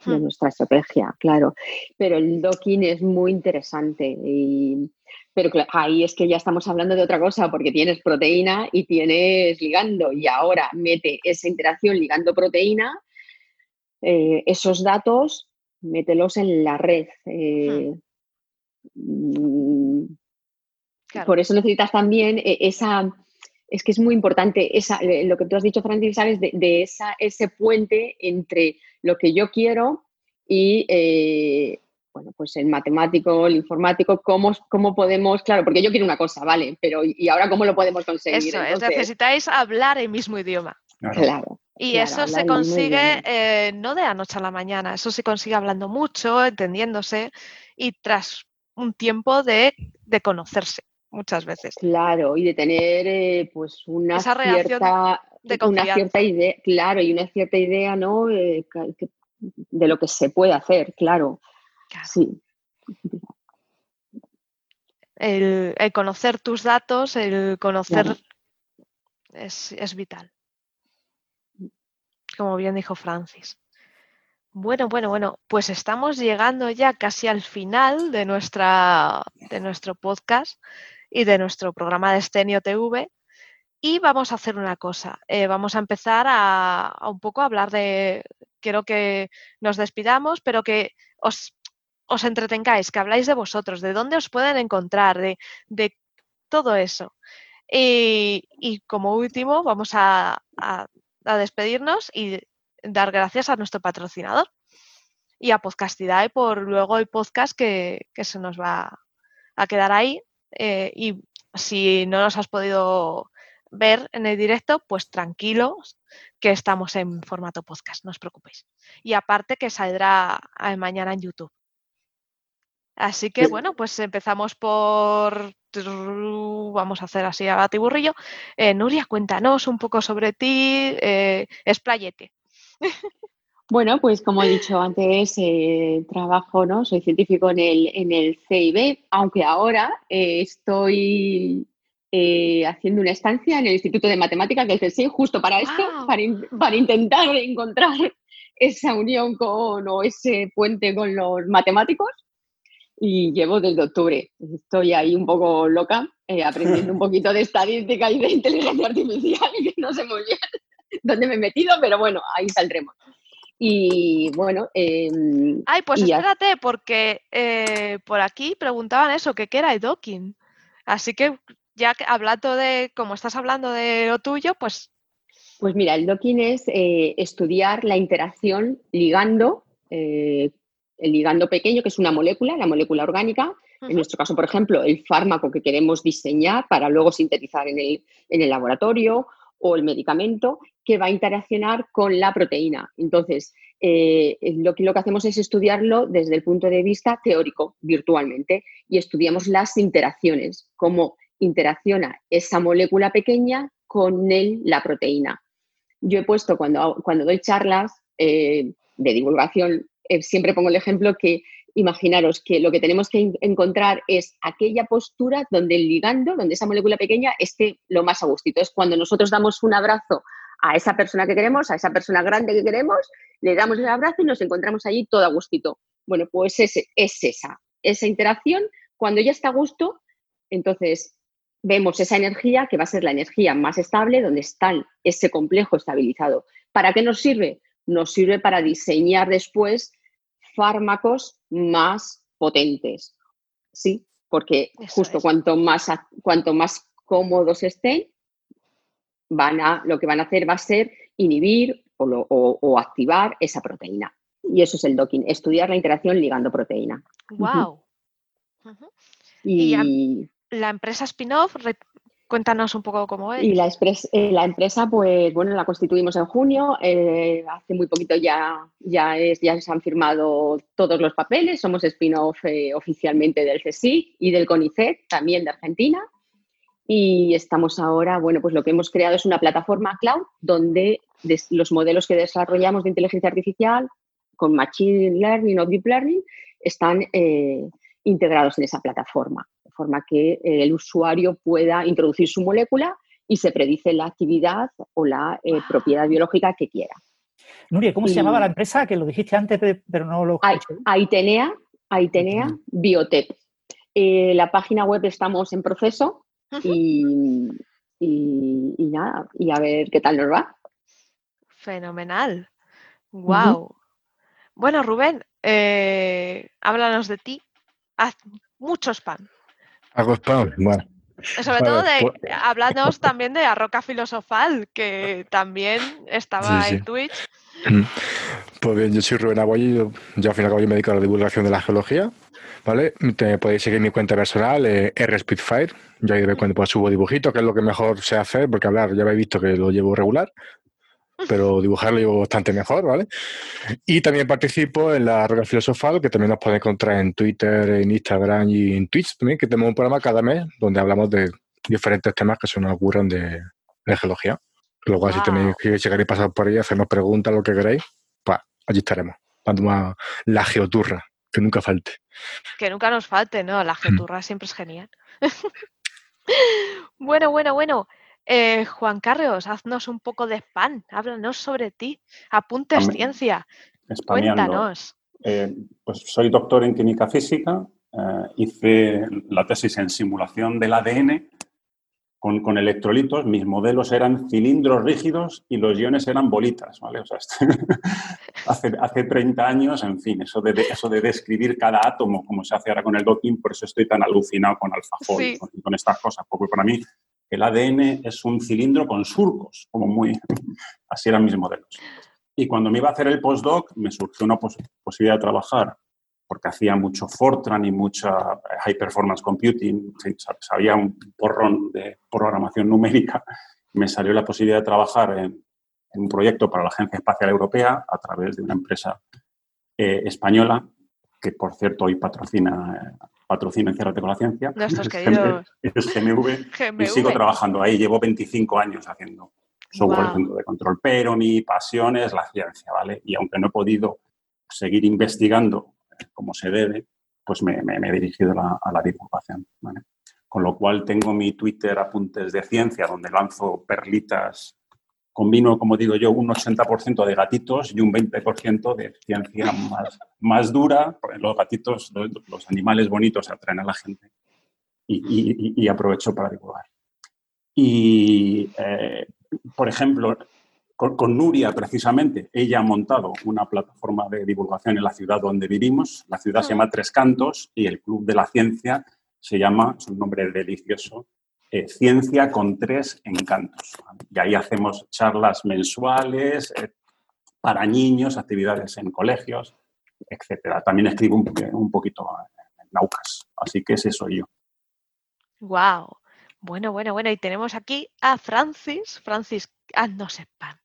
Speaker 3: de nuestra estrategia, claro. Pero el docking es muy interesante. Y, pero ahí es que ya estamos hablando de otra cosa, porque tienes proteína y tienes ligando. Y ahora mete esa interacción ligando-proteína, eh, esos datos, mételos en la red. Eh, mm, por eso necesitas también eh, esa es que es muy importante esa, eh, lo que tú has dicho, Francis, ¿sabes? De, esa, ese puente entre lo que yo quiero y, eh, bueno, pues el matemático, el informático, ¿cómo, cómo podemos, claro, porque yo quiero una cosa, ¿vale? Pero ¿y ahora cómo lo podemos conseguir?
Speaker 1: Eso es, necesitáis hablar el mismo idioma.
Speaker 3: Claro.
Speaker 1: Y eso se consigue eh, no de la noche a la mañana, eso se consigue hablando mucho, entendiéndose y tras un tiempo de conocerse muchas veces.
Speaker 3: Claro, y de tener eh, pues una cierta,
Speaker 1: de
Speaker 3: una cierta idea, claro, y una cierta idea, ¿no? Eh, de lo que se puede hacer, claro. Sí.
Speaker 1: El, conocer tus datos, el conocer es, es vital. Como bien dijo Francis. Bueno, bueno, bueno, pues estamos llegando ya casi al final de, nuestra, de nuestro podcast y de nuestro programa de Estenio TV. Y vamos a hacer una cosa, eh, vamos a empezar a, un poco hablar de, quiero que nos despidamos, pero que os, os entretengáis, que habláis de vosotros, de dónde os pueden encontrar, de, de todo eso. Y, y, como último, vamos a, a, despedirnos y dar gracias a nuestro patrocinador y a Podcastidae por luego el podcast que, que se nos va a quedar ahí eh, y si no nos has podido ver en el directo, pues tranquilos que estamos en formato podcast, no os preocupéis. Y aparte que saldrá eh, mañana en YouTube. Así que bueno, pues empezamos por... Vamos a hacer así a batiburrillo. Eh, Nuria, cuéntanos un poco sobre ti, eh, expláyete. (laughs)
Speaker 3: Bueno, pues como he dicho antes, eh, trabajo, ¿no? Soy científico en el, en el CIB, aunque ahora eh, estoy eh, haciendo una estancia en el Instituto de Matemáticas del CSI justo para esto, para, intentar encontrar esa unión con o ese puente con los matemáticos. Y llevo desde octubre. Estoy ahí un poco loca, aprendiendo (laughs) un poquito de estadística y de inteligencia artificial, (laughs) que no sé muy bien dónde me he metido, pero bueno, ahí saldremos. Y bueno. Em,
Speaker 1: Ay, pues espérate, porque eh, por aquí preguntaban eso, que qué era el docking. Así que ya que hablando de, como estás hablando de lo tuyo, pues.
Speaker 3: Pues mira, el docking es eh, estudiar la interacción ligando, eh, el ligando pequeño, que es una molécula, la molécula orgánica. En nuestro caso, por ejemplo, el fármaco que queremos diseñar para luego sintetizar en el, en el laboratorio o el medicamento que va a interaccionar con la proteína. Entonces, eh, lo, que, lo que hacemos es estudiarlo desde el punto de vista teórico, virtualmente, y estudiamos las interacciones, cómo interacciona esa molécula pequeña con el, la proteína. Yo he puesto, cuando, cuando doy charlas eh, de divulgación, eh, siempre pongo el ejemplo que imaginaros que lo que tenemos que encontrar es aquella postura donde el ligando, donde esa molécula pequeña esté lo más a gustito. Es cuando nosotros damos un abrazo a esa persona que queremos, a esa persona grande que queremos, le damos el abrazo y nos encontramos allí todo a gustito. Bueno, pues es, es esa, esa interacción. Cuando ya está a gusto, entonces vemos esa energía que va a ser la energía más estable, donde está ese complejo estabilizado. ¿Para qué nos sirve? Nos sirve para diseñar después fármacos más potentes. ¿Sí? Porque justo cuanto más, cuanto más cómodos estén, van a, lo que van a hacer va a ser inhibir o, activar esa proteína. Y eso es el docking, estudiar la interacción ligando proteína.
Speaker 1: ¡Wow! Y, la empresa spin-off, cuéntanos un poco cómo es.
Speaker 3: Y la, eh, la empresa, pues bueno, la constituimos en junio. Eh, hace muy poquito ya, ya, es, ya se han firmado todos los papeles. Somos spin-off eh, oficialmente del CSIC y del CONICET, también de Argentina. Y estamos ahora, bueno, pues lo que hemos creado es una plataforma cloud donde los modelos que desarrollamos de inteligencia artificial con Machine Learning o Deep Learning están eh, integrados en esa plataforma, de forma que eh, el usuario pueda introducir su molécula y se predice la actividad o la eh, propiedad biológica que quiera.
Speaker 5: Nuria, ¿cómo se llamaba la empresa? Que lo dijiste antes, pero no lo
Speaker 3: escuché. Aitenea, Aitenea Biotech. la página web estamos en proceso y, nada, y a ver qué tal nos va.
Speaker 1: Fenomenal. Wow. Bueno, Rubén, eh, háblanos de ti. Haz mucho spam.
Speaker 4: Hago spam, bueno.
Speaker 1: Sobre todo de, pues (laughs) también de Arroca Filosofal, que también estaba en Twitch.
Speaker 4: Pues bien, yo soy Rubén Aboy, yo, yo al final me dedico a la divulgación de la geología, ¿vale? Te podéis seguir mi cuenta personal, eh, RSpeedfire, yo ahí de vez en cuando pues, subo dibujitos, que es lo que mejor sé hacer, porque hablar ya habéis visto que lo llevo regular, pero (laughs) dibujarlo llevo bastante mejor, ¿vale? Y también participo en la Roca Filosofal, que también nos pueden encontrar en Twitter, en Instagram y en Twitch también, que tenemos un programa cada mes donde hablamos de diferentes temas que se nos ocurren de, geología. Luego, si tenéis que llegar y pasar por ahí, hacernos preguntas, lo que queráis, allí estaremos. Cuando la geoturra, que nunca falte.
Speaker 1: Que nunca nos falte, ¿no? La mm. geoturra siempre es genial. (laughs) bueno, bueno, bueno. Eh, Juan Carlos, haznos un poco de spam, háblanos sobre ti, apuntes ciencia, cuéntanos.
Speaker 2: Eh, pues soy doctor en química física, eh, hice la tesis en simulación del ADN con, electrolitos, mis modelos eran cilindros rígidos y los iones eran bolitas, ¿vale? O sea, (laughs) hace, hace 30 años, en fin, eso de, eso de describir cada átomo como se hace ahora con el docking, por eso estoy tan alucinado con AlphaFold, con, con, estas cosas, porque para mí el ADN es un cilindro con surcos, como muy, (laughs) así eran mis modelos. Y cuando me iba a hacer el postdoc, me surgió una posibilidad de trabajar, porque hacía mucho Fortran y mucha High Performance Computing, sabía un porrón de programación numérica, me salió la posibilidad de trabajar en, un proyecto para la Agencia Espacial Europea a través de una empresa eh, española, que por cierto hoy patrocina eh, patrocina Enciérrate con la Ciencia.
Speaker 1: Nuestros (laughs) queridos.
Speaker 2: Es GMV, Y sigo trabajando ahí. Llevo 25 años haciendo software centro de control. Pero mi pasión es la ciencia, ¿vale? Y aunque no he podido seguir investigando eh, como se debe, pues me, he dirigido a la divulgación. Con lo cual tengo mi Twitter Apuntes de Ciencia, donde lanzo perlitas combino, como digo yo, un 80% de gatitos y un 20% de ciencia más, más dura. Los gatitos, los, animales bonitos atraen a la gente y, aprovecho para divulgar. Y, eh, por ejemplo, con, Nuria, precisamente, ella ha montado una plataforma de divulgación en la ciudad donde vivimos. La ciudad se llama Tres Cantos y el Club de la Ciencia se llama, es un nombre delicioso, eh, ciencia con tres encantos. Y ahí hacemos charlas mensuales eh, para niños, actividades en colegios, etcétera. También escribo un, poquito en Naucas, así que ese soy yo.
Speaker 1: Wow. Bueno, bueno, bueno. Y tenemos aquí a Francis. Francis, no sepan.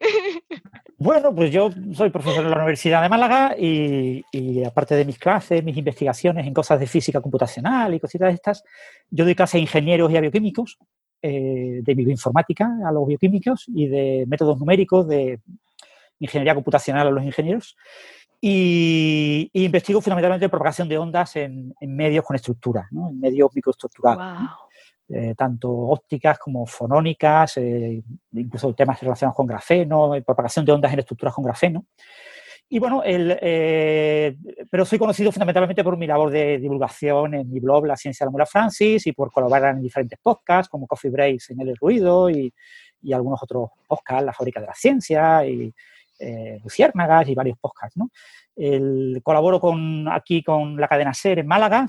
Speaker 1: (laughs)
Speaker 5: Bueno, pues yo soy profesor en la Universidad de Málaga y, aparte de mis clases, mis investigaciones en cosas de física computacional y cositas de estas, yo doy clases a ingenieros y a bioquímicos, eh, de bioinformática a los bioquímicos y de métodos numéricos de ingeniería computacional a los ingenieros. Y, investigo fundamentalmente propagación de ondas en, medios con estructura, en medios microestructurados. Eh, tanto ópticas como fonónicas, eh, incluso temas relacionados con grafeno, propagación de ondas en estructuras con grafeno. Y bueno, el, eh, pero soy conocido fundamentalmente por mi labor de divulgación en mi blog La Ciencia de la Mula Francis y por colaborar en diferentes podcasts como Coffee Breaks en El Ruido y, y algunos otros podcasts, La Fábrica de la Ciencia y Luciérnagas y varios podcasts. ¿no? El, colaboro con, aquí con la cadena SER en Málaga,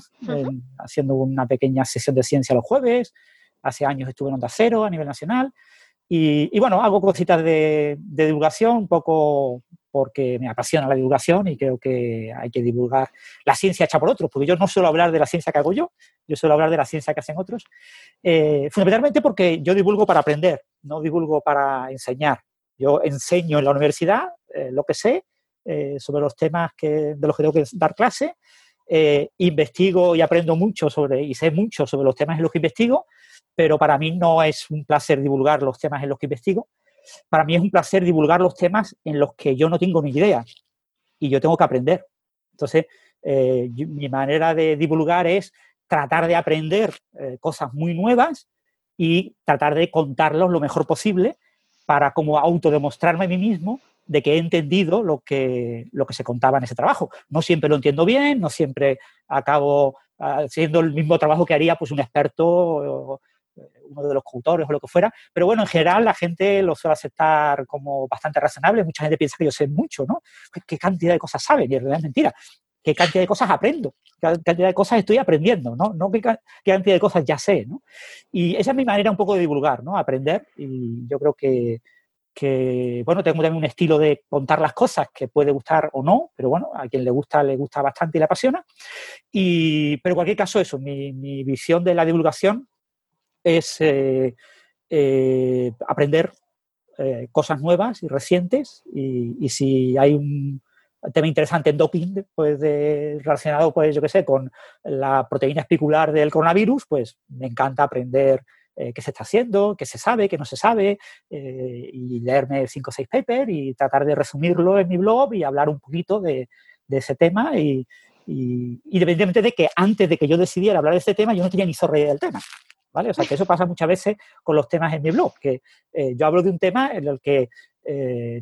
Speaker 5: haciendo una pequeña sesión de ciencia los jueves. Hace años estuve en Onda Cero a nivel nacional. Y, bueno, hago cositas de, divulgación, un poco porque me apasiona la divulgación y creo que hay que divulgar la ciencia hecha por otros, porque yo no suelo hablar de la ciencia que hago yo, yo suelo hablar de la ciencia que hacen otros, eh, fundamentalmente porque yo divulgo para aprender, no divulgo para enseñar. Yo enseño en la universidad eh, lo que sé eh, sobre los temas que, de los que tengo que dar clase. Eh, investigo y aprendo mucho sobre, y sé mucho sobre los temas en los que investigo, pero para mí no es un placer divulgar los temas en los que investigo. Para mí es un placer divulgar los temas en los que yo no tengo ni idea. y yo tengo que aprender. Entonces, mi manera de divulgar es tratar de aprender cosas muy nuevas y tratar de contarlos lo mejor posible para como autodemostrarme a mí mismo de que he entendido lo que, lo que se contaba en ese trabajo. No siempre lo entiendo bien, no siempre acabo haciendo el mismo trabajo que haría pues, un experto, uno de los coautores o lo que fuera, pero bueno, en general la gente lo suele aceptar como bastante razonable, mucha gente piensa que yo sé mucho, ¿no? ¿Qué cantidad de cosas saben? Y en realidad es mentira. ¿Qué cantidad de cosas aprendo? ¿Qué cantidad de cosas estoy aprendiendo? No, no qué, cantidad de cosas ya sé, ¿no? Y esa es mi manera un poco de divulgar, ¿no? Aprender y yo creo que, que, bueno, tengo también un estilo de contar las cosas que puede gustar o no, pero bueno, a quien le gusta, le gusta bastante y le apasiona. Y, pero en cualquier caso, eso, mi, visión de la divulgación es eh, eh, aprender eh, cosas nuevas y recientes y, si hay un tema interesante en doping pues relacionado pues yo qué sé con la proteína especular del coronavirus pues me encanta aprender eh, qué se está haciendo, qué se sabe, qué no se sabe, eh, y leerme cinco o seis papers y tratar de resumirlo en mi blog y hablar un poquito de, ese tema. Y, independientemente de que antes de que yo decidiera hablar de este tema, yo no tenía ni zorra del tema. ¿Vale? O sea, que eso pasa muchas veces con los temas en mi blog, que eh, yo hablo de un tema en el que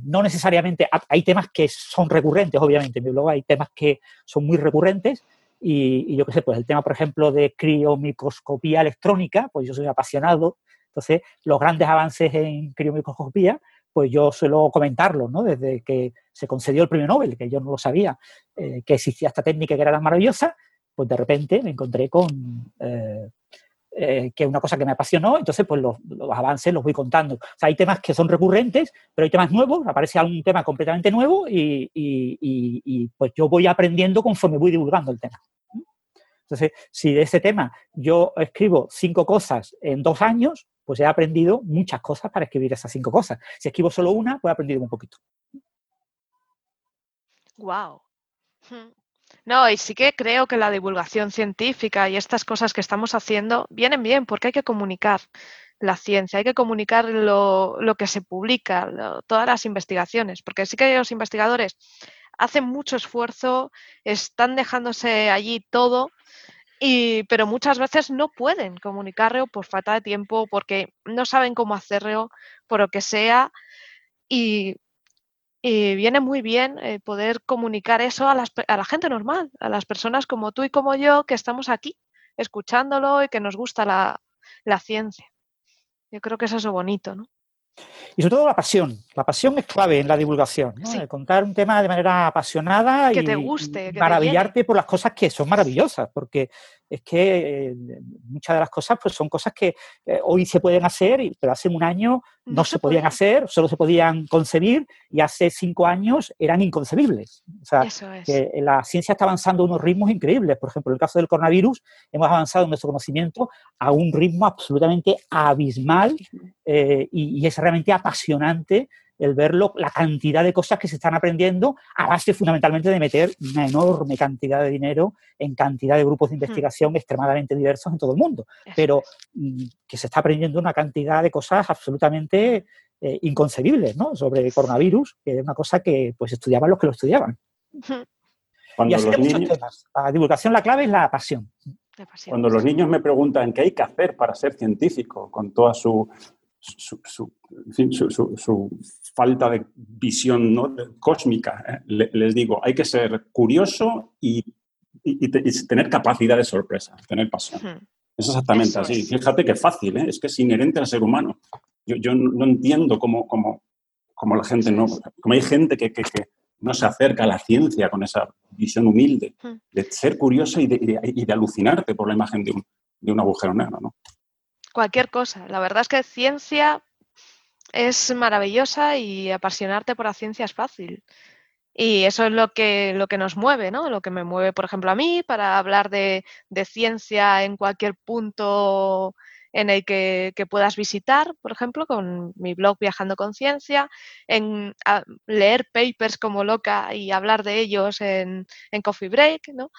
Speaker 5: no necesariamente hay temas que son recurrentes, obviamente, en mi blog hay temas que son muy recurrentes, y, yo qué sé, pues el tema, por ejemplo, de criomicroscopía electrónica, pues yo soy apasionado. Entonces, los grandes avances en criomicroscopía, pues yo suelo comentarlo, ¿no? Desde que se concedió el premio Nobel, que yo no lo sabía, eh, que existía esta técnica que era tan maravillosa, pues de repente me encontré con eh, eh, que es una cosa que me apasionó, entonces pues los, avances los voy contando. O sea, hay temas que son recurrentes, pero hay temas nuevos, aparece algún tema completamente nuevo y, y pues yo voy aprendiendo conforme voy divulgando el tema. Entonces, si de ese tema yo escribo cinco cosas en dos años, pues he aprendido muchas cosas para escribir esas cinco cosas. Si escribo solo una, pues he aprendido un poquito.
Speaker 1: Wow. No, y sí que creo que la divulgación científica y estas cosas que estamos haciendo vienen bien porque hay que comunicar la ciencia, hay que comunicar lo, que se publica, todas las investigaciones, porque sí que los investigadores hacen mucho esfuerzo, están dejándose allí todo pero muchas veces no pueden comunicarlo por falta de tiempo, porque no saben cómo hacerlo, por lo que sea. Y, viene muy bien eh, poder comunicar eso a, la gente normal, a las personas como tú y como yo que estamos aquí escuchándolo y que nos gusta la, la ciencia. Yo creo que eso es lo bonito, ¿no?
Speaker 5: Y sobre todo la pasión. La pasión es clave en la divulgación. ¿no? Contar un tema de manera apasionada
Speaker 1: que y, te guste,
Speaker 5: maravillarte por las cosas que son maravillosas, porque es que eh, muchas de las cosas pues son cosas que eh, hoy se pueden hacer, pero hace un año no, se, podían hacer, solo se podían concebir y hace cinco años eran inconcebibles. O sea, que la ciencia está avanzando a unos ritmos increíbles. Por ejemplo, en el caso del coronavirus, hemos avanzado en nuestro conocimiento a un ritmo absolutamente abismal eh, y, y es realmente apasionante el verlo, la cantidad de cosas que se están aprendiendo a base fundamentalmente de meter una enorme cantidad de dinero en cantidad de grupos de investigación extremadamente diversos en todo el mundo, pero mm, que se está aprendiendo una cantidad de cosas absolutamente eh, inconcebibles, ¿no? Sobre el coronavirus, que es una cosa que pues estudiaban los que lo estudiaban. y así muchos temas. La divulgación, la clave es la pasión.
Speaker 2: Cuando los niños me preguntan qué hay que hacer para ser científico, con toda su su, su, falta de visión ¿no? cósmica. ¿eh? les digo, hay que ser curioso y, tener capacidad de sorpresa, tener pasión. Es exactamente así. Fíjate que fácil, ¿eh? es que es inherente al ser humano. Yo, no entiendo cómo, cómo, cómo, la gente no, como hay gente que, que, no se acerca a la ciencia con esa visión humilde de ser curioso y de, y de, alucinarte por la imagen de un, de un agujero negro, ¿no?
Speaker 1: cualquier cosa. La verdad es que ciencia es maravillosa y apasionarte por la ciencia es fácil. Y eso es lo que, lo que nos mueve, ¿no? Lo que me mueve, por ejemplo, a mí para hablar de, ciencia en cualquier punto en el que, puedas visitar, por ejemplo, con mi blog Viajando con Ciencia, en leer papers como loca y hablar de ellos en, en Coffee Break, ¿no?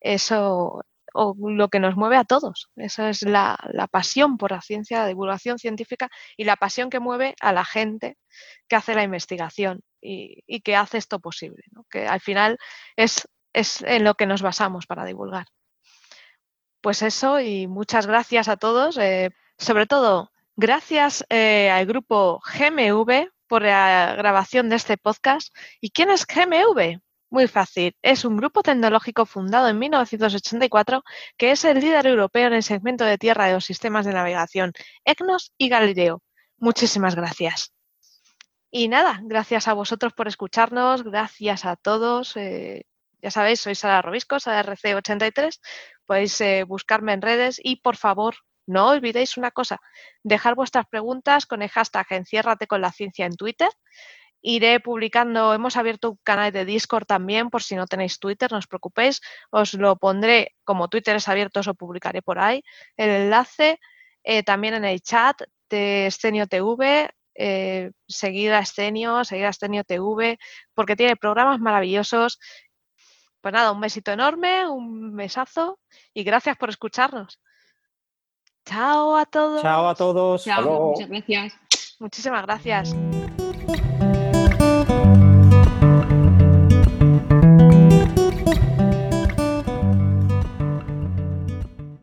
Speaker 1: Eso, o lo que nos mueve a todos. Esa es la, pasión por la ciencia, la divulgación científica y la pasión que mueve a la gente que hace la investigación. y, que hace esto posible, que al final es, es en lo que nos basamos para divulgar. Pues eso y muchas gracias a todos. Eh, sobre todo, gracias eh, al grupo GMV por la grabación de este podcast. ¿Y quién es GMV? Muy fácil. Es un grupo tecnológico fundado en 1984 que es el líder europeo en el segmento de tierra de los sistemas de navegación EGNOS y Galileo. Muchísimas gracias. Y nada, gracias a vosotros por escucharnos, gracias a todos. Eh, ya sabéis, soy Sara Robisco, SaraRC83. Podéis eh, buscarme en redes y por favor, no olvidéis una cosa, dejar vuestras preguntas con el hashtag enciérrate con la ciencia en Twitter. Iré publicando, hemos abierto un canal de Discord también, por si no tenéis Twitter, no os preocupéis, os lo pondré, como Twitter es abierto, os lo publicaré por ahí, el enlace, eh, también en el chat de Escenio TV, eh, seguir a Escenio, seguir a Escenio TV, porque tiene programas maravillosos pues nada, un besito enorme, un besazo y gracias por escucharnos. Chao a todos.
Speaker 5: Chao a todos.
Speaker 3: Chao, muchas gracias.
Speaker 1: Muchísimas gracias.